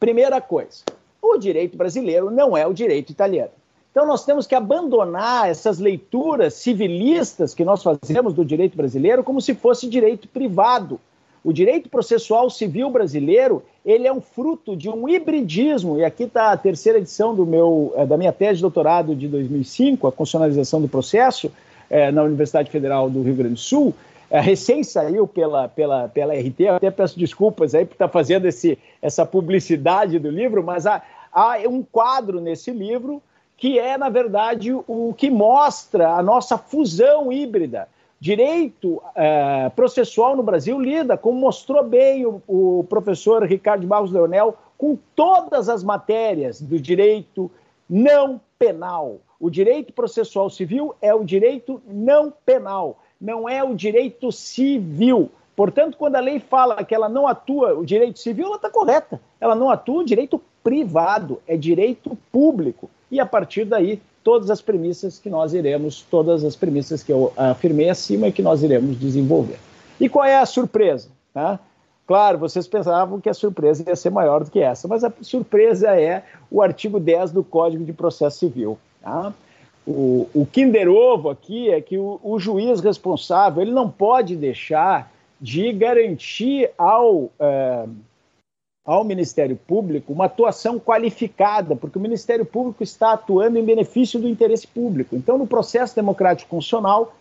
[SPEAKER 7] primeira coisa, o direito brasileiro não é o direito italiano. Então, nós temos que abandonar essas leituras civilistas que nós fazemos do direito brasileiro como se fosse direito privado. O direito processual civil brasileiro ele é um fruto de um hibridismo, e aqui está a terceira edição do meu, eh, da minha tese de doutorado de 2005, a constitucionalização do processo, é, na Universidade Federal do Rio Grande do Sul, recém saiu pela, pela, pela RT, eu até peço desculpas aí por estar fazendo esse, essa publicidade do livro, mas há, há um quadro nesse livro que é, na verdade, o que mostra a nossa fusão híbrida. Direito é, processual no Brasil lida, como mostrou bem o, o professor Ricardo Barros Leonel, com todas as matérias do direito não penal. O direito processual civil é o direito não penal, não é o direito civil. Portanto, quando a lei fala que ela não atua o direito civil, ela está correta. Ela não atua o direito privado, é direito público. E a partir daí, todas as premissas que nós iremos, todas as premissas que eu afirmei acima e que nós iremos desenvolver. E qual é a surpresa? Tá? Claro, vocês pensavam que a surpresa ia ser maior do que essa, mas a surpresa é o artigo 10 do Código de Processo Civil. Tá? O, o Kinder Ovo aqui é que o, o juiz responsável ele não pode deixar de garantir ao, é, ao Ministério Público uma atuação qualificada, porque o Ministério Público está atuando em benefício do interesse público. Então, no processo democrático funcional,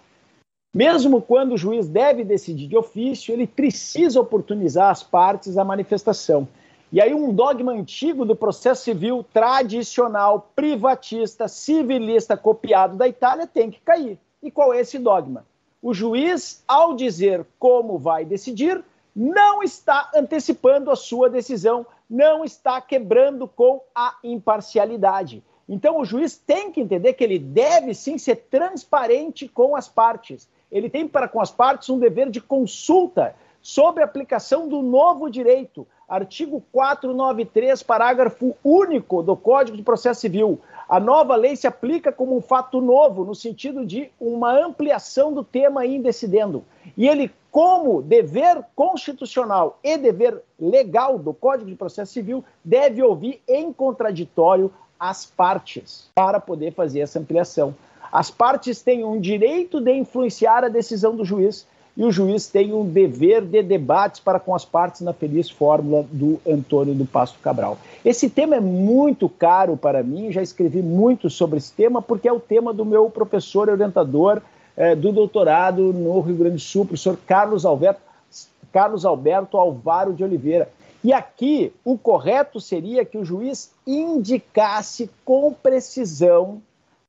[SPEAKER 7] mesmo quando o juiz deve decidir de ofício, ele precisa oportunizar às partes a manifestação. E aí, um dogma antigo do processo civil tradicional, privatista, civilista, copiado da Itália, tem que cair. E qual é esse dogma? o juiz, ao dizer como vai decidir, não está antecipando a sua decisão, não está quebrando com a imparcialidade. Então, o juiz tem que entender que ele deve sim ser transparente com as partes. Ele tem para com as partes um dever de consulta sobre a aplicação do novo direito. Artigo 493, parágrafo único do Código de Processo Civil. A nova lei se aplica como um fato novo, no sentido de uma ampliação do tema indecidendo. E ele, como dever constitucional e dever legal do Código de Processo Civil, deve ouvir em contraditório as partes para poder fazer essa ampliação. As partes têm um direito de influenciar a decisão do juiz e o juiz tem um dever de debates para com as partes na feliz fórmula do Antônio do Pasto Cabral. Esse tema é muito caro para mim, já escrevi muito sobre esse tema, porque é o tema do meu professor orientador é, do doutorado no Rio Grande do Sul, professor Carlos Alberto, Carlos Alberto Alvaro de Oliveira. E aqui o correto seria que o juiz indicasse com precisão,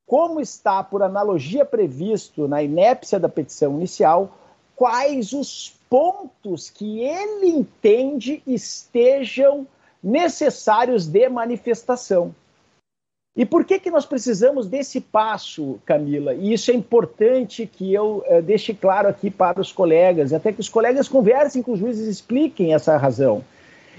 [SPEAKER 7] como está por analogia previsto na inépcia da petição inicial, quais os pontos que ele entende estejam necessários de manifestação. E por que, que nós precisamos desse passo, Camila? E isso é importante que eu uh, deixe claro aqui para os colegas, até que os colegas conversem com os juízes e expliquem essa razão.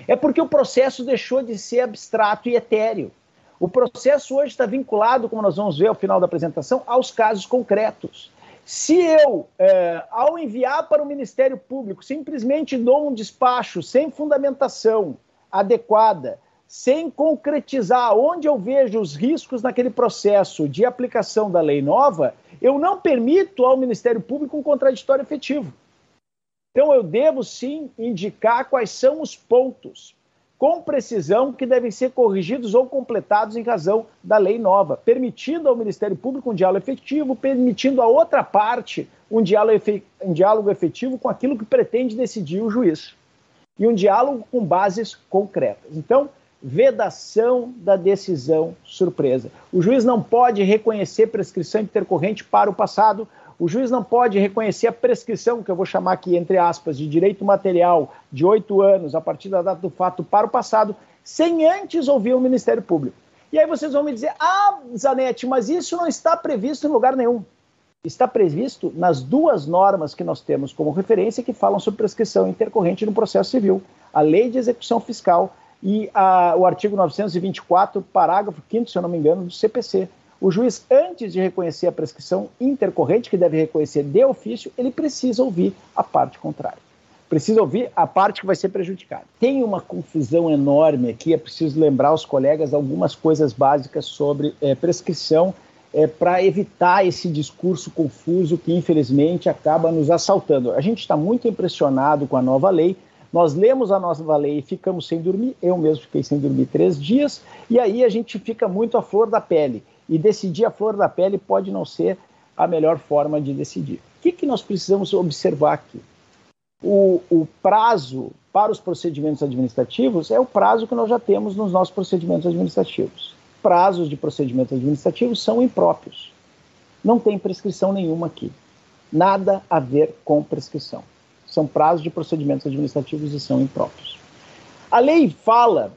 [SPEAKER 7] É porque o processo deixou de ser abstrato e etéreo. O processo hoje está vinculado, como nós vamos ver ao final da apresentação, aos casos concretos. Se eu, é, ao enviar para o Ministério Público, simplesmente dou um despacho sem fundamentação adequada, sem concretizar onde eu vejo os riscos naquele processo de aplicação da lei nova, eu não permito ao Ministério Público um contraditório efetivo. Então, eu devo sim indicar quais são os pontos com precisão que devem ser corrigidos ou completados em razão da lei nova, permitindo ao Ministério Público um diálogo efetivo, permitindo a outra parte um diálogo efetivo com aquilo que pretende decidir o juiz. E um diálogo com bases concretas. Então, vedação da decisão surpresa. O juiz não pode reconhecer prescrição intercorrente para o passado, o juiz não pode reconhecer a prescrição, que eu vou chamar aqui, entre aspas, de direito material de oito anos, a partir da data do fato, para o passado, sem antes ouvir o Ministério Público. E aí vocês vão me dizer, ah, Zanetti, mas isso não está previsto em lugar nenhum. Está previsto nas duas normas que nós temos como referência que falam sobre prescrição intercorrente no processo civil. A Lei de Execução Fiscal e a, o artigo 924, parágrafo 5 se eu não me engano, do CPC, o juiz, antes de reconhecer a prescrição intercorrente, que deve reconhecer de ofício, ele precisa ouvir a parte contrária. Precisa ouvir a parte que vai ser prejudicada. Tem uma confusão enorme aqui, é preciso lembrar aos colegas algumas coisas básicas sobre é, prescrição é, para evitar esse discurso confuso que, infelizmente, acaba nos assaltando. A gente está muito impressionado com a nova lei. Nós lemos a nova lei e ficamos sem dormir. Eu mesmo fiquei sem dormir três dias. E aí a gente fica muito à flor da pele e decidir a flor da pele pode não ser a melhor forma de decidir. O que, que nós precisamos observar aqui? O, o, prazo para os procedimentos administrativos é o prazo que nós já temos nos nossos procedimentos administrativos. Prazos de procedimentos administrativos são impróprios. Não tem prescrição nenhuma aqui. Nada a ver com prescrição. São prazos de procedimentos administrativos e são impróprios. A lei fala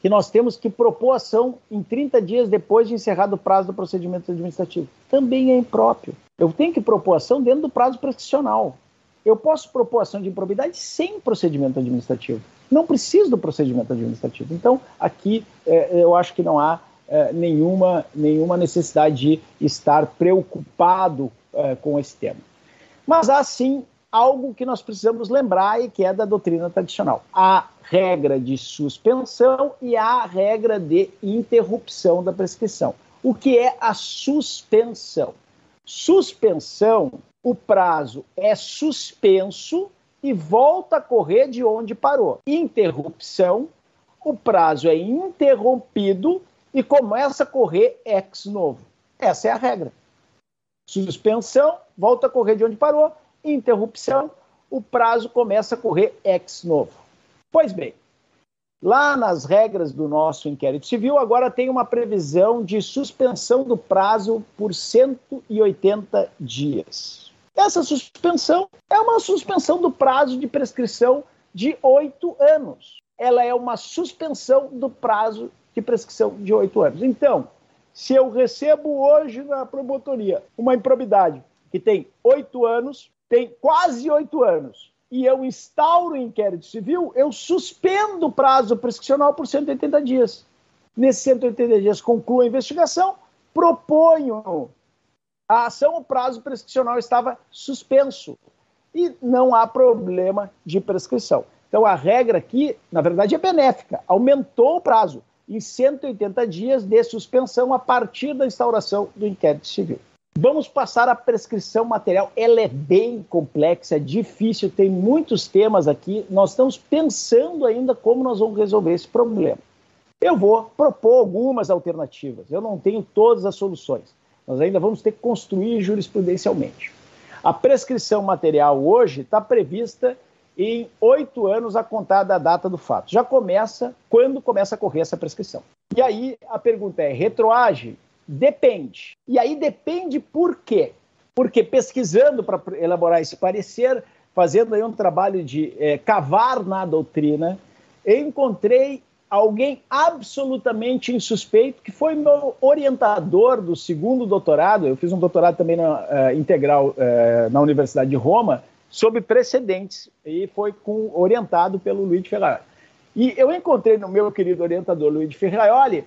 [SPEAKER 7] que nós temos que propor ação em 30 dias depois de encerrado o prazo do procedimento administrativo. Também é impróprio. Eu tenho que propor ação dentro do prazo prescricional. Eu posso propor ação de improbidade sem procedimento administrativo. Não preciso do procedimento administrativo. Então, aqui é, eu acho que não há é, nenhuma, nenhuma necessidade de estar preocupado é, com esse tema. Mas há sim algo que nós precisamos lembrar e que é da doutrina tradicional. A regra de suspensão e a regra de interrupção da prescrição. O que é a suspensão? Suspensão, o prazo é suspenso e volta a correr de onde parou. Interrupção, o prazo é interrompido e começa a correr ex novo. Essa é a regra. Suspensão, volta a correr de onde parou interrupção, o prazo começa a correr ex novo. Pois bem, lá nas regras do nosso inquérito civil, agora tem uma previsão de suspensão do prazo por 180 dias. Essa suspensão é uma suspensão do prazo de prescrição de oito anos. Ela é uma suspensão do prazo de prescrição de oito anos. Então, se eu recebo hoje na promotoria uma improbidade que tem oito anos, tem quase oito anos e eu instauro o inquérito civil, eu suspendo o prazo prescricional por 180 dias. Nesses 180 dias concluo a investigação, proponho a ação, o prazo prescricional estava suspenso e não há problema de prescrição. Então a regra aqui, na verdade, é benéfica, aumentou o prazo em 180 dias de suspensão a partir da instauração do inquérito civil. Vamos passar a prescrição material. Ela é bem complexa, é difícil, tem muitos temas aqui. Nós estamos pensando ainda como nós vamos resolver esse problema. Eu vou propor algumas alternativas. Eu não tenho todas as soluções. Nós ainda vamos ter que construir jurisprudencialmente. A prescrição material hoje está prevista em oito anos a contar da data do fato. Já começa quando começa a correr essa prescrição. E aí a pergunta é: retroage? Depende. E aí depende por quê? Porque pesquisando para elaborar esse parecer, fazendo aí um trabalho de é, cavar na doutrina, eu encontrei alguém absolutamente insuspeito, que foi meu orientador do segundo doutorado. Eu fiz um doutorado também na, uh, integral uh, na Universidade de Roma, sobre precedentes, e foi com, orientado pelo Luiz Ferrari. E eu encontrei no meu querido orientador Luiz Ferraioli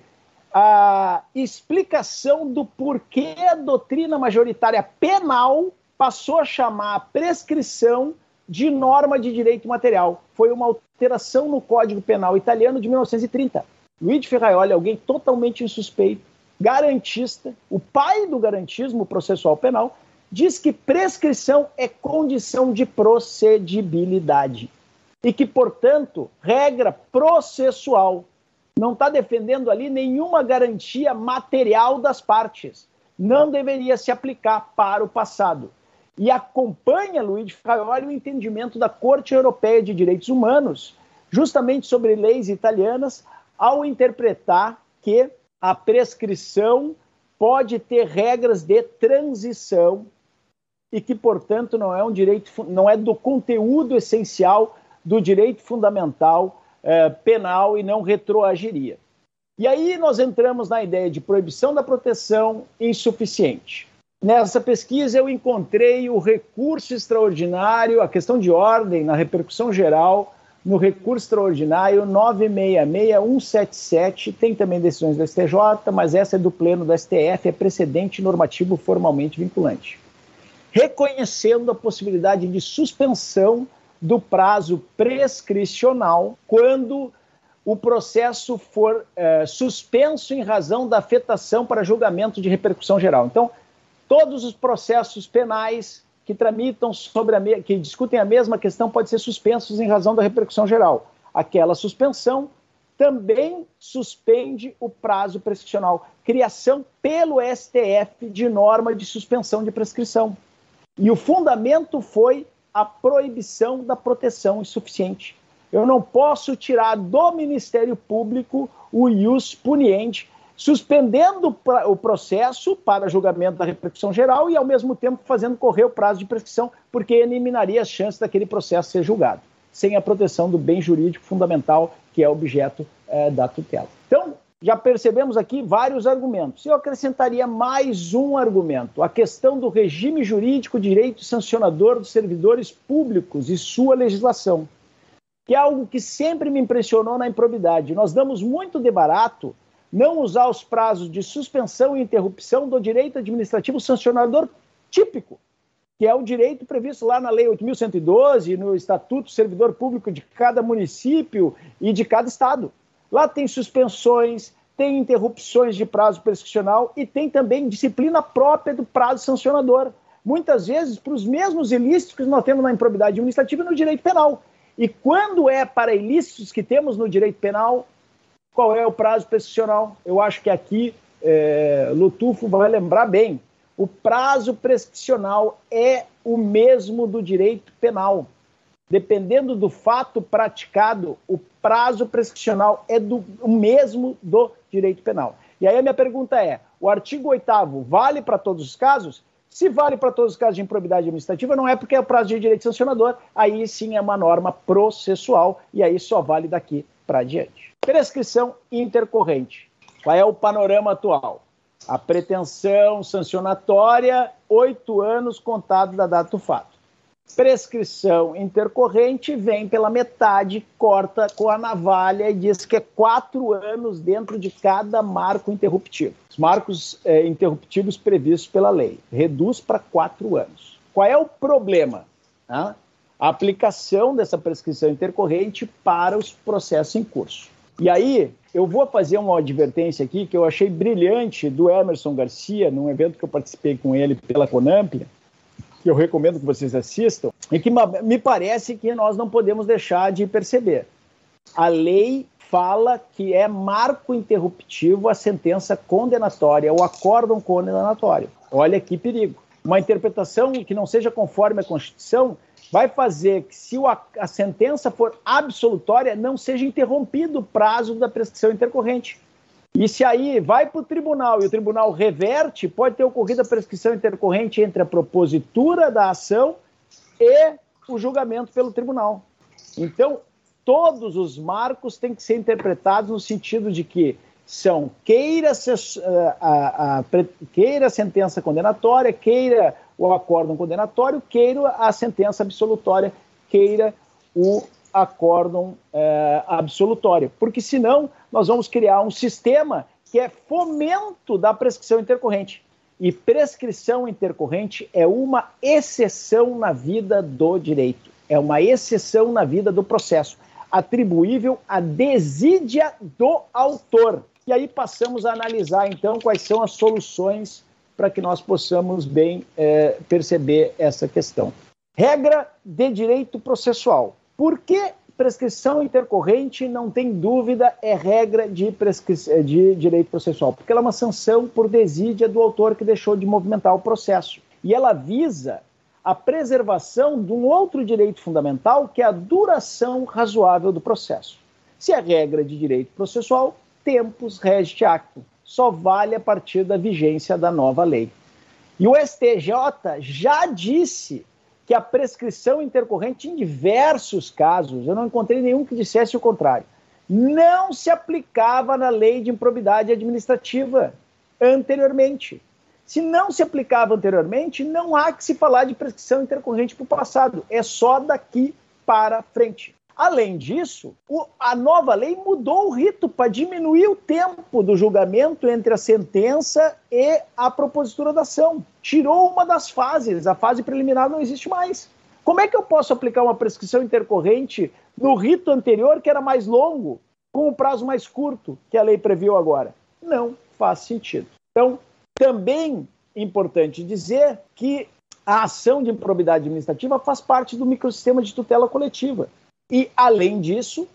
[SPEAKER 7] a explicação do porquê a doutrina majoritária penal passou a chamar a prescrição de norma de direito material. Foi uma alteração no Código Penal italiano de 1930. Luigi Ferraioli, alguém totalmente insuspeito, garantista, o pai do garantismo processual penal, diz que prescrição é condição de procedibilidade e que, portanto, regra processual não está defendendo ali nenhuma garantia material das partes. Não deveria se aplicar para o passado. E acompanha, Luiz Fraioli, o entendimento da Corte Europeia de Direitos Humanos, justamente sobre leis italianas, ao interpretar que a prescrição pode ter regras de transição e que, portanto, não é um direito, não é do conteúdo essencial do direito fundamental é, penal e não retroagiria. E aí nós entramos na ideia de proibição da proteção insuficiente. Nessa pesquisa eu encontrei o recurso extraordinário, a questão de ordem na repercussão geral, no recurso extraordinário 966177, tem também decisões do STJ, mas essa é do pleno do STF, é precedente normativo formalmente vinculante. Reconhecendo a possibilidade de suspensão do prazo prescricional quando o processo for é, suspenso em razão da afetação para julgamento de repercussão geral. Então, todos os processos penais que tramitam sobre a que discutem a mesma questão podem ser suspensos em razão da repercussão geral. Aquela suspensão também suspende o prazo prescricional. Criação pelo STF de norma de suspensão de prescrição. E o fundamento foi a proibição da proteção insuficiente. Eu não posso tirar do Ministério Público o ius puniente, suspendendo o processo para julgamento da repercussão geral e, ao mesmo tempo, fazendo correr o prazo de prescrição, porque eliminaria as chances daquele processo ser julgado, sem a proteção do bem jurídico fundamental, que é objeto é, da tutela. Então, já percebemos aqui vários argumentos. Eu acrescentaria mais um argumento: a questão do regime jurídico, direito sancionador dos servidores públicos e sua legislação, que é algo que sempre me impressionou na improbidade. Nós damos muito de barato não usar os prazos de suspensão e interrupção do direito administrativo sancionador típico, que é o direito previsto lá na Lei 8.112, no Estatuto do Servidor Público de cada município e de cada estado. Lá tem suspensões, tem interrupções de prazo prescricional e tem também disciplina própria do prazo sancionador. Muitas vezes para os mesmos ilícitos que nós temos na improbidade administrativa e no direito penal. E quando é para ilícitos que temos no direito penal, qual é o prazo prescricional? Eu acho que aqui é, Lutufo vai lembrar bem. O prazo prescricional é o mesmo do direito penal. Dependendo do fato praticado, o prazo prescricional é do, o mesmo do direito penal. E aí a minha pergunta é: o artigo 8 vale para todos os casos? Se vale para todos os casos de improbidade administrativa, não é porque é o prazo de direito sancionador, aí sim é uma norma processual e aí só vale daqui para diante. Prescrição intercorrente. Qual é o panorama atual? A pretensão sancionatória, oito anos contado da data do fato prescrição intercorrente vem pela metade, corta com a navalha e diz que é quatro anos dentro de cada marco interruptivo. Os marcos é, interruptivos previstos pela lei. Reduz para quatro anos. Qual é o problema? A aplicação dessa prescrição intercorrente para os processos em curso. E aí, eu vou fazer uma advertência aqui que eu achei brilhante do Emerson Garcia, num evento que eu participei com ele pela Conampia, que eu recomendo que vocês assistam, e que me parece que nós não podemos deixar de perceber. A lei fala que é marco interruptivo a sentença condenatória, o acórdão condenatório. Olha que perigo. Uma interpretação que não seja conforme a Constituição vai fazer que, se a sentença for absolutória, não seja interrompido o prazo da prescrição intercorrente. E se aí vai para o tribunal e o tribunal reverte, pode ter ocorrido a prescrição intercorrente entre a propositura da ação e o julgamento pelo tribunal. Então, todos os marcos têm que ser interpretados no sentido de que são queira, a, a, a, queira a sentença condenatória, queira o acórdão condenatório, queira a sentença absolutória, queira o acórdão é, absolutório. Porque senão nós vamos criar um sistema que é fomento da prescrição intercorrente. E prescrição intercorrente é uma exceção na vida do direito, é uma exceção na vida do processo, atribuível à desídia do autor. E aí passamos a analisar, então, quais são as soluções para que nós possamos bem é, perceber essa questão. Regra de direito processual. Por que prescrição intercorrente, não tem dúvida, é regra de, de direito processual? Porque ela é uma sanção por desídia do autor que deixou de movimentar o processo. E ela visa a preservação de um outro direito fundamental, que é a duração razoável do processo. Se é regra de direito processual, tempus regit actum. Só vale a partir da vigência da nova lei. E o STJ já disse que a prescrição intercorrente, em diversos casos, eu não encontrei nenhum que dissesse o contrário, não se aplicava na lei de improbidade administrativa anteriormente. Se não se aplicava anteriormente, não há que se falar de prescrição intercorrente para o passado, é só daqui para frente. Além disso, o, a nova lei mudou o rito para diminuir o tempo do julgamento entre a sentença e a propositura da ação. Tirou uma das fases, a fase preliminar não existe mais. Como é que eu posso aplicar uma prescrição intercorrente no rito anterior, que era mais longo, com o prazo mais curto que a lei previu agora? Não faz sentido. Então, também importante dizer que a ação de improbidade administrativa faz parte do microsistema de tutela coletiva. E, além disso,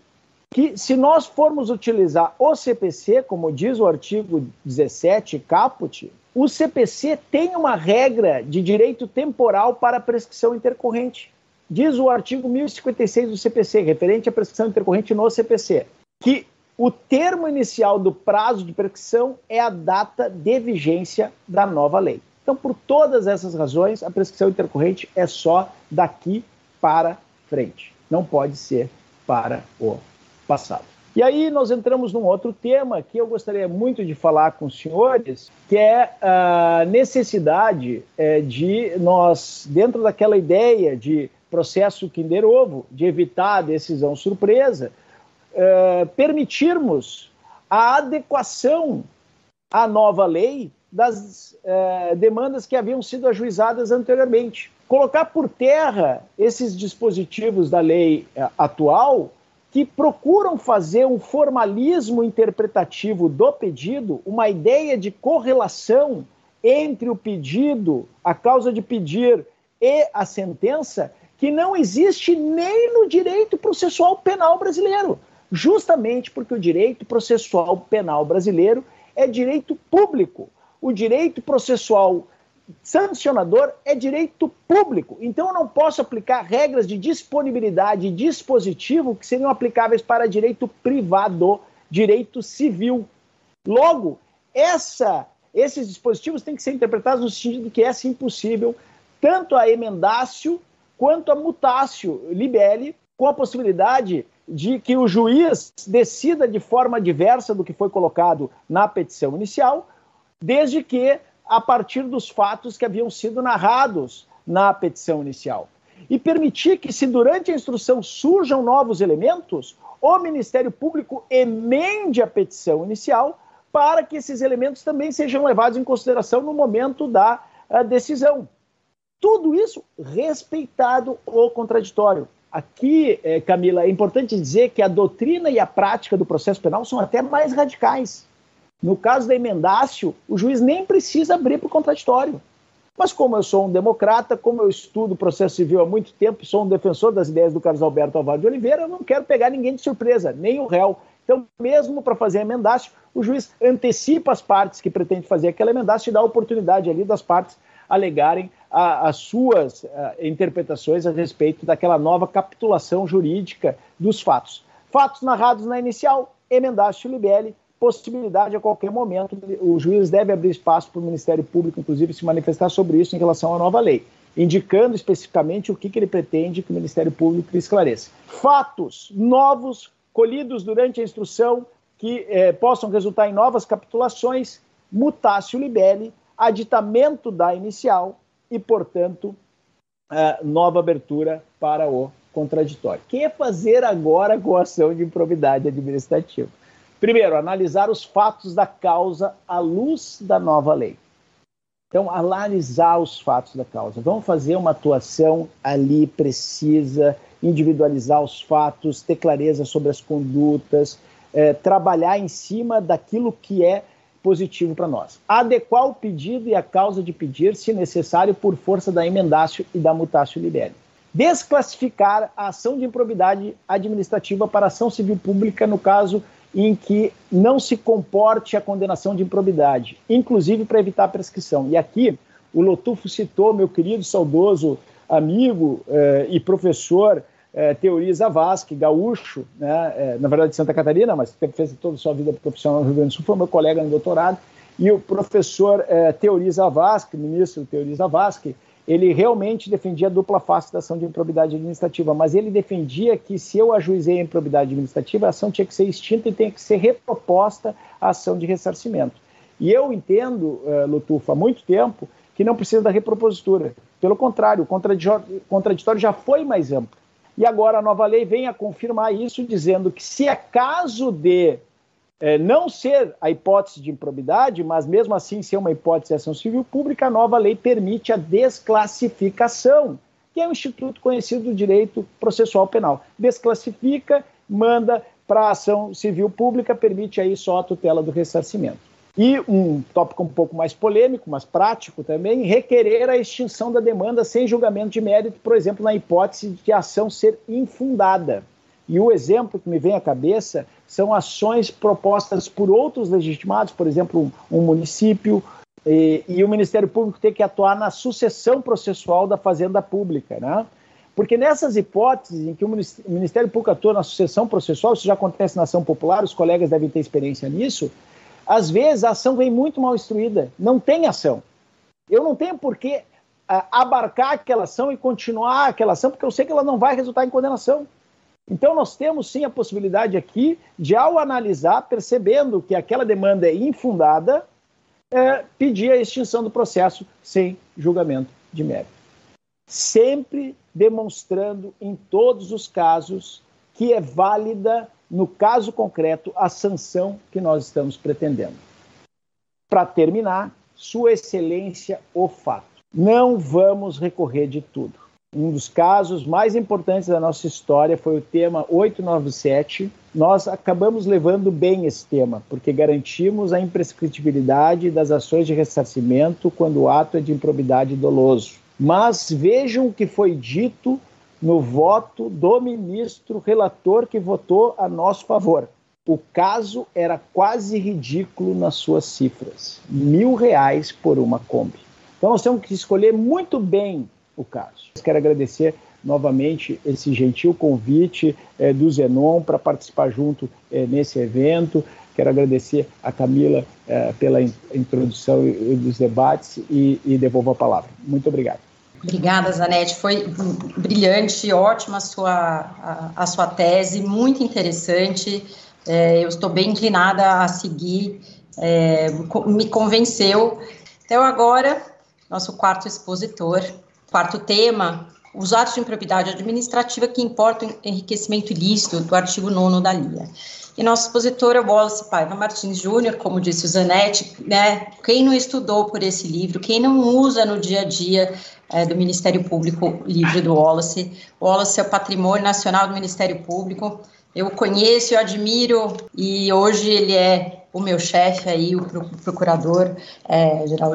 [SPEAKER 7] que se nós formos utilizar o CPC, como diz o artigo 17, caput, o CPC tem uma regra de direito temporal para prescrição intercorrente. Diz o artigo 1056 do CPC, referente à prescrição intercorrente no CPC, que o termo inicial do prazo de prescrição é a data de vigência da nova lei. Então, por todas essas razões, a prescrição intercorrente é só daqui para frente não pode ser para o passado. E aí nós entramos num outro tema que eu gostaria muito de falar com os senhores, que é a necessidade é, de nós, dentro daquela ideia de processo Kinder Ovo, de evitar a decisão surpresa, é, permitirmos a adequação à nova lei das é, demandas que haviam sido ajuizadas anteriormente. Colocar por terra esses dispositivos da lei é, atual que procuram fazer um formalismo interpretativo do pedido, uma ideia de correlação entre o pedido, a causa de pedir e a sentença, que não existe nem no direito processual penal brasileiro, justamente porque o direito processual penal brasileiro é direito público. O direito processual sancionador é direito público. Então eu não posso aplicar regras de disponibilidade e dispositivo que seriam aplicáveis para direito privado, direito civil. Logo, essa, esses dispositivos têm que ser interpretados no sentido que é assim possível, tanto a emendácio quanto a mutácio libelli, com a possibilidade de que o juiz decida de forma diversa do que foi colocado na petição inicial, desde que a partir dos fatos que haviam sido narrados na petição inicial. E permitir que, se durante a instrução surjam novos elementos, o Ministério Público emende a petição inicial para que esses elementos também sejam levados em consideração no momento da eh, decisão. Tudo isso respeitado o contraditório. Aqui, eh, Camila, é importante dizer que a doutrina e a prática do processo penal são até mais radicais. No caso da emendácio, o juiz nem precisa abrir para o contraditório. Mas como eu sou um democrata, como eu estudo processo civil há muito tempo, sou um defensor das ideias do Carlos Alberto Alvaro de Oliveira, eu não quero pegar ninguém de surpresa, nem o réu. Então, mesmo para fazer emendácio, o juiz antecipa as partes que pretende fazer aquela emendácio e dá a oportunidade ali das partes alegarem a, as suas a, interpretações a respeito daquela nova capitulação jurídica dos fatos. Fatos narrados na inicial, emendácio libelli, possibilidade a qualquer momento, o juiz deve abrir espaço para o Ministério Público, inclusive, se manifestar sobre isso em relação à nova lei, indicando especificamente o que, que ele pretende que o Ministério Público esclareça. Fatos novos colhidos durante a instrução que eh, possam resultar em novas capitulações, mutácio libelli, aditamento da inicial e, portanto, uh, nova abertura para o contraditório. O que fazer agora com a ação de improbidade administrativa? Primeiro, analisar os fatos da causa à luz da nova lei. Então, analisar os fatos da causa. Vamos fazer uma atuação ali precisa, individualizar os fatos, ter clareza sobre as condutas, é, trabalhar em cima daquilo que é positivo para nós. Adequar o pedido e a causa de pedir, se necessário, por força da emendácio e da mutácio libere. Desclassificar a ação de improbidade administrativa para ação civil pública no caso em que não se comporte a condenação de improbidade, inclusive para evitar a prescrição. E aqui o Lotufo citou meu querido saudoso amigo eh, e professor eh, Teori Zavascki, gaúcho, né, eh, na verdade de Santa Catarina, mas fez toda a sua vida profissional no Rio Grande do Sul, foi meu colega no doutorado, e o professor eh, Teori Zavascki, ministro Teori Zavascki, ele realmente defendia a dupla face da ação de improbidade administrativa, mas ele defendia que se eu ajuizei a improbidade administrativa, a ação tinha que ser extinta e tinha que ser reproposta a ação de ressarcimento. E eu entendo, uh, Lutufa, há muito tempo, que não precisa da repropositura. Pelo contrário, o contraditório já foi mais amplo. E agora a nova lei vem a confirmar isso, dizendo que se é caso de é, não ser a hipótese de improbidade, mas mesmo assim ser uma hipótese de ação civil pública, a nova lei permite a desclassificação, que é um instituto conhecido do direito processual penal. Desclassifica, manda para a ação civil pública, permite aí só a tutela do ressarcimento. E um tópico um pouco mais polêmico, mas prático também, requerer a extinção da demanda sem julgamento de mérito, por exemplo, na hipótese de a ação ser infundada. E o exemplo que me vem à cabeça são ações propostas por outros legitimados, por exemplo, um, município, e, e, o Ministério Público tem que atuar na sucessão processual da fazenda pública, né? Porque nessas hipóteses em que o Ministério Público atua na sucessão processual, isso já acontece na ação popular, os colegas devem ter experiência nisso, às vezes a ação vem muito mal instruída, não tem ação. Eu não tenho por que uh, abarcar aquela ação e continuar aquela ação, porque eu sei que ela não vai resultar em condenação. Então, nós temos sim a possibilidade aqui de, ao analisar, percebendo que aquela demanda é infundada, é, pedir a extinção do processo sem julgamento de mérito. Sempre demonstrando em todos os casos que é válida, no caso concreto, a sanção que nós estamos pretendendo. Para terminar, Sua Excelência, o fato. Não vamos recorrer de tudo. Um dos casos mais importantes da nossa história foi o tema 897. Nós acabamos levando bem esse tema, porque garantimos a imprescritibilidade das ações de ressarcimento quando o ato é de improbidade doloso. Mas vejam o que foi dito no voto do ministro relator que votou a nosso favor. O caso era quase ridículo nas suas cifras: mil reais por uma Kombi. Então nós temos que escolher muito bem o caso. Quero agradecer novamente esse gentil convite é, do Zenon para participar junto é, nesse evento. Quero agradecer a Camila é, pela in introdução e, dos debates e, e devolvo a palavra. Muito obrigado.
[SPEAKER 5] Obrigada, Zanete. Foi brilhante, ótima a sua, a, a sua tese, muito interessante. Eu estou bem inclinada a seguir, me convenceu. Então, agora, nosso quarto expositor, Quarto tema, os atos de improbidade administrativa que importam enriquecimento ilícito do artigo 9 da LIA. E nosso expositor é o Wallace Paiva Martins Júnior, como disse o Zanetti, né, quem não estudou por esse livro, quem não usa no dia a dia é, do Ministério Público livro do Wallace, Wallace é o patrimônio nacional do Ministério Público, eu conheço, eu admiro, e hoje ele é o meu chefe aí, o procurador é, geral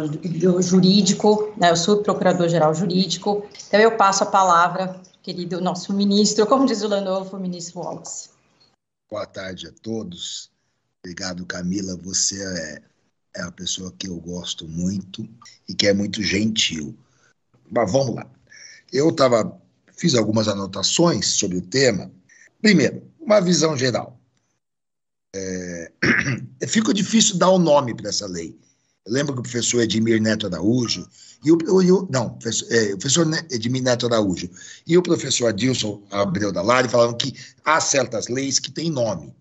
[SPEAKER 5] jurídico, né, o subprocurador-geral jurídico. Então eu passo a palavra, querido nosso ministro, como diz o Landolfo, o ministro Wallace.
[SPEAKER 8] Boa tarde a todos. Obrigado, Camila. Você é, é a pessoa que eu gosto muito e que é muito gentil. Mas vamos lá. Eu tava, fiz algumas anotações sobre o tema. Primeiro, uma visão geral é, (clears throat) fica difícil dar o um nome para essa lei. Eu lembro que o professor Edmir Neto Araújo, e o, o não, professor, é, professor Edmir Neto Araújo e o professor Adilson Abreu da Lari falavam que há certas leis que têm nome.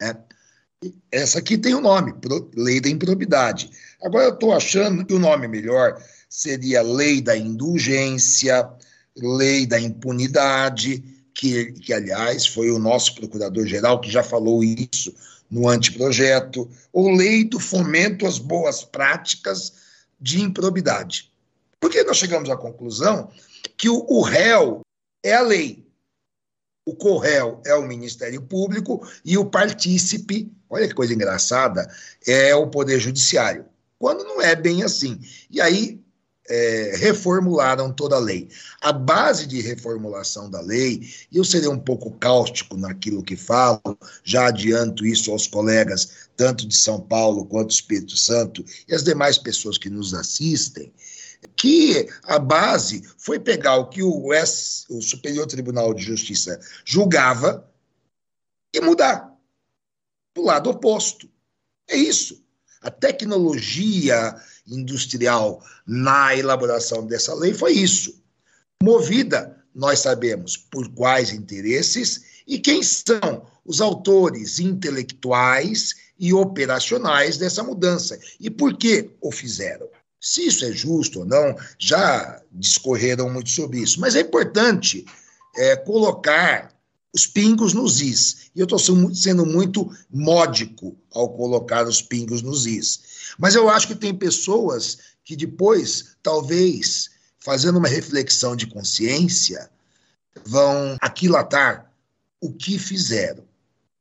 [SPEAKER 8] Né? Essa aqui tem o um nome, Lei da Improbidade. Agora eu estou achando que o nome melhor seria Lei da Indulgência, Lei da Impunidade, que, que aliás foi o nosso procurador-geral que já falou isso no anteprojeto, ou lei do fomento às boas práticas de improbidade. Porque nós chegamos à conclusão que o, o réu é a lei, o corréu é o Ministério Público e o partícipe, olha que coisa engraçada, é o Poder Judiciário. Quando não é bem assim. E aí é, reformularam toda a lei. A base de reformulação da lei, e eu serei um pouco cáustico naquilo que falo, já adianto isso aos colegas, tanto de São Paulo quanto do Espírito Santo, e as demais pessoas que nos assistem, que a base foi pegar o que o, S, o Superior Tribunal de Justiça julgava e mudar para o lado oposto. É isso. A tecnologia industrial na elaboração dessa lei foi isso. Movida, nós sabemos por quais interesses e quem são os autores intelectuais e operacionais dessa mudança e por que o fizeram. Se isso é justo ou não, já discorreram muito sobre isso, mas é importante é, colocar os pingos nos is. E eu estou sendo muito módico ao colocar os pingos nos is. Mas eu acho que tem pessoas que depois, talvez, fazendo uma reflexão de consciência, vão aquilatar o que fizeram.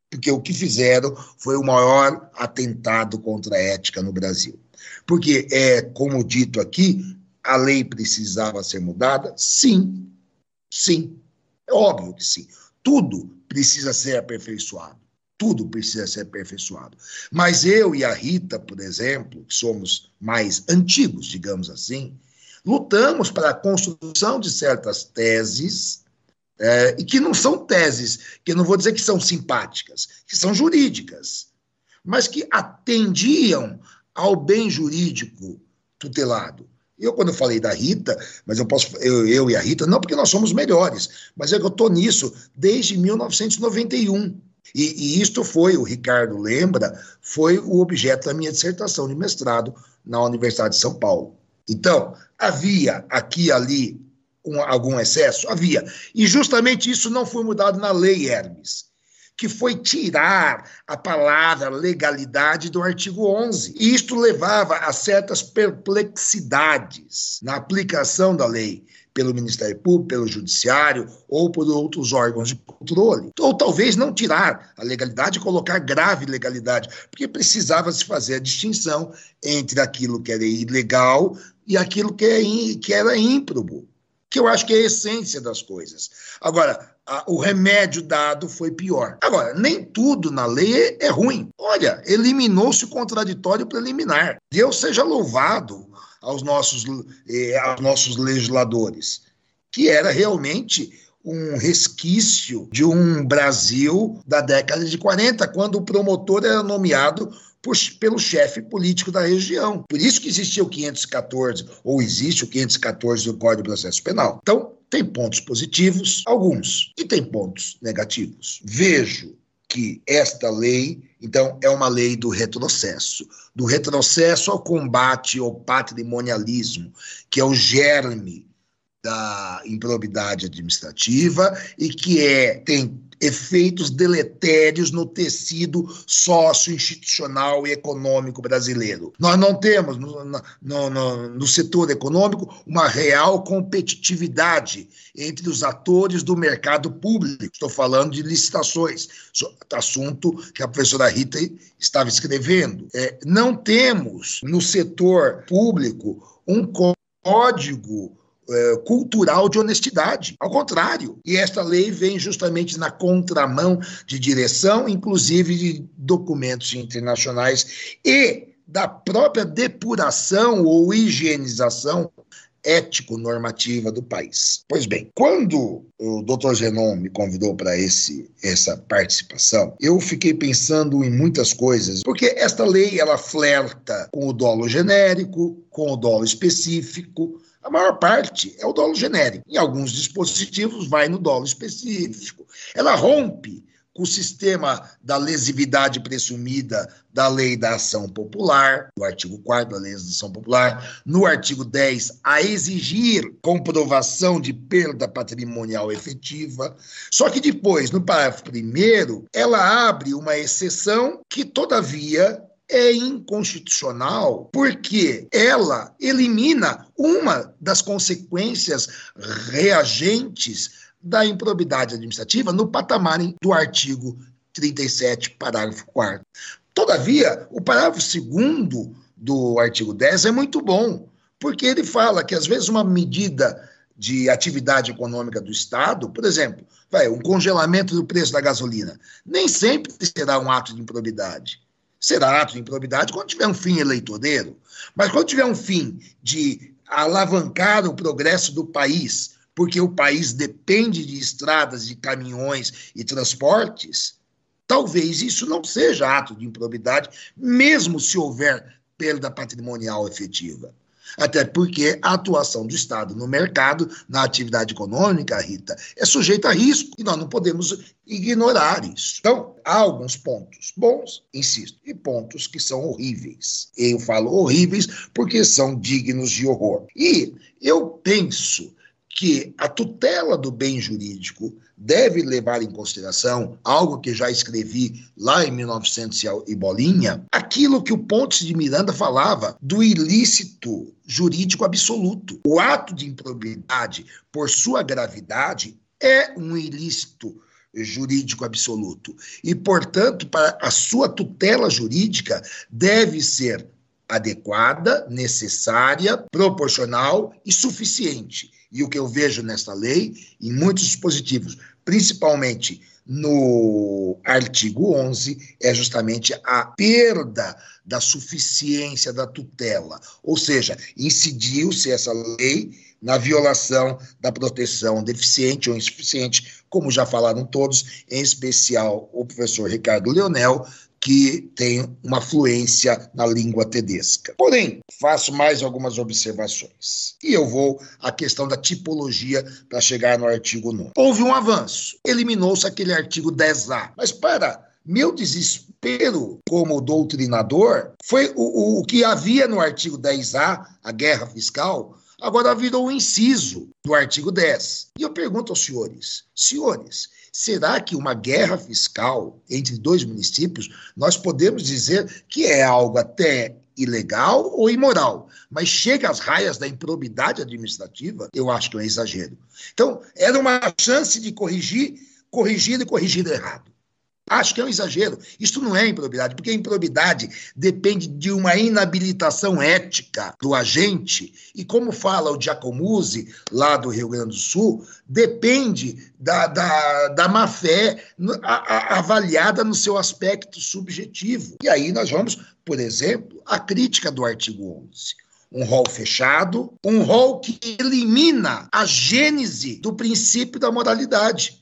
[SPEAKER 8] Porque o que fizeram foi o maior atentado contra a ética no Brasil. Porque, é, como dito aqui, a lei precisava ser mudada? Sim. Sim. É óbvio que sim. Tudo precisa ser aperfeiçoado. Tudo precisa ser aperfeiçoado. Mas eu e a Rita, por exemplo, que somos mais antigos, digamos assim, lutamos para a construção de certas teses, é, e que não são teses, que eu não vou dizer que são simpáticas, que são jurídicas, mas que atendiam ao bem jurídico tutelado. Eu, quando falei da Rita, mas eu posso, eu, eu e a Rita, não porque nós somos melhores, mas é que eu estou nisso desde 1991. E, e isto foi, o Ricardo lembra, foi o objeto da minha dissertação de mestrado na Universidade de São Paulo. Então, havia aqui e ali um, algum excesso? Havia. E justamente isso não foi mudado na lei Hermes que foi tirar a palavra legalidade do artigo 11. E isto levava a certas perplexidades na aplicação da lei pelo Ministério Público, pelo Judiciário ou por outros órgãos de controle. Ou talvez não tirar a legalidade e colocar grave legalidade, porque precisava se fazer a distinção entre aquilo que era ilegal e aquilo que, é, que era ímprobo, que eu acho que é a essência das coisas. Agora, a, o remédio dado foi pior. Agora, nem tudo na lei é, é ruim. Olha, eliminou-se o contraditório preliminar. Deus seja louvado aos nossos, eh, aos nossos legisladores, que era realmente um resquício de um Brasil da década de 40, quando o promotor era nomeado por, pelo chefe político da região. Por isso que existia o 514, ou existe o 514 do Código de Processo Penal. Então, tem pontos positivos, alguns, e tem pontos negativos. Vejo que esta lei, então, é uma lei do retrocesso. Do retrocesso ao combate ao patrimonialismo, que é o germe da improbidade administrativa e que é tem efeitos deletérios no tecido sócio-institucional e econômico brasileiro. Nós não temos, no, no, no, no, setor econômico, uma real competitividade entre os atores do mercado público. Estou falando de licitações, assunto que a professora Rita estava escrevendo. É, não temos no setor público um código é, cultural de honestidade. Ao contrário. E esta lei vem justamente na contramão de direção, inclusive de documentos internacionais e da própria depuração ou higienização ético-normativa do país. Pois bem, quando o Dr. Zenon me convidou para esse essa participação, eu fiquei pensando em muitas coisas, porque esta lei ela flerta com o dolo genérico, com o dolo específico, a maior parte é o dolo genérico. Em alguns dispositivos, vai no dolo específico. Ela rompe com o sistema da lesividade presumida da lei da ação popular, no artigo 4 da lei da ação popular, no artigo 10, a exigir comprovação de perda patrimonial efetiva. Só que depois, no parágrafo 1, ela abre uma exceção que, todavia, é inconstitucional porque ela elimina uma das consequências reagentes da improbidade administrativa no patamar do artigo 37, parágrafo 4. Todavia, o parágrafo 2 do artigo 10 é muito bom, porque ele fala que às vezes uma medida de atividade econômica do Estado, por exemplo, vai, um congelamento do preço da gasolina, nem sempre será um ato de improbidade será ato de improbidade quando tiver um fim eleitoreiro. Mas quando tiver um fim de alavancar o progresso do país, porque o país depende de estradas, de caminhões e transportes, talvez isso não seja ato de improbidade, mesmo se houver perda patrimonial efetiva. Até porque a atuação do Estado no mercado, na atividade econômica, Rita, é sujeita a risco e nós não podemos ignorar isso. Então, há alguns pontos bons, insisto, e pontos que são horríveis. Eu falo horríveis porque são dignos de horror. E eu penso que a tutela do bem jurídico deve levar em consideração algo que já escrevi lá em 1900 e bolinha, aquilo que o Pontes de Miranda falava do ilícito jurídico absoluto. O ato de improbidade, por sua gravidade, é um ilícito jurídico absoluto. E, portanto, para a sua tutela jurídica deve ser adequada, necessária, proporcional e suficiente. E o que eu vejo nesta lei, em muitos dispositivos, principalmente no artigo 11, é justamente a perda da suficiência da tutela. Ou seja, incidiu-se essa lei na violação da proteção deficiente ou insuficiente, como já falaram todos, em especial o professor Ricardo Leonel, que tem uma fluência na língua tedesca. Porém, faço mais algumas observações. E eu vou à questão da tipologia para chegar no artigo 9. Houve um avanço. Eliminou-se aquele artigo 10A. Mas para meu desespero como doutrinador foi o, o, que havia no artigo 10A, a guerra fiscal, agora virou um inciso do artigo 10. E eu pergunto aos senhores: senhores, Será que uma guerra fiscal entre dois municípios, nós podemos dizer que é algo até ilegal ou imoral, mas chega às raias da improbidade administrativa, eu acho que é um exagero. Então, era uma chance de corrigir, corrigir e corrigir errado. Acho que é um exagero. Isso não é improbidade, porque a improbidade depende de uma inabilitação ética do agente, e como fala o Giacomuzzi, lá do Rio Grande do Sul, depende da, da, da má-fé avaliada no seu aspecto subjetivo. E aí nós vamos, por exemplo, a crítica do artigo 11 um rol fechado, um rol que elimina a gênese do princípio da moralidade.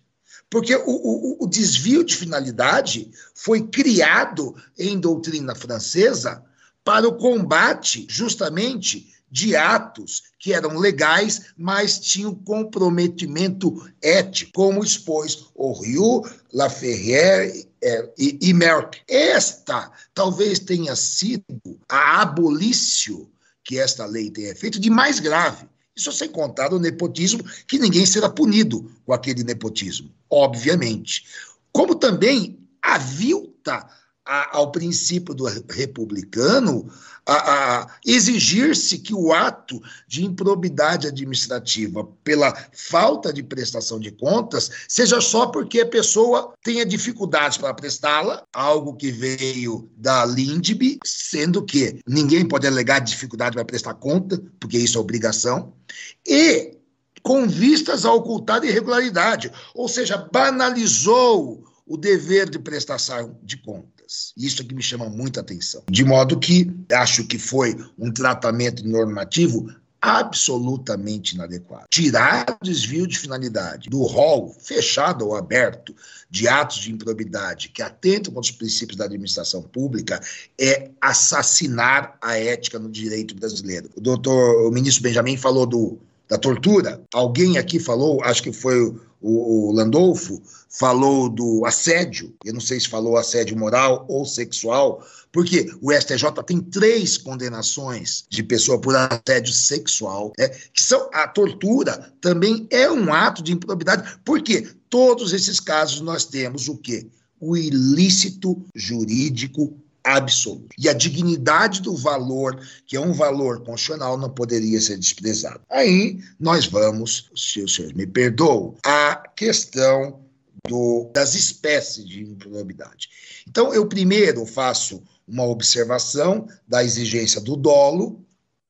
[SPEAKER 8] Porque o, o, o, desvio de finalidade foi criado em doutrina francesa para o combate, justamente, de atos que eram legais, mas tinham comprometimento ético, como expôs o Rio, Laferrière é, e, e Merck. Esta talvez tenha sido a abolício que esta lei tenha feito de mais grave isso sem contar o nepotismo, que ninguém será punido com aquele nepotismo, obviamente. Como também avilta ao princípio do republicano a, a exigir-se que o ato de improbidade administrativa pela falta de prestação de contas seja só porque a pessoa tenha dificuldades para prestá-la, algo que veio da LINDB, sendo que ninguém pode alegar dificuldade para prestar conta, porque isso é obrigação, e com vistas a ocultar irregularidade, ou seja, banalizou o dever de prestação de Isso é que me chama muita atenção. De modo que acho que foi um tratamento normativo absolutamente inadequado. Tirar desvio de finalidade do rol fechado ou aberto de atos de improbidade que atentam contra os princípios da administração pública é assassinar a ética no direito brasileiro. O doutor, o ministro Benjamin falou do, da tortura. Alguém aqui falou, acho que foi o, o Landolfo, falou do assédio, eu não sei se falou assédio moral ou sexual, porque o STJ tem três condenações de pessoa por assédio sexual, né, que são a tortura também é um ato de improbidade, porque todos esses casos nós temos o quê? O ilícito jurídico absoluto. E a dignidade do valor, que é um valor constitucional, não poderia ser desprezado. Aí nós vamos, se o senhor me perdoa, questão do, das espécies de improbidade. Então, eu primeiro faço uma observação da exigência do dolo,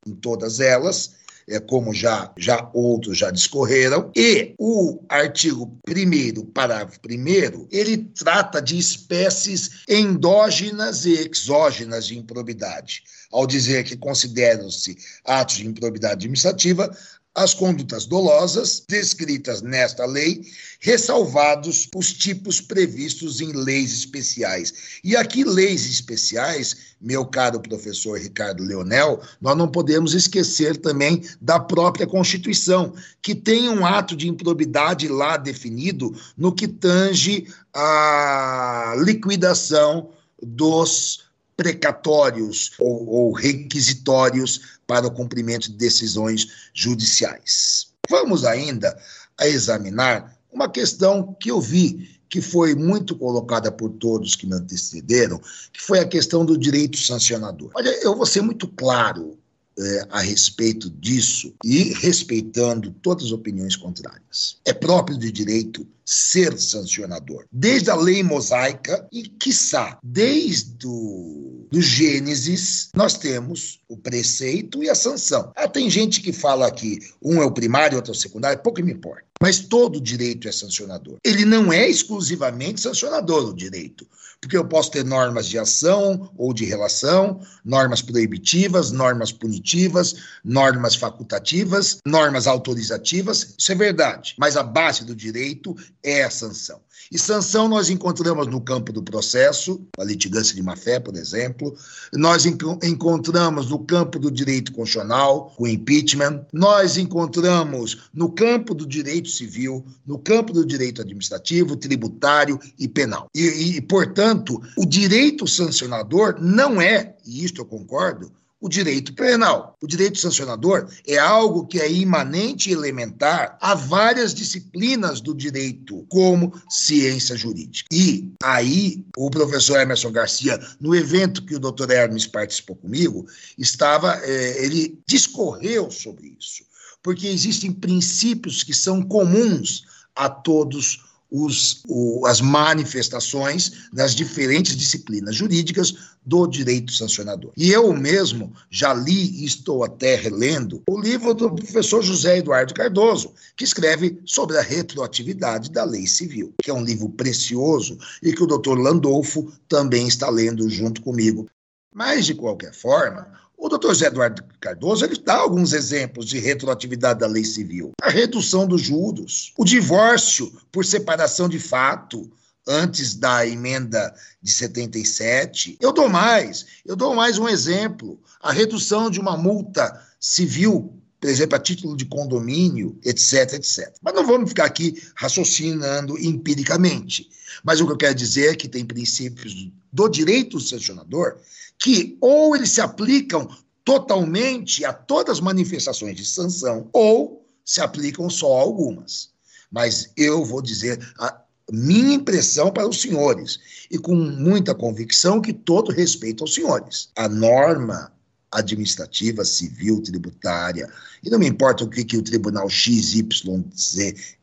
[SPEAKER 8] em todas elas, é, como já, já outros já discorreram, e o artigo 1 parágrafo 1 ele trata de espécies endógenas e exógenas de improbidade, ao dizer que consideram-se atos de improbidade administrativa as condutas dolosas descritas nesta lei, ressalvados os tipos previstos em leis especiais. E aqui, leis especiais, meu caro professor Ricardo Leonel, nós não podemos esquecer também da própria Constituição, que tem um ato de improbidade lá definido no que tange a liquidação dos precatórios ou, ou requisitórios para o cumprimento de decisões judiciais. Vamos ainda a examinar uma questão que eu vi que foi muito colocada por todos que me antecederam, que foi a questão do direito sancionador. Olha, eu vou ser muito claro é, a respeito disso e respeitando todas as opiniões contrárias. É próprio de direito ser sancionador, desde a lei mosaica e, quiçá, desde o do Gênesis, nós temos o preceito e a sanção. Ah, tem gente que fala que um é o primário, outro é o secundário, pouco me importa. Mas todo direito é sancionador. Ele não é exclusivamente sancionador, o direito porque eu posso ter normas de ação ou de relação, normas proibitivas, normas punitivas normas facultativas, normas autorizativas, isso é verdade. Mas a base do direito é a sanção. E sanção nós encontramos no campo do processo, a litigância de má-fé, por exemplo, nós encontramos no campo do direito constitucional, o impeachment, nós encontramos no campo do direito civil, no campo do direito administrativo, tributário e penal. E, e portanto, o direito sancionador não é, e isto eu concordo, o direito penal. O direito sancionador é algo que é imanente e elementar a várias disciplinas do direito, como ciência jurídica. E aí, o professor Emerson Garcia, no evento que o doutor Hermes participou comigo, estava, é, ele discorreu sobre isso, porque existem princípios que são comuns a todos os, o, as manifestações das diferentes disciplinas jurídicas do direito sancionador. E eu mesmo já li e estou até relendo o livro do professor José Eduardo Cardoso, que escreve sobre a retroatividade da lei civil, que é um livro precioso e que o doutor Landolfo também está lendo junto comigo. Mas, de qualquer forma, o doutor José Eduardo Cardoso ele dá alguns exemplos de retroatividade da lei civil. A redução dos juros, o divórcio por separação de fato, antes da emenda de 77. Eu dou mais, eu dou mais um exemplo: a redução de uma multa civil, por exemplo, a título de condomínio, etc, etc. Mas não vamos ficar aqui raciocinando empiricamente. Mas o que eu quero dizer é que tem princípios do direito sancionador que ou eles se aplicam totalmente a todas as manifestações de sanção, ou se aplicam só a algumas. Mas eu vou dizer a minha impressão para os senhores, e com muita convicção que todo respeito aos senhores. A norma administrativa, civil, tributária, e não me importa o que, que o tribunal XYZ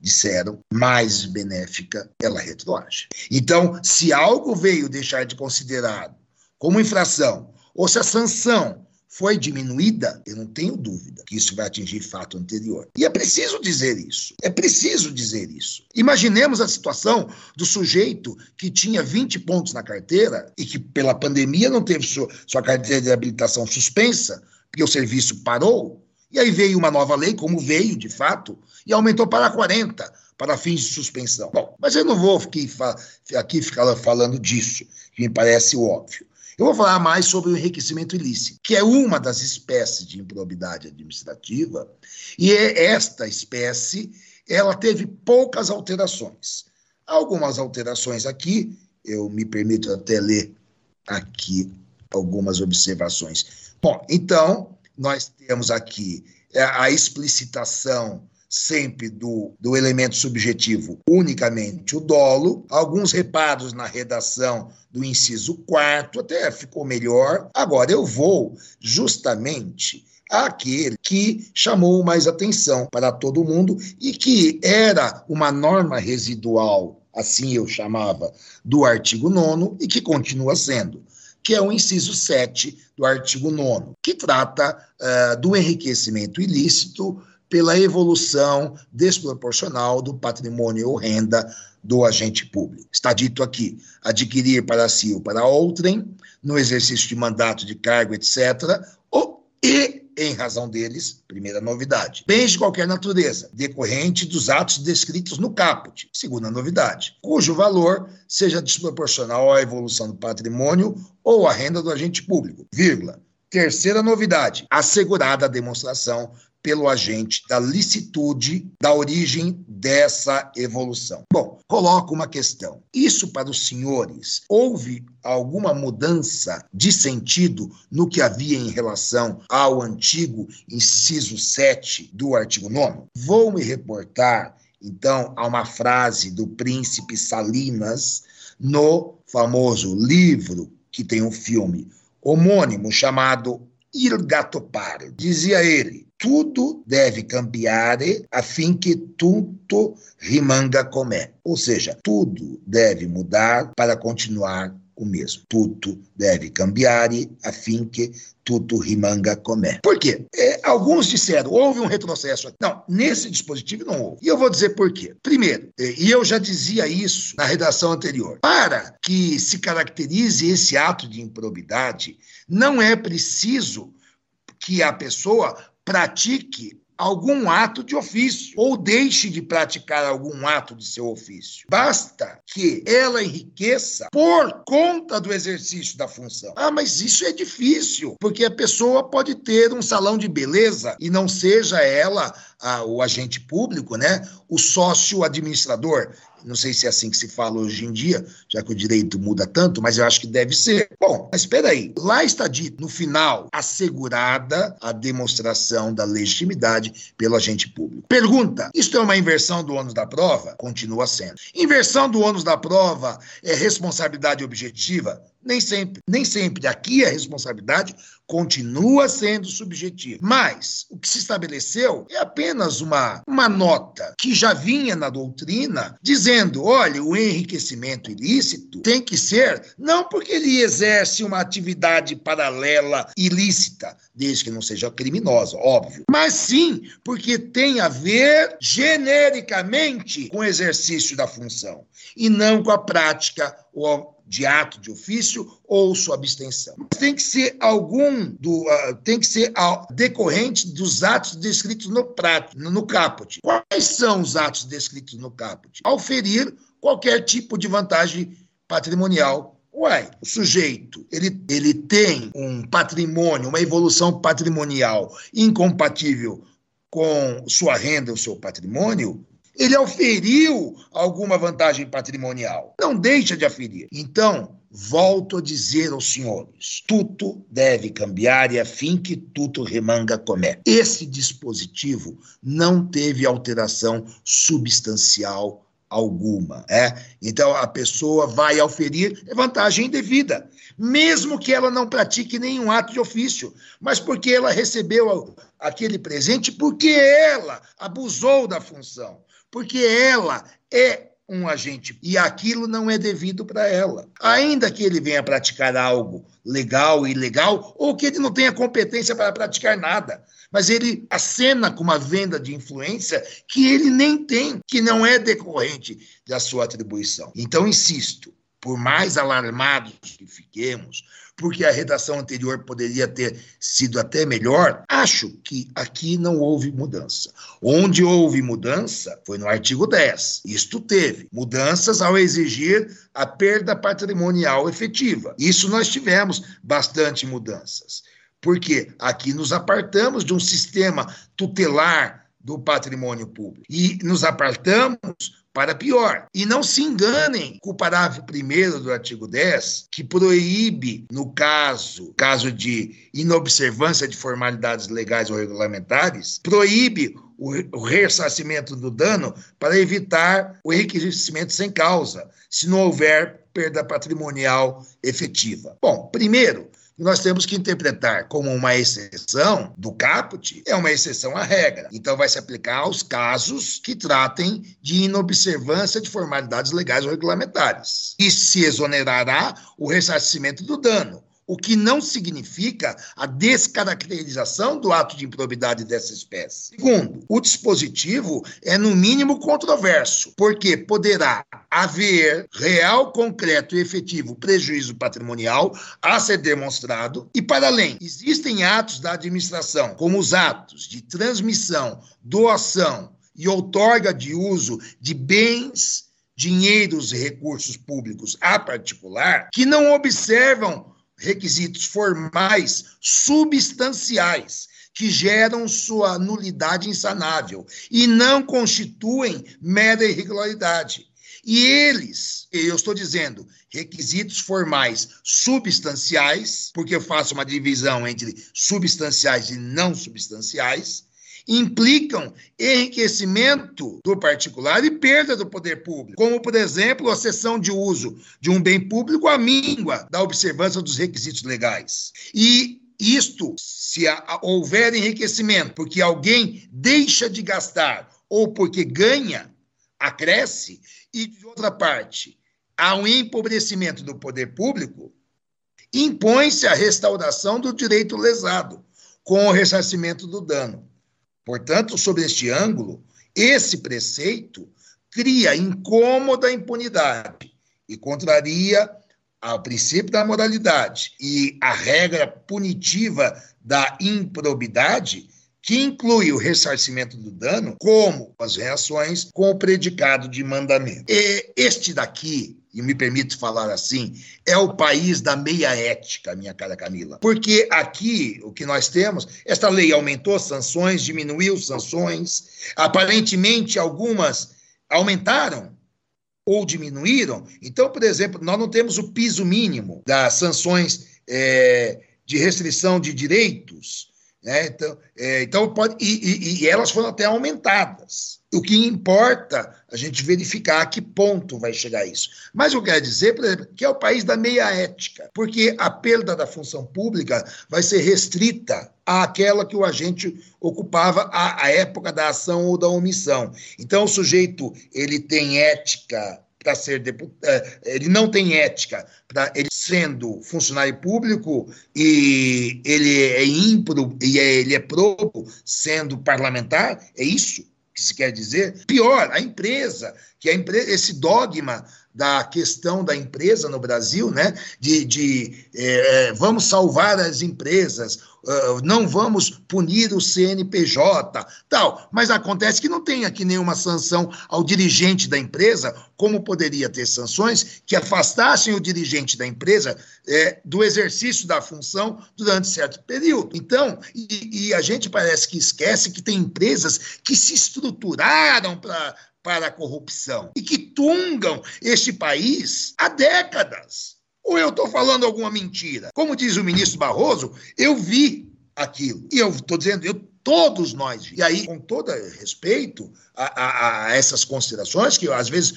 [SPEAKER 8] disseram, mais benéfica, ela retroage. Então, se algo veio deixar de considerado como infração, ou se a sanção foi diminuída, eu não tenho dúvida que isso vai atingir fato anterior. E é preciso dizer isso. É preciso dizer isso. Imaginemos a situação do sujeito que tinha 20 pontos na carteira e que, pela pandemia, não teve sua, carteira de habilitação suspensa, porque o serviço parou. E aí veio uma nova lei, como veio de fato, e aumentou para 40 para fins de suspensão. Bom, mas eu não vou aqui, aqui ficar falando disso, que me parece óbvio. Eu vou falar mais sobre o enriquecimento ilícito, que é uma das espécies de improbidade administrativa, e é esta espécie ela teve poucas alterações. Algumas alterações aqui, eu me permito até ler aqui algumas observações. Bom, então, nós temos aqui é, a explicitação sempre do, do elemento subjetivo unicamente o dolo, alguns reparos na redação do inciso quarto, até ficou melhor. Agora eu vou justamente aquele que chamou mais atenção para todo mundo e que era uma norma residual, assim eu chamava, do artigo 9 e que continua sendo que é o inciso 7 do artigo 9, que trata uh, do enriquecimento ilícito pela evolução desproporcional do patrimônio ou renda do agente público. Está dito aqui: adquirir para si ou para outrem, no exercício de mandato de cargo, etc., ou, e, em razão deles, primeira novidade, bens de qualquer natureza, decorrente dos atos descritos no caput, segunda novidade, cujo valor seja desproporcional à evolução do patrimônio ou à renda do agente público, vírgula. Terceira novidade, assegurada a demonstração pelo agente da licitude da origem dessa evolução. Bom, coloco uma questão. Isso para os senhores, houve alguma mudança de sentido no que havia em relação ao antigo inciso 7 do artigo 9? Vou me reportar, então, a uma frase do príncipe Salinas no famoso livro que tem um filme homônimo chamado Il Gattopardo. Dizia ele: tudo deve cambiar fim que tudo rimanga comé. Ou seja, tudo deve mudar para continuar o mesmo. Tudo deve cambiar fim que tudo rimanga comé. Por quê? É, alguns disseram, houve um retrocesso. Não, nesse dispositivo não houve. E eu vou dizer por quê. Primeiro, é, e eu já dizia isso na redação anterior, para que se caracterize esse ato de improbidade, não é preciso que a pessoa pratique algum ato de ofício ou deixe de praticar algum ato de seu ofício. Basta que ela enriqueça por conta do exercício da função. Ah, mas isso é difícil, porque a pessoa pode ter um salão de beleza e não seja ela a, o agente público, né, o sócio administrador. Não sei se é assim que se fala hoje em dia, já que o direito muda tanto, mas eu acho que deve ser. Bom, mas espera aí. Lá está dito, no final, assegurada a demonstração da legitimidade pelo agente público. Pergunta: isto é uma inversão do ônus da prova? Continua sendo. Inversão do ônus da prova é responsabilidade objetiva? Nem sempre. Nem sempre. Aqui a responsabilidade continua sendo subjetiva. Mas o que se estabeleceu é apenas uma, uma nota que já vinha na doutrina dizendo: olha, o enriquecimento ilícito tem que ser não porque ele exerce uma atividade paralela ilícita, desde que não seja criminosa, óbvio, mas sim porque tem a ver genericamente com o exercício da função e não com a prática ou de ato de ofício ou sua abstenção. Tem que ser algum do uh, tem que ser decorrente dos atos descritos no prato, no, caput. Quais são os atos descritos no caput? Auferir qualquer tipo de vantagem patrimonial Uai, o sujeito, ele, ele tem um patrimônio, uma evolução patrimonial incompatível com sua renda, o seu patrimônio, ele auferiu alguma vantagem patrimonial. Não deixa de aferir. Então, volto a dizer aos senhores: tudo deve cambiar e a fim que tudo remanga comé. Esse dispositivo não teve alteração substancial alguma. É? Então, a pessoa vai auferir vantagem indevida, mesmo que ela não pratique nenhum ato de ofício, mas porque ela recebeu aquele presente porque ela abusou da função porque ela é um agente e aquilo não é devido para ela. Ainda que ele venha praticar algo legal e ilegal, ou que ele não tenha competência para praticar nada, mas ele acena com uma venda de influência que ele nem tem, que não é decorrente da sua atribuição. Então, insisto, por mais alarmados que fiquemos, porque a redação anterior poderia ter sido até melhor, acho que aqui não houve mudança. Onde houve mudança foi no artigo 10. Isto teve mudanças ao exigir a perda patrimonial efetiva. Isso nós tivemos bastante mudanças. Porque aqui nos apartamos de um sistema tutelar do patrimônio público e nos apartamos para pior. E não se enganem com o parágrafo 1 do artigo 10, que proíbe, no caso, caso de inobservância de formalidades legais ou regulamentares, proíbe o ressarcimento do dano para evitar o enriquecimento sem causa, se não houver perda patrimonial efetiva. Bom, primeiro, nós temos que interpretar como uma exceção do caput, é uma exceção à regra. Então, vai se aplicar aos casos que tratem de inobservância de formalidades legais ou regulamentares. E se exonerará o ressarcimento do dano o que não significa a descaracterização do ato de improbidade dessa espécie. Segundo, o dispositivo é no mínimo controverso, porque poderá haver real, concreto e efetivo prejuízo patrimonial a ser demonstrado e, para além, existem atos da administração, como os atos de transmissão, doação e outorga de uso de bens dinheiros e recursos públicos a particular que não observam requisitos formais substanciais que geram sua nulidade insanável e não constituem mera irregularidade. E eles, eu estou dizendo, requisitos formais substanciais, porque eu faço uma divisão entre substanciais e não substanciais, implicam enriquecimento do particular e perda do poder público, como, por exemplo, a cessão de uso de um bem público à míngua da observância dos requisitos legais. E isto, se houver enriquecimento porque alguém deixa de gastar ou porque ganha, acresce, e de outra parte, há um empobrecimento do poder público, impõe-se a restauração do direito lesado, com o ressarcimento do dano. Portanto, sob este ângulo, esse preceito cria incômoda impunidade e contraria ao princípio da moralidade e a regra punitiva da improbidade, que inclui o ressarcimento do dano, como as reações com o predicado de mandamento. E este daqui, e me permito falar assim, é o país da meia ética, minha cara Camila. Porque aqui o que nós temos, esta lei aumentou sanções, diminuiu sanções, aparentemente algumas aumentaram ou diminuíram. Então, por exemplo, nós não temos o piso mínimo das sanções é, de restrição de direitos. Né? Então, é, então pode, e, e, e, elas foram até aumentadas. O que importa a gente verificar a que ponto vai chegar isso. Mas eu quero dizer, por exemplo, que é o país da meia ética, porque a perda da função pública vai ser restrita àquela que o agente ocupava à, à época da ação ou da omissão. Então, o sujeito ele tem ética para ser deputado, é, ele não tem ética para ele sendo funcionário público e ele é ímpro e é, ele é probo sendo parlamentar, é isso que se quer dizer? Pior, a empresa, que a empresa, esse dogma da questão da empresa no Brasil, né? De, de é, vamos salvar as empresas, uh, não vamos punir o CNPJ, tal. Mas acontece que não tem aqui nenhuma sanção ao dirigente da empresa, como poderia ter sanções que afastassem o dirigente da empresa é, do exercício da função durante certo período. Então, e, e a gente parece que esquece que tem empresas que se estruturaram para para a corrupção e que tungam este país há décadas. Ou eu estou falando alguma mentira? Como diz o ministro Barroso, eu vi aquilo. E eu estou dizendo, eu todos nós. E aí, com todo respeito a, a, a essas considerações, que às vezes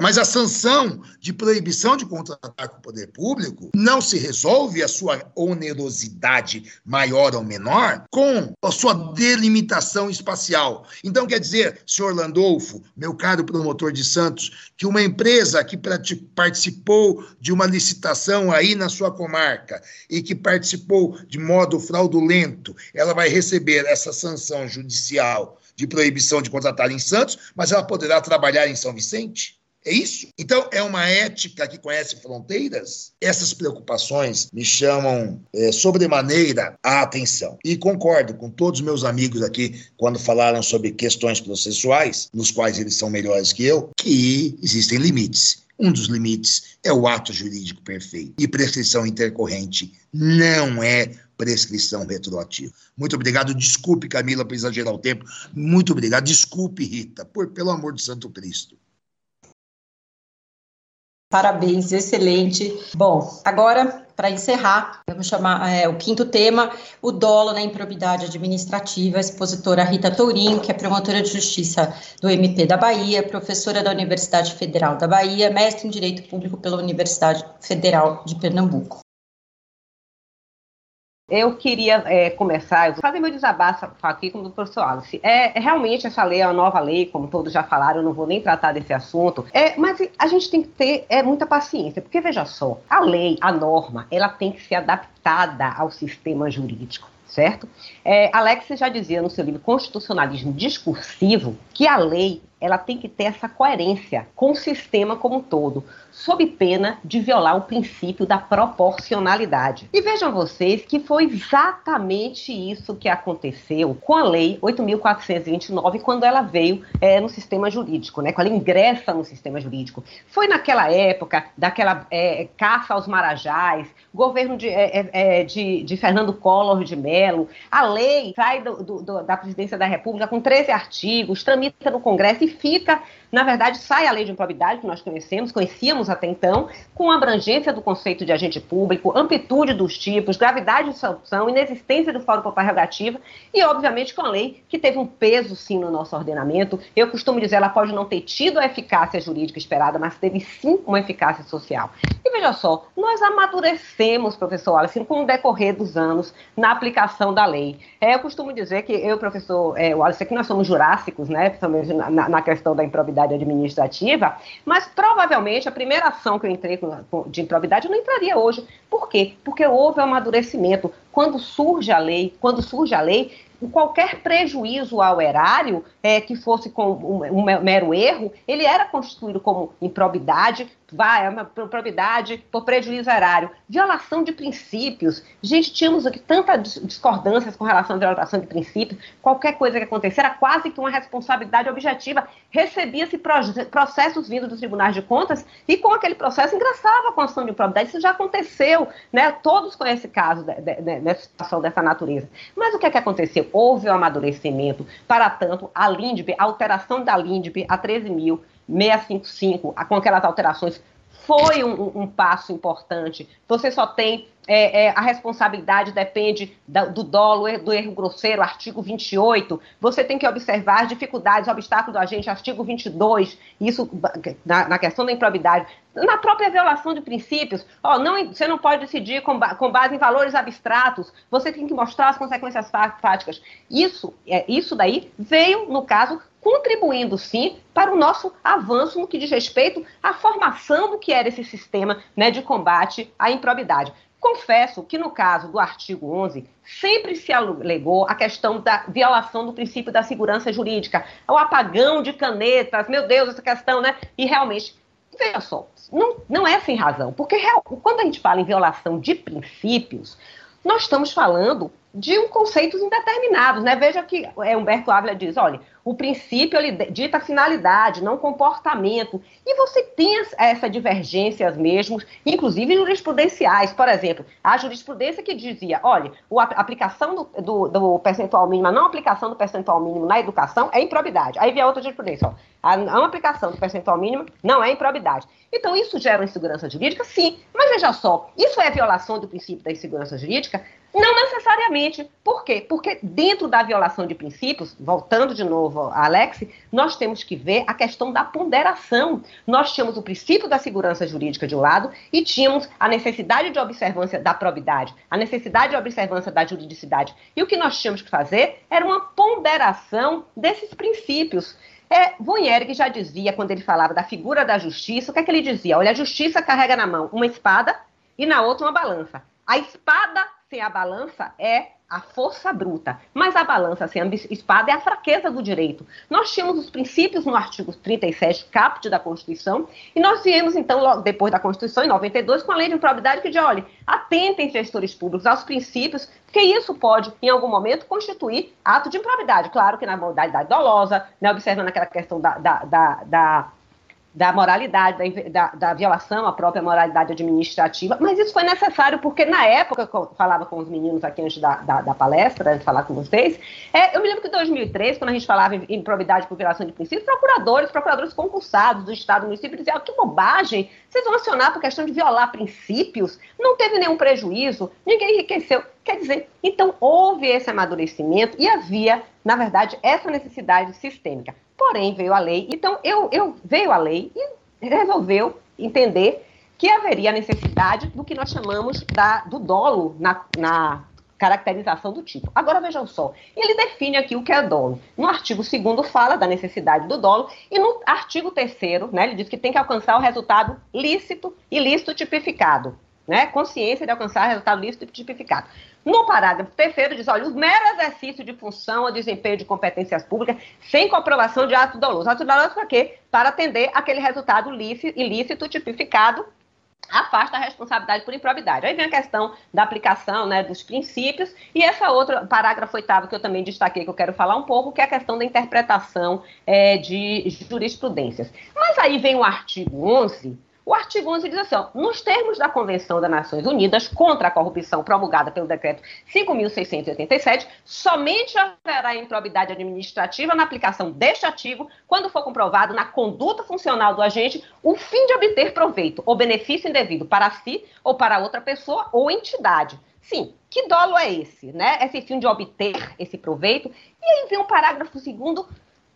[SPEAKER 8] mas a sanção de proibição de contratar com o poder público não se resolve a sua onerosidade maior ou menor com a sua delimitação espacial. Então, quer dizer, senhor Landolfo, meu caro promotor de Santos, que uma empresa que participou de uma licitação aí na sua comarca e que participou de modo fraudulento, ela vai receber essa sanção judicial de proibição de contratar em Santos, mas ela poderá trabalhar em São Vicente? É isso? Então, é uma ética que conhece fronteiras? Essas preocupações me chamam é, sobremaneira a atenção. E concordo com todos os meus amigos aqui, quando falaram sobre questões processuais, nos quais eles são melhores que eu, que existem limites. Um dos limites é o ato jurídico perfeito. E prescrição intercorrente não é prescrição retroativa. Muito obrigado. Desculpe, Camila, por exagerar o tempo. Muito obrigado. Desculpe, Rita, por pelo amor de Santo Cristo.
[SPEAKER 5] Parabéns, excelente. Bom, agora, para encerrar, vamos chamar é, o quinto tema, o dolo na improbidade administrativa, a expositora Rita Tourinho, que é promotora de justiça do MP da Bahia, professora da Universidade Federal da Bahia, mestre em Direito Público pela Universidade Federal de Pernambuco.
[SPEAKER 9] Eu queria é, começar, eu vou fazer meu desabafo aqui com o professor Alice. É, é, realmente essa lei é uma nova lei, como todos já falaram, eu não vou nem tratar desse assunto. É, mas a gente tem que ter é, muita paciência, porque veja só, a lei, a norma, ela tem que ser adaptada ao sistema jurídico certo? É, Alex já dizia no seu livro Constitucionalismo Discursivo que a lei ela tem que ter essa coerência com o sistema como um todo, sob pena de violar o princípio da proporcionalidade. E vejam vocês que foi exatamente isso que aconteceu com a Lei 8.429 quando ela veio é, no sistema jurídico, né? quando ela ingressa no sistema jurídico. Foi naquela época daquela é, caça aos marajás, governo de, é, é, é de, de, Fernando Collor de Mello, a lei sai do, do, da presidência da República com 13 artigos, tramita no Congresso e fica na verdade, sai a lei de improbidade que nós conhecemos, conhecíamos até então, com abrangência do conceito de agente público, amplitude dos tipos, gravidade de sanção, inexistência do fórum por prerrogativa e, obviamente, com a lei que teve um peso, sim, no nosso ordenamento. Eu costumo dizer, ela pode não ter tido a eficácia jurídica esperada, mas teve, sim, uma eficácia social. E veja só, nós amadurecemos, professor Wallace, com o decorrer dos anos na aplicação da lei. É, eu costumo dizer que eu, professor é, Wallace, aqui nós somos jurássicos, né, principalmente na, na questão da improbidade improbidade administrativa, mas provavelmente a primeira ação que eu entrei de improbidade eu não entraria hoje. Por quê? Porque houve um amadurecimento. Quando surge a lei, quando surge a lei, qualquer prejuízo ao erário, é, que fosse com um, um mero erro, ele era constituído como improbidade, vai, é uma improbidade por prejuízo erário. Violação de princípios. Gente, tínhamos aqui tantas discordâncias com relação à violação de princípios. Qualquer coisa que acontecesse era quase que uma responsabilidade objetiva. Recebia-se processos vindos dos tribunais de contas e com aquele processo ingressava a constituição de improbidade. Isso já aconteceu, né? Todos conhecem casos de, de, de, situação dessa natureza. Mas o que é que aconteceu? Houve um amadurecimento. Para tanto, a LINDB, a alteração da LINDB a 13.655, com aquelas alterações, foi um, um, passo importante. Você só tem é, é, a responsabilidade depende da, do dolo, do erro grosseiro, artigo 28. Você tem que observar as dificuldades, obstáculos do agente, artigo 22. Isso na, na questão da improbidade. Na própria violação de princípios, ó, não, você não pode decidir com, com, base em valores abstratos, você tem que mostrar as consequências fáticas. Isso, é, isso daí veio, no caso, contribuindo sim para o nosso avanço no que diz respeito à formação do que era esse sistema né, de combate à improbidade. Confesso que no caso do artigo 11, sempre se alegou a questão da violação do princípio da segurança jurídica, o apagão de canetas, meu Deus, essa questão, né? E realmente, veja só, não, não é sem razão, porque real, quando a gente fala em violação de princípios, nós estamos falando de um conceitos indeterminados, né? Veja que é, Humberto Ávila diz, olha, o princípio ele dita finalidade, não comportamento. E você tem essas divergências mesmo, inclusive jurisprudenciais. Por exemplo, a jurisprudência que dizia, olha, a aplicação do, do, do percentual mínimo, a não aplicação do percentual mínimo na educação é improbidade. Aí vem a outra jurisprudência, ó, a não aplicação do percentual mínimo não é improbidade. Então, isso gera insegurança jurídica? Sim. Mas veja só, isso é violação do princípio da insegurança jurídica? Não necessariamente. Por quê? Porque dentro da violação de princípios, voltando de novo a Alex, nós temos que ver a questão da ponderação. Nós tínhamos o princípio da segurança jurídica de um lado e tínhamos a necessidade de observância da probidade, a necessidade de observância da juridicidade. E o que nós tínhamos que fazer era uma ponderação desses princípios. É, Von Erich já dizia, quando ele falava da figura da justiça, o que é que ele dizia? Olha, a justiça carrega na mão uma espada e na outra uma balança. A espada sem a balança é a força bruta, mas a balança sem a espada é a fraqueza do direito. Nós tínhamos os princípios no artigo 37, caput da Constituição, e nós viemos, então, logo depois da Constituição, em 92, com a lei de improbidade que diz, olha, atentem gestores públicos aos princípios, porque isso pode, em algum momento, constituir ato de improbidade. Claro que na modalidade dolosa, né, observando aquela questão da, da, da, da da moralidade, da, da, violação à própria moralidade administrativa, mas isso foi necessário porque, na época, eu falava com os meninos aqui antes da, da, da palestra, antes de falar com vocês, é, eu me lembro que em 2003, quando a gente falava em improbidade por violação de princípios, procuradores, procuradores concursados do Estado do município diziam, ah, que bobagem, vocês vão acionar por questão de violar princípios, não teve nenhum prejuízo, ninguém enriqueceu. Quer dizer, então houve esse amadurecimento e havia, na verdade, essa necessidade sistêmica. Porém, veio a lei. Então, eu, eu veio a lei e resolveu entender que haveria necessidade do que nós chamamos da, do dolo na, na caracterização do tipo. Agora vejam só, ele define aqui o que é dolo. No artigo 2 fala da necessidade do dolo e no artigo 3 né, ele diz que tem que alcançar o resultado lícito e lícito tipificado né, consciência de alcançar resultado lícito tipificado. No parágrafo terceiro diz, olha, o mero exercício de função ou desempenho de competências públicas sem comprovação de ato doloso. Ato doloso para quê? Para atender aquele resultado lícito, ilícito tipificado afasta a responsabilidade por improbidade. Aí vem a questão da aplicação né, dos princípios e essa outra, parágrafo oitavo que eu também destaquei, que eu quero falar um pouco, que é a questão da interpretação é, de jurisprudências. Mas aí vem o artigo 11, o artigo 11 diz assim: ó, nos termos da Convenção das Nações Unidas contra a Corrupção promulgada pelo Decreto 5.687, somente haverá improbidade administrativa na aplicação deste artigo quando for comprovado na conduta funcional do agente o fim de obter proveito ou benefício indevido para si ou para outra pessoa ou entidade. Sim, que dolo é esse, né? Esse fim de obter esse proveito. E aí vem um parágrafo segundo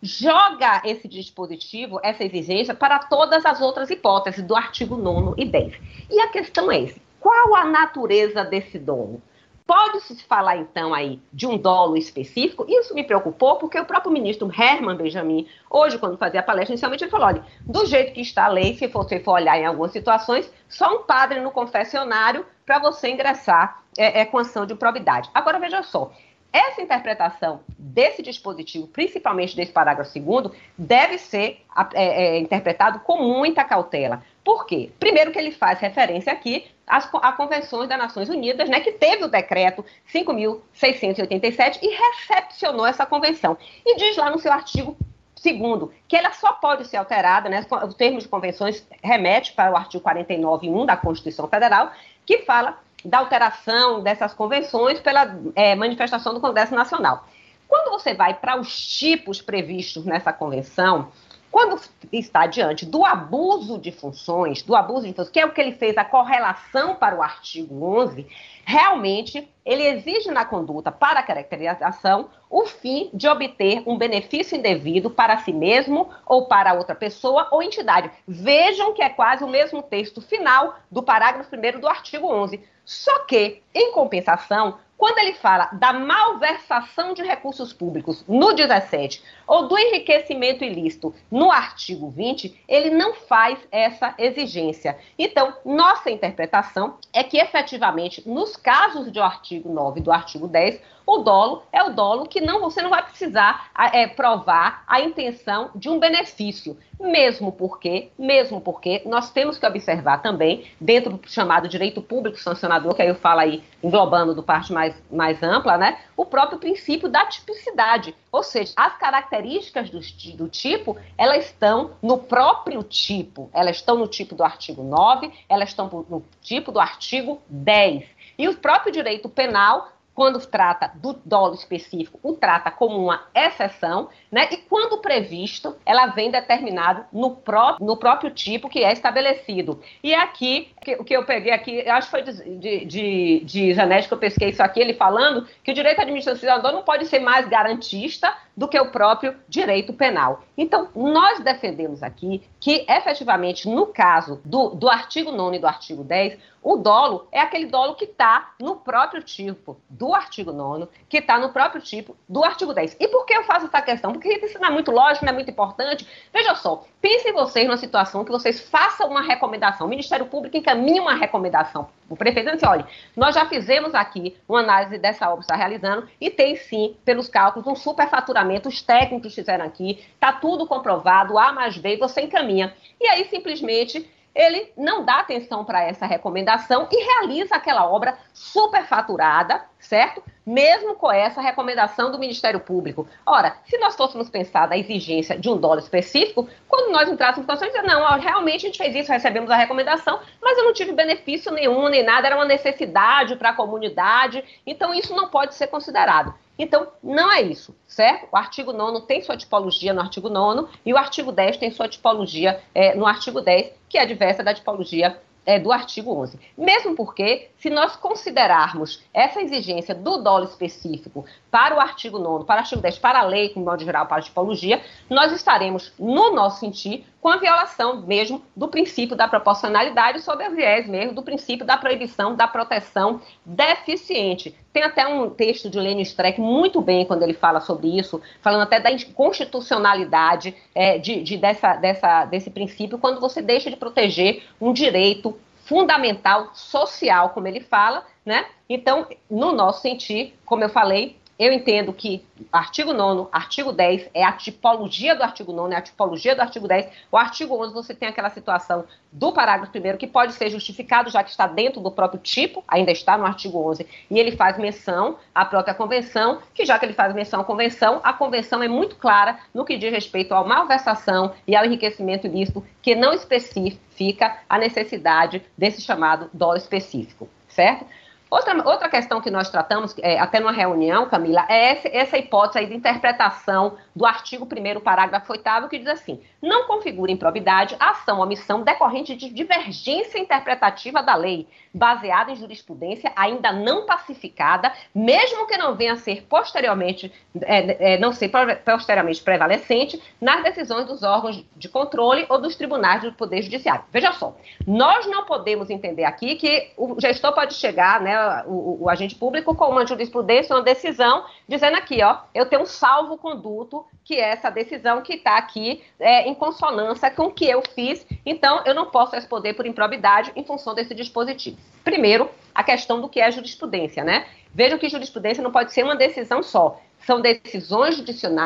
[SPEAKER 9] joga esse dispositivo, essa exigência, para todas as outras hipóteses do artigo 9 e 10. E a questão é qual a natureza desse dolo? Pode-se falar, então, aí de um dolo específico? Isso me preocupou, porque o próprio ministro Herman Benjamin, hoje, quando fazia a palestra, inicialmente ele falou: olha, do jeito que está a lei, se você for olhar em algumas situações, só um padre no confessionário para você ingressar é, é, com ação de probidade. Agora, veja só, essa interpretação desse dispositivo, principalmente desse parágrafo segundo, deve ser é, é, interpretado com muita cautela. Por quê? Primeiro que ele faz referência aqui às, à convenções das Nações Unidas, né, que teve o decreto 5.687 e recepcionou essa convenção. E diz lá no seu artigo Segundo, que ela só pode ser alterada, né, o termo de convenções remete para o artigo 49.1 da Constituição Federal, que fala da alteração dessas convenções pela é, manifestação do Congresso Nacional. Quando você vai para os tipos previstos nessa convenção, quando está diante do abuso de funções, do abuso de funções, que é o que ele fez a correlação para o artigo 11, realmente ele exige na conduta para a caracterização o fim de obter um benefício indevido para si mesmo ou para outra pessoa ou entidade. Vejam que é quase o mesmo texto final do parágrafo 1 do artigo 11. Só que, em compensação, quando ele fala da malversação de recursos públicos no 17 ou do enriquecimento ilícito no artigo 20, ele não faz essa exigência. Então, nossa interpretação é que efetivamente, nos casos do artigo 9 e do artigo 10, o dolo é o dolo que não você não vai precisar é, provar a intenção de um benefício, mesmo porque, mesmo porque nós temos que observar também dentro do chamado direito público sancionador, que aí eu falo aí englobando do parte mais, mais ampla, né, o próprio princípio da tipicidade, ou seja, as características do, do tipo, elas estão no próprio tipo, elas estão no tipo do artigo 9, elas estão no tipo do artigo 10. E o próprio direito penal quando trata do dolo específico, o trata como uma exceção, né? E quando previsto, ela vem determinado no, pró no próprio tipo que é estabelecido. E aqui, o que eu peguei aqui, acho que foi de, de, de, de Janete que eu pesquei isso aqui, ele falando que o direito administrativo não pode ser mais garantista do que o próprio direito penal. Então, nós defendemos aqui que, efetivamente, no caso do, do artigo 9 e do artigo 10, o dolo é aquele dolo que está no próprio tipo do artigo 9, que está no próprio tipo do artigo 10. E por que eu faço essa questão? Porque isso não é muito lógico, não é muito importante. Veja só, pensem vocês numa situação que vocês façam uma recomendação, o Ministério Público encaminha uma recomendação o prefeito disse, olha, nós já fizemos aqui uma análise dessa obra que está realizando e tem sim, pelos cálculos, um superfaturamento, os técnicos fizeram aqui, está tudo comprovado, A mais B, você encaminha. E aí, simplesmente, ele não dá atenção para essa recomendação e realiza aquela obra superfaturada, certo? Mesmo com essa recomendação do Ministério Público. Ora, se nós fôssemos pensar da exigência de um dólar específico, quando nós entrássemos em situações de dizer, não, realmente a gente fez isso, recebemos a recomendação, mas eu não tive benefício nenhum, nem nada, era uma necessidade para a comunidade, então isso não pode ser considerado. Então, não é isso, certo? O artigo 9 tem sua tipologia no artigo 9 e o artigo 10 tem sua tipologia é, no artigo 10, que é diversa da tipologia é, do artigo 11. Mesmo porque, se nós considerarmos essa exigência do dolo específico para o artigo 9, para o artigo 10, para a lei, como modo geral, para a tipologia, nós estaremos, no nosso sentir, com a violação mesmo do princípio da proporcionalidade, sob a viés mesmo do princípio da proibição da proteção deficiente. Tem até um texto de Lênin Streck muito bem quando ele fala sobre isso, falando até da inconstitucionalidade é, de, de dessa, dessa, desse princípio, quando você deixa de proteger um direito fundamental social, como ele fala, né? Então, no nosso sentir, como eu falei, eu entendo que artigo 9, artigo 10 é a tipologia do artigo 9, é a tipologia do artigo 10. O artigo 11 você tem aquela situação do parágrafo 1 que pode ser justificado, já que está dentro do próprio tipo, ainda está no artigo 11, e ele faz menção à própria convenção, que já que ele faz menção à convenção, a convenção é muito clara no que diz respeito à malversação e ao enriquecimento ilícito, que não especifica a necessidade desse chamado dólar específico, certo? Outra, outra questão que nós tratamos, é, até numa reunião, Camila, é essa, essa hipótese aí de interpretação do artigo 1 parágrafo 8 que diz assim, não configura improbidade ação ou omissão decorrente de divergência interpretativa da lei, baseada em jurisprudência ainda não pacificada, mesmo que não venha a ser posteriormente, é, é, não ser posteriormente prevalecente nas decisões dos órgãos de controle ou dos tribunais do Poder Judiciário. Veja só, nós não podemos entender aqui que o gestor pode chegar, né, o, o, agente público com uma jurisprudência, uma decisão, dizendo aqui, ó, eu tenho um salvo-conduto, que é essa decisão que está aqui é, em consonância com o que eu fiz, então eu não posso responder por improbidade em função desse dispositivo. Primeiro, a questão do que é jurisprudência, né? Vejam que jurisprudência não pode ser uma decisão só. São decisões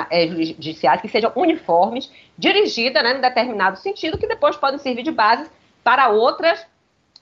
[SPEAKER 9] é, judiciais que sejam uniformes, dirigidas né, em determinado sentido, que depois podem servir de base para outras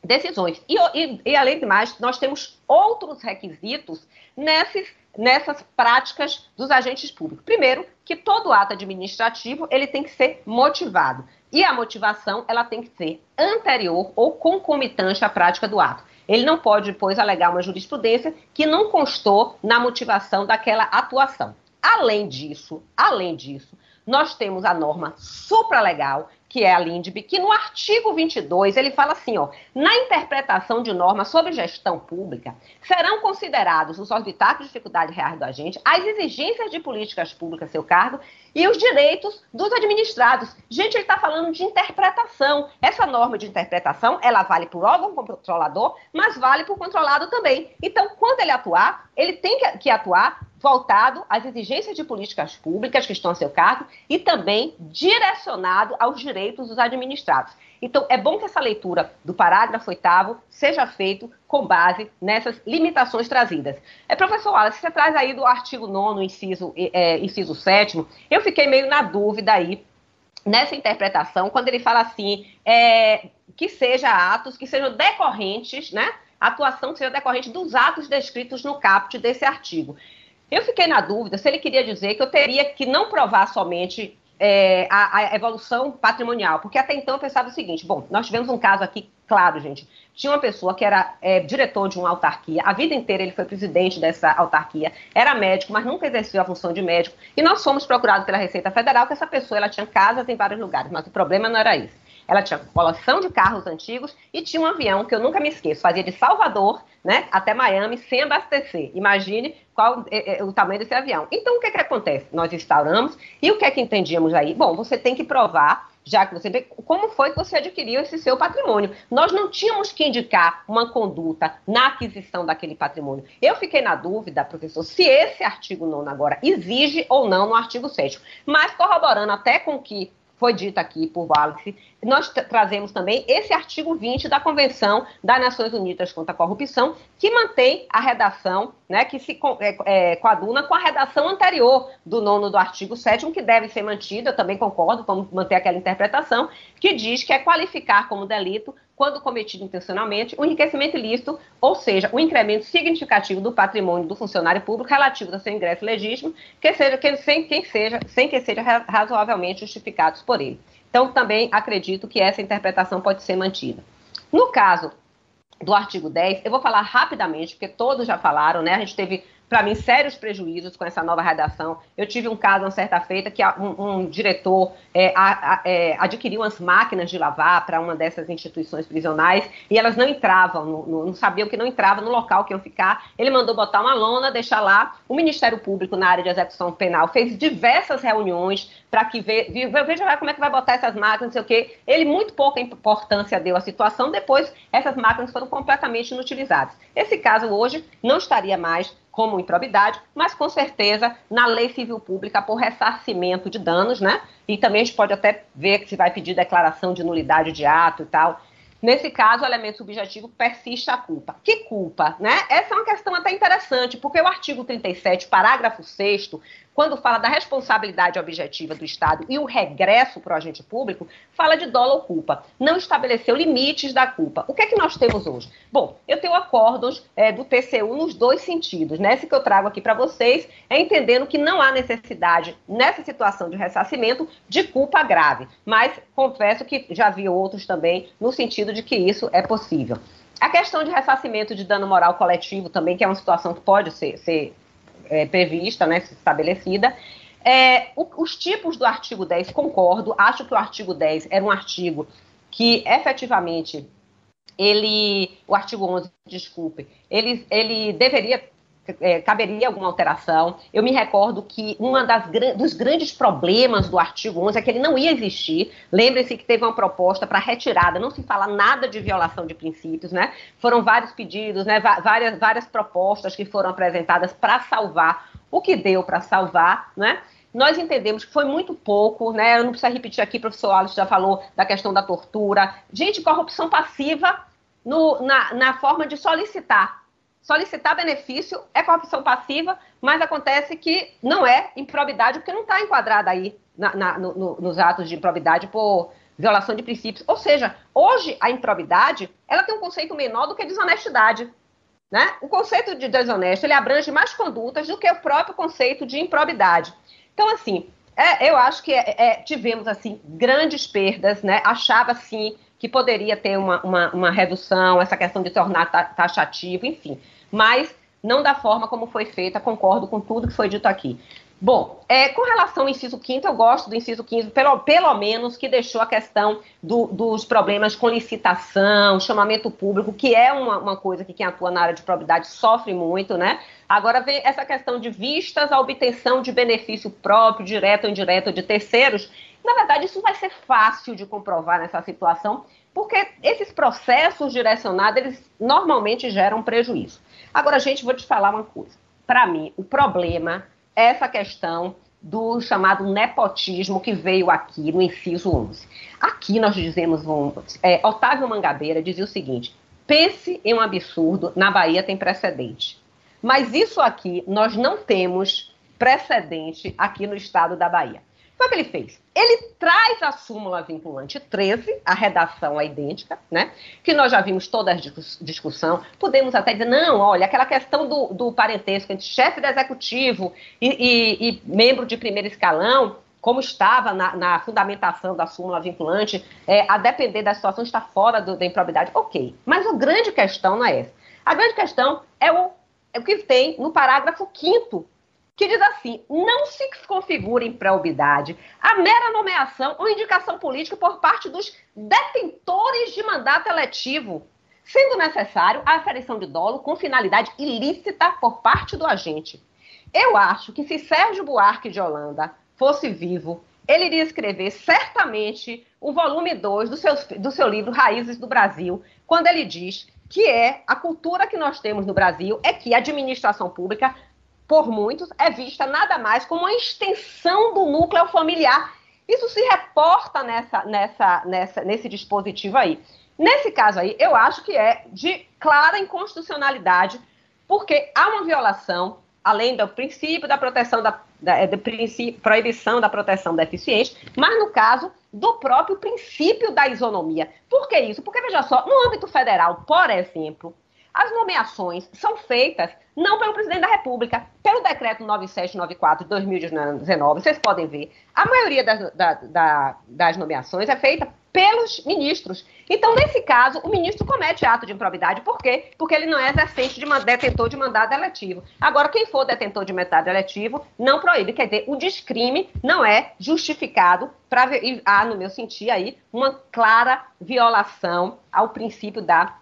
[SPEAKER 9] decisões. E, e, e, além de mais, nós temos outros requisitos nessas, nessas práticas dos agentes públicos. Primeiro, que todo ato administrativo ele tem que ser motivado. E a motivação ela tem que ser anterior ou concomitante à prática do ato. Ele não pode, depois, alegar uma jurisprudência que não constou na motivação daquela atuação. Além disso, além disso, nós temos a norma supralegal que é a LINDB, que no artigo 22 ele fala assim, ó, na interpretação de normas sobre gestão pública, serão considerados os orbitáculos de dificuldade reais do agente, as exigências de políticas públicas seu cargo e os direitos dos administrados. Gente, ele está falando de interpretação. Essa norma de interpretação, ela vale para o órgão controlador, mas vale para o controlado também. Então, quando ele atuar, ele tem que atuar voltado às exigências de políticas públicas que estão a seu cargo e também direcionado aos direitos dos administrados. Então, é bom que essa leitura do parágrafo oitavo seja feita com base nessas limitações trazidas. É, professor Wallace, você traz aí do artigo 9 inciso, é, inciso 7 eu fiquei meio na dúvida aí nessa interpretação, quando ele fala assim, é, que seja atos que sejam decorrentes, né? atuação que seja decorrente dos atos descritos no caput desse artigo. Eu fiquei na dúvida se ele queria dizer que eu teria que não provar somente é, a, a, evolução patrimonial, porque até então eu pensava o seguinte: bom, nós tivemos um caso aqui, claro, gente. Tinha uma pessoa que era é, diretor de uma autarquia, a vida inteira ele foi presidente dessa autarquia, era médico, mas nunca exerceu a função de médico, e nós fomos procurados pela Receita Federal que essa pessoa ela tinha casas em vários lugares, mas o problema não era isso. Ela tinha coleção de carros antigos e tinha um avião que eu nunca me esqueço, fazia de Salvador né, até Miami sem abastecer. Imagine qual é, é, o tamanho desse avião. Então, o que, é que acontece? Nós instauramos e o que é que entendíamos aí? Bom, você tem que provar já que você vê como foi que você adquiriu esse seu patrimônio. Nós não tínhamos que indicar uma conduta na aquisição daquele patrimônio. Eu fiquei na dúvida, professor, se esse artigo 9 agora exige ou não no artigo 7 mas corroborando até com que foi dito aqui por Wallace, nós trazemos também esse artigo 20 da Convenção das Nações Unidas contra a Corrupção, que mantém a redação, né, que se é, é, coaduna com a redação anterior do nono do artigo 7 que deve ser mantida, eu também concordo, vamos manter aquela interpretação, que diz que é qualificar como delito quando cometido intencionalmente, o enriquecimento ilícito, ou seja, o incremento significativo do patrimônio do funcionário público relativo ao seu ingresso legítimo, que seja, que, sem, quem seja, sem que seja razoavelmente justificados por ele. Então, também acredito que essa interpretação pode ser mantida. No caso do artigo 10, eu vou falar rapidamente, porque todos já falaram, né? A gente teve para mim, sérios prejuízos com essa nova redação. Eu tive um caso, uma certa feita, que um, um diretor é, a, a, é, adquiriu umas máquinas de lavar para uma dessas instituições prisionais e elas não entravam, no, no, não sabiam que não entrava no local que iam ficar. Ele mandou botar uma lona, deixar lá. O Ministério Público, na área de execução penal, fez diversas reuniões para que ve, veja como é que vai botar essas máquinas, não sei o quê. Ele muito pouca importância deu à situação, depois essas máquinas foram completamente inutilizadas. Esse caso hoje não estaria mais como improbidade, mas com certeza na lei civil pública por ressarcimento de danos, né? E também a gente pode até ver que se vai pedir declaração de nulidade de ato e tal. Nesse caso, o elemento subjetivo persiste a culpa. Que culpa, né? Essa é uma questão até interessante, porque o artigo 37, parágrafo 6 quando fala da responsabilidade objetiva do Estado e o regresso para o agente público, fala de dolo ou culpa. Não estabeleceu limites da culpa. O que é que nós temos hoje? Bom, eu tenho acordos é, do TCU nos dois sentidos. Nesse né? que eu trago aqui para vocês é entendendo que não há necessidade, nessa situação de ressarcimento, de culpa grave. Mas confesso que já vi outros também no sentido de que isso é possível. A questão de ressarcimento de dano moral coletivo também, que é uma situação que pode ser, ser é, prevista, né, estabelecida. É, o, os tipos do artigo 10, concordo, acho que o artigo 10 era um artigo que efetivamente ele, o artigo 11, desculpe, ele, ele deveria é, caberia alguma alteração. Eu me recordo que um dos grandes problemas do artigo 11 é que ele não ia existir. Lembre-se que teve uma proposta para retirada, não se fala nada de violação de princípios, né? Foram vários pedidos, né? várias, várias propostas que foram apresentadas para salvar o que deu para salvar, né? Nós entendemos que foi muito pouco, né? Eu não preciso repetir aqui, o professor Alice já falou da questão da tortura. Gente, corrupção passiva no, na, na forma de solicitar solicitar benefício é corrupção passiva, mas acontece que não é improbidade, porque não está enquadrada aí na, na, no, nos atos de improbidade por violação de princípios. Ou seja, hoje a improbidade ela tem um conceito menor do que desonestidade. Né? O conceito de desonesto ele abrange mais condutas do que o próprio conceito de improbidade. Então, assim, é, eu acho que é, é, tivemos assim grandes perdas, né? Achava assim que poderia ter uma, uma, uma redução, essa questão de tornar taxativo, enfim mas não da forma como foi feita, concordo com tudo que foi dito aqui. Bom, é, com relação ao inciso 5 eu gosto do inciso 15, pelo, pelo menos que deixou a questão do, dos problemas com licitação, chamamento público, que é uma, uma, coisa que quem atua na área de probidade sofre muito, né? Agora vem essa questão de vistas à obtenção de benefício próprio, direto ou indireto, de terceiros. Na verdade, isso vai ser fácil de comprovar nessa situação, porque esses processos direcionados, eles normalmente geram prejuízo. Agora, gente, vou te falar uma coisa. Para mim, o problema é essa questão do chamado nepotismo que veio aqui no inciso 11. Aqui nós dizemos, é, Otávio Mangabeira dizia o seguinte: pense em um absurdo, na Bahia tem precedente. Mas isso aqui nós não temos precedente aqui no estado da Bahia. O que ele fez. Ele traz a súmula vinculante 13, a redação é idêntica, né? Que nós já vimos toda a discussão. Podemos até dizer, não, olha, aquela questão do, do parentesco entre chefe do executivo e, e, e membro de primeiro escalão, como estava na, na fundamentação da súmula vinculante, é, a depender da situação, está fora do, da improbidade. Ok. Mas a grande questão não é essa. A grande questão é o, é o que tem no parágrafo 5 que diz assim: não se configura improbidade a mera nomeação ou indicação política por parte dos detentores de mandato eletivo, sendo necessário a aferição de dolo com finalidade ilícita por parte do agente. Eu acho que se Sérgio Buarque de Holanda fosse vivo, ele iria escrever certamente o volume 2 do seu, do seu livro Raízes do Brasil, quando ele diz que é a cultura que nós temos no Brasil é que a administração pública por muitos, é vista nada mais como uma extensão do núcleo familiar. Isso se reporta nessa, nessa, nessa, nesse dispositivo aí. Nesse caso aí, eu acho que é de clara inconstitucionalidade, porque há uma violação, além do princípio da proteção da, da é, princípio, proibição da proteção deficiente, mas no caso do próprio princípio da isonomia. Por que isso? Porque, veja só, no âmbito federal, por exemplo, as nomeações são feitas não pelo presidente da República, pelo decreto 9794 de 2019, vocês podem ver, a maioria das, da, da, das nomeações é feita pelos ministros. Então, nesse caso, o ministro comete ato de improbidade. Por quê? Porque ele não é exercente de detentor de mandado eletivo. Agora, quem for detentor de mandado eletivo não proíbe. Quer dizer, o descrime não é justificado para há, no meu sentir aí, uma clara violação ao princípio da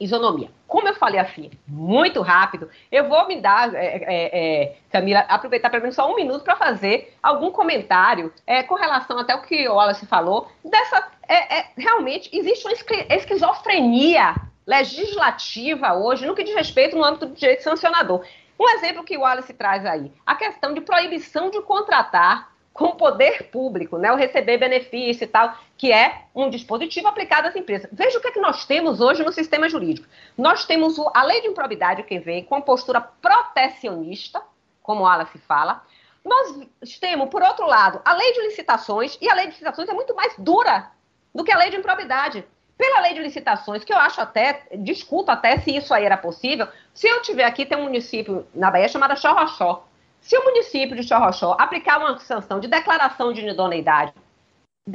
[SPEAKER 9] isonomia. Como eu falei assim, muito rápido, eu vou me dar, é, é, é Camila, aproveitar pelo menos só um minuto para fazer algum comentário é, com relação até o que o Wallace falou, dessa, é, é, realmente existe uma esquizofrenia legislativa hoje no que diz respeito no âmbito do direito sancionador. Um exemplo que o Wallace traz aí, a questão de proibição de contratar com o poder público, né, o receber benefício e tal, que é um dispositivo aplicado às empresas. Veja o que, é que nós temos hoje no sistema jurídico. Nós temos a lei de improbidade que vem com a postura protecionista, como ela se fala. Nós temos, por outro lado, a lei de licitações, e a lei de licitações é muito mais dura do que a lei de improbidade. Pela lei de licitações, que eu acho até, discuto até se isso aí era possível, se eu tiver aqui, tem um município na Bahia chamado Chorrochó, se o município de Chorrochó aplicar uma sanção de declaração de idoneidade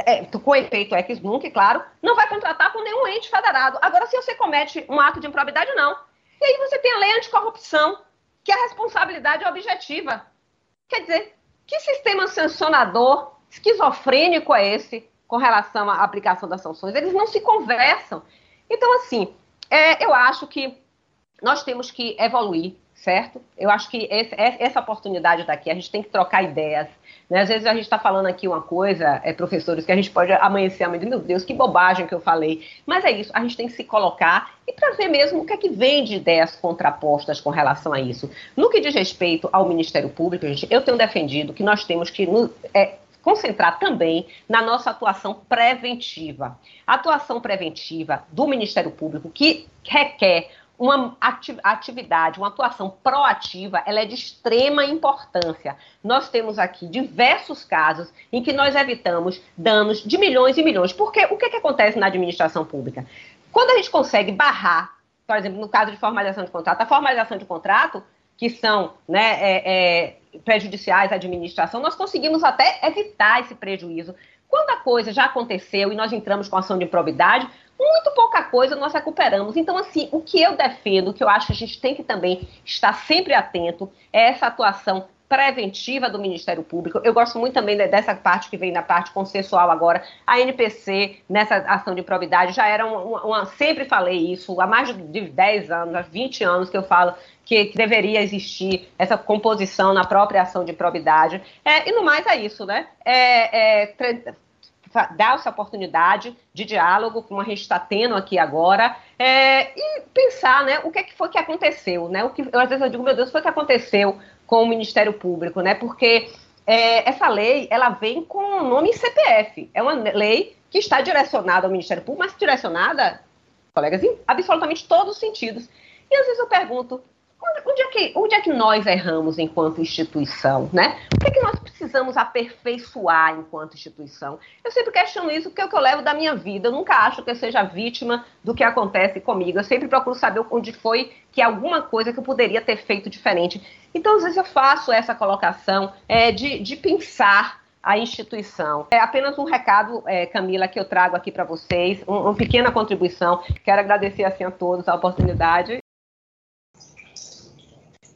[SPEAKER 9] é, com efeito ex nunca, claro, não vai contratar com nenhum ente federado. Agora, se você comete um ato de improbidade, não. E aí você tem a lei anticorrupção, que a responsabilidade é objetiva. Quer dizer, que sistema sancionador esquizofrênico é esse com relação à aplicação das sanções? Eles não se conversam. Então, assim, é, eu acho que nós temos que evoluir certo? Eu acho que esse, essa oportunidade daqui, a gente tem que trocar ideias. Né? Às vezes a gente está falando aqui uma coisa, é, professores, que a gente pode amanhecer amanhã, meu Deus, que bobagem que eu falei. Mas é isso, a gente tem que se colocar e para ver mesmo o que é que vem de ideias contrapostas com relação a isso. No que diz respeito ao Ministério Público, gente, eu tenho defendido que nós temos que é, concentrar também na nossa atuação preventiva. A atuação preventiva do Ministério Público, que requer uma atividade, uma atuação proativa, ela é de extrema importância. Nós temos aqui diversos casos em que nós evitamos danos de milhões e milhões. Porque o que, que acontece na administração pública? Quando a gente consegue barrar, por exemplo, no caso de formalização de contrato, a formalização de contrato, que são né, é, é, prejudiciais à administração, nós conseguimos até evitar esse prejuízo. Quando a coisa já aconteceu e nós entramos com ação de improbidade, muito pouca coisa nós recuperamos. Então, assim, o que eu defendo, o que eu acho que a gente tem que também estar sempre atento, é essa atuação preventiva do Ministério Público. Eu gosto muito também dessa parte que vem da parte consensual agora. A NPC, nessa ação de probidade, já era uma, uma, sempre falei isso, há mais de 10 anos, há 20 anos que eu falo que, que deveria existir essa composição na própria ação de probidade. É, e no mais é isso, né? É, é, dar essa oportunidade de diálogo, como a gente está tendo aqui agora, é, e pensar né, o que, é que foi que aconteceu. Né? O que, eu, às vezes eu digo, meu Deus, foi que aconteceu com o Ministério Público, né? Porque é, essa lei ela vem com o nome CPF. É uma lei que está direcionada ao Ministério Público, mas direcionada, colegas, em absolutamente todos os sentidos. E às vezes eu pergunto, Onde é, que, onde é que nós erramos enquanto instituição, né? O que é que nós precisamos aperfeiçoar enquanto instituição? Eu sempre questiono isso porque é o que eu levo da minha vida. Eu nunca acho que eu seja vítima do que acontece comigo. Eu sempre procuro saber onde foi que alguma coisa que eu poderia ter feito diferente. Então, às vezes eu faço essa colocação é, de, de pensar a instituição. É apenas um recado, é, Camila, que eu trago aqui para vocês, um, uma pequena contribuição. Quero agradecer assim a todos a oportunidade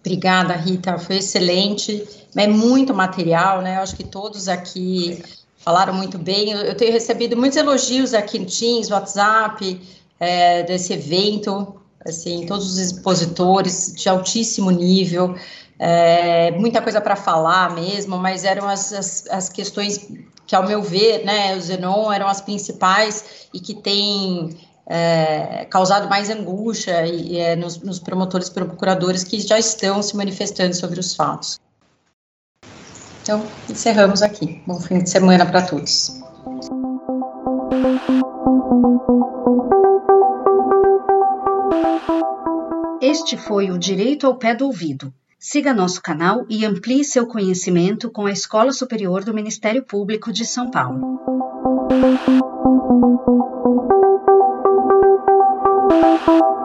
[SPEAKER 5] Obrigada, Rita, foi excelente. É muito material, né? Eu acho que todos aqui falaram muito bem. Eu tenho recebido muitos elogios aqui no Teams, WhatsApp, é, desse evento, assim, todos os expositores de altíssimo nível, é, muita coisa para falar mesmo, mas eram as, as, as, questões que, ao meu ver, né, o Zenon eram as principais e que têm é, causado mais angústia e, é, nos, nos promotores e procuradores que já estão se manifestando sobre os fatos. Então, encerramos aqui. Bom fim de semana para todos.
[SPEAKER 1] Este foi o Direito ao Pé do Ouvido. Siga nosso canal e amplie seu conhecimento com a Escola Superior do Ministério Público de São Paulo. Thank you.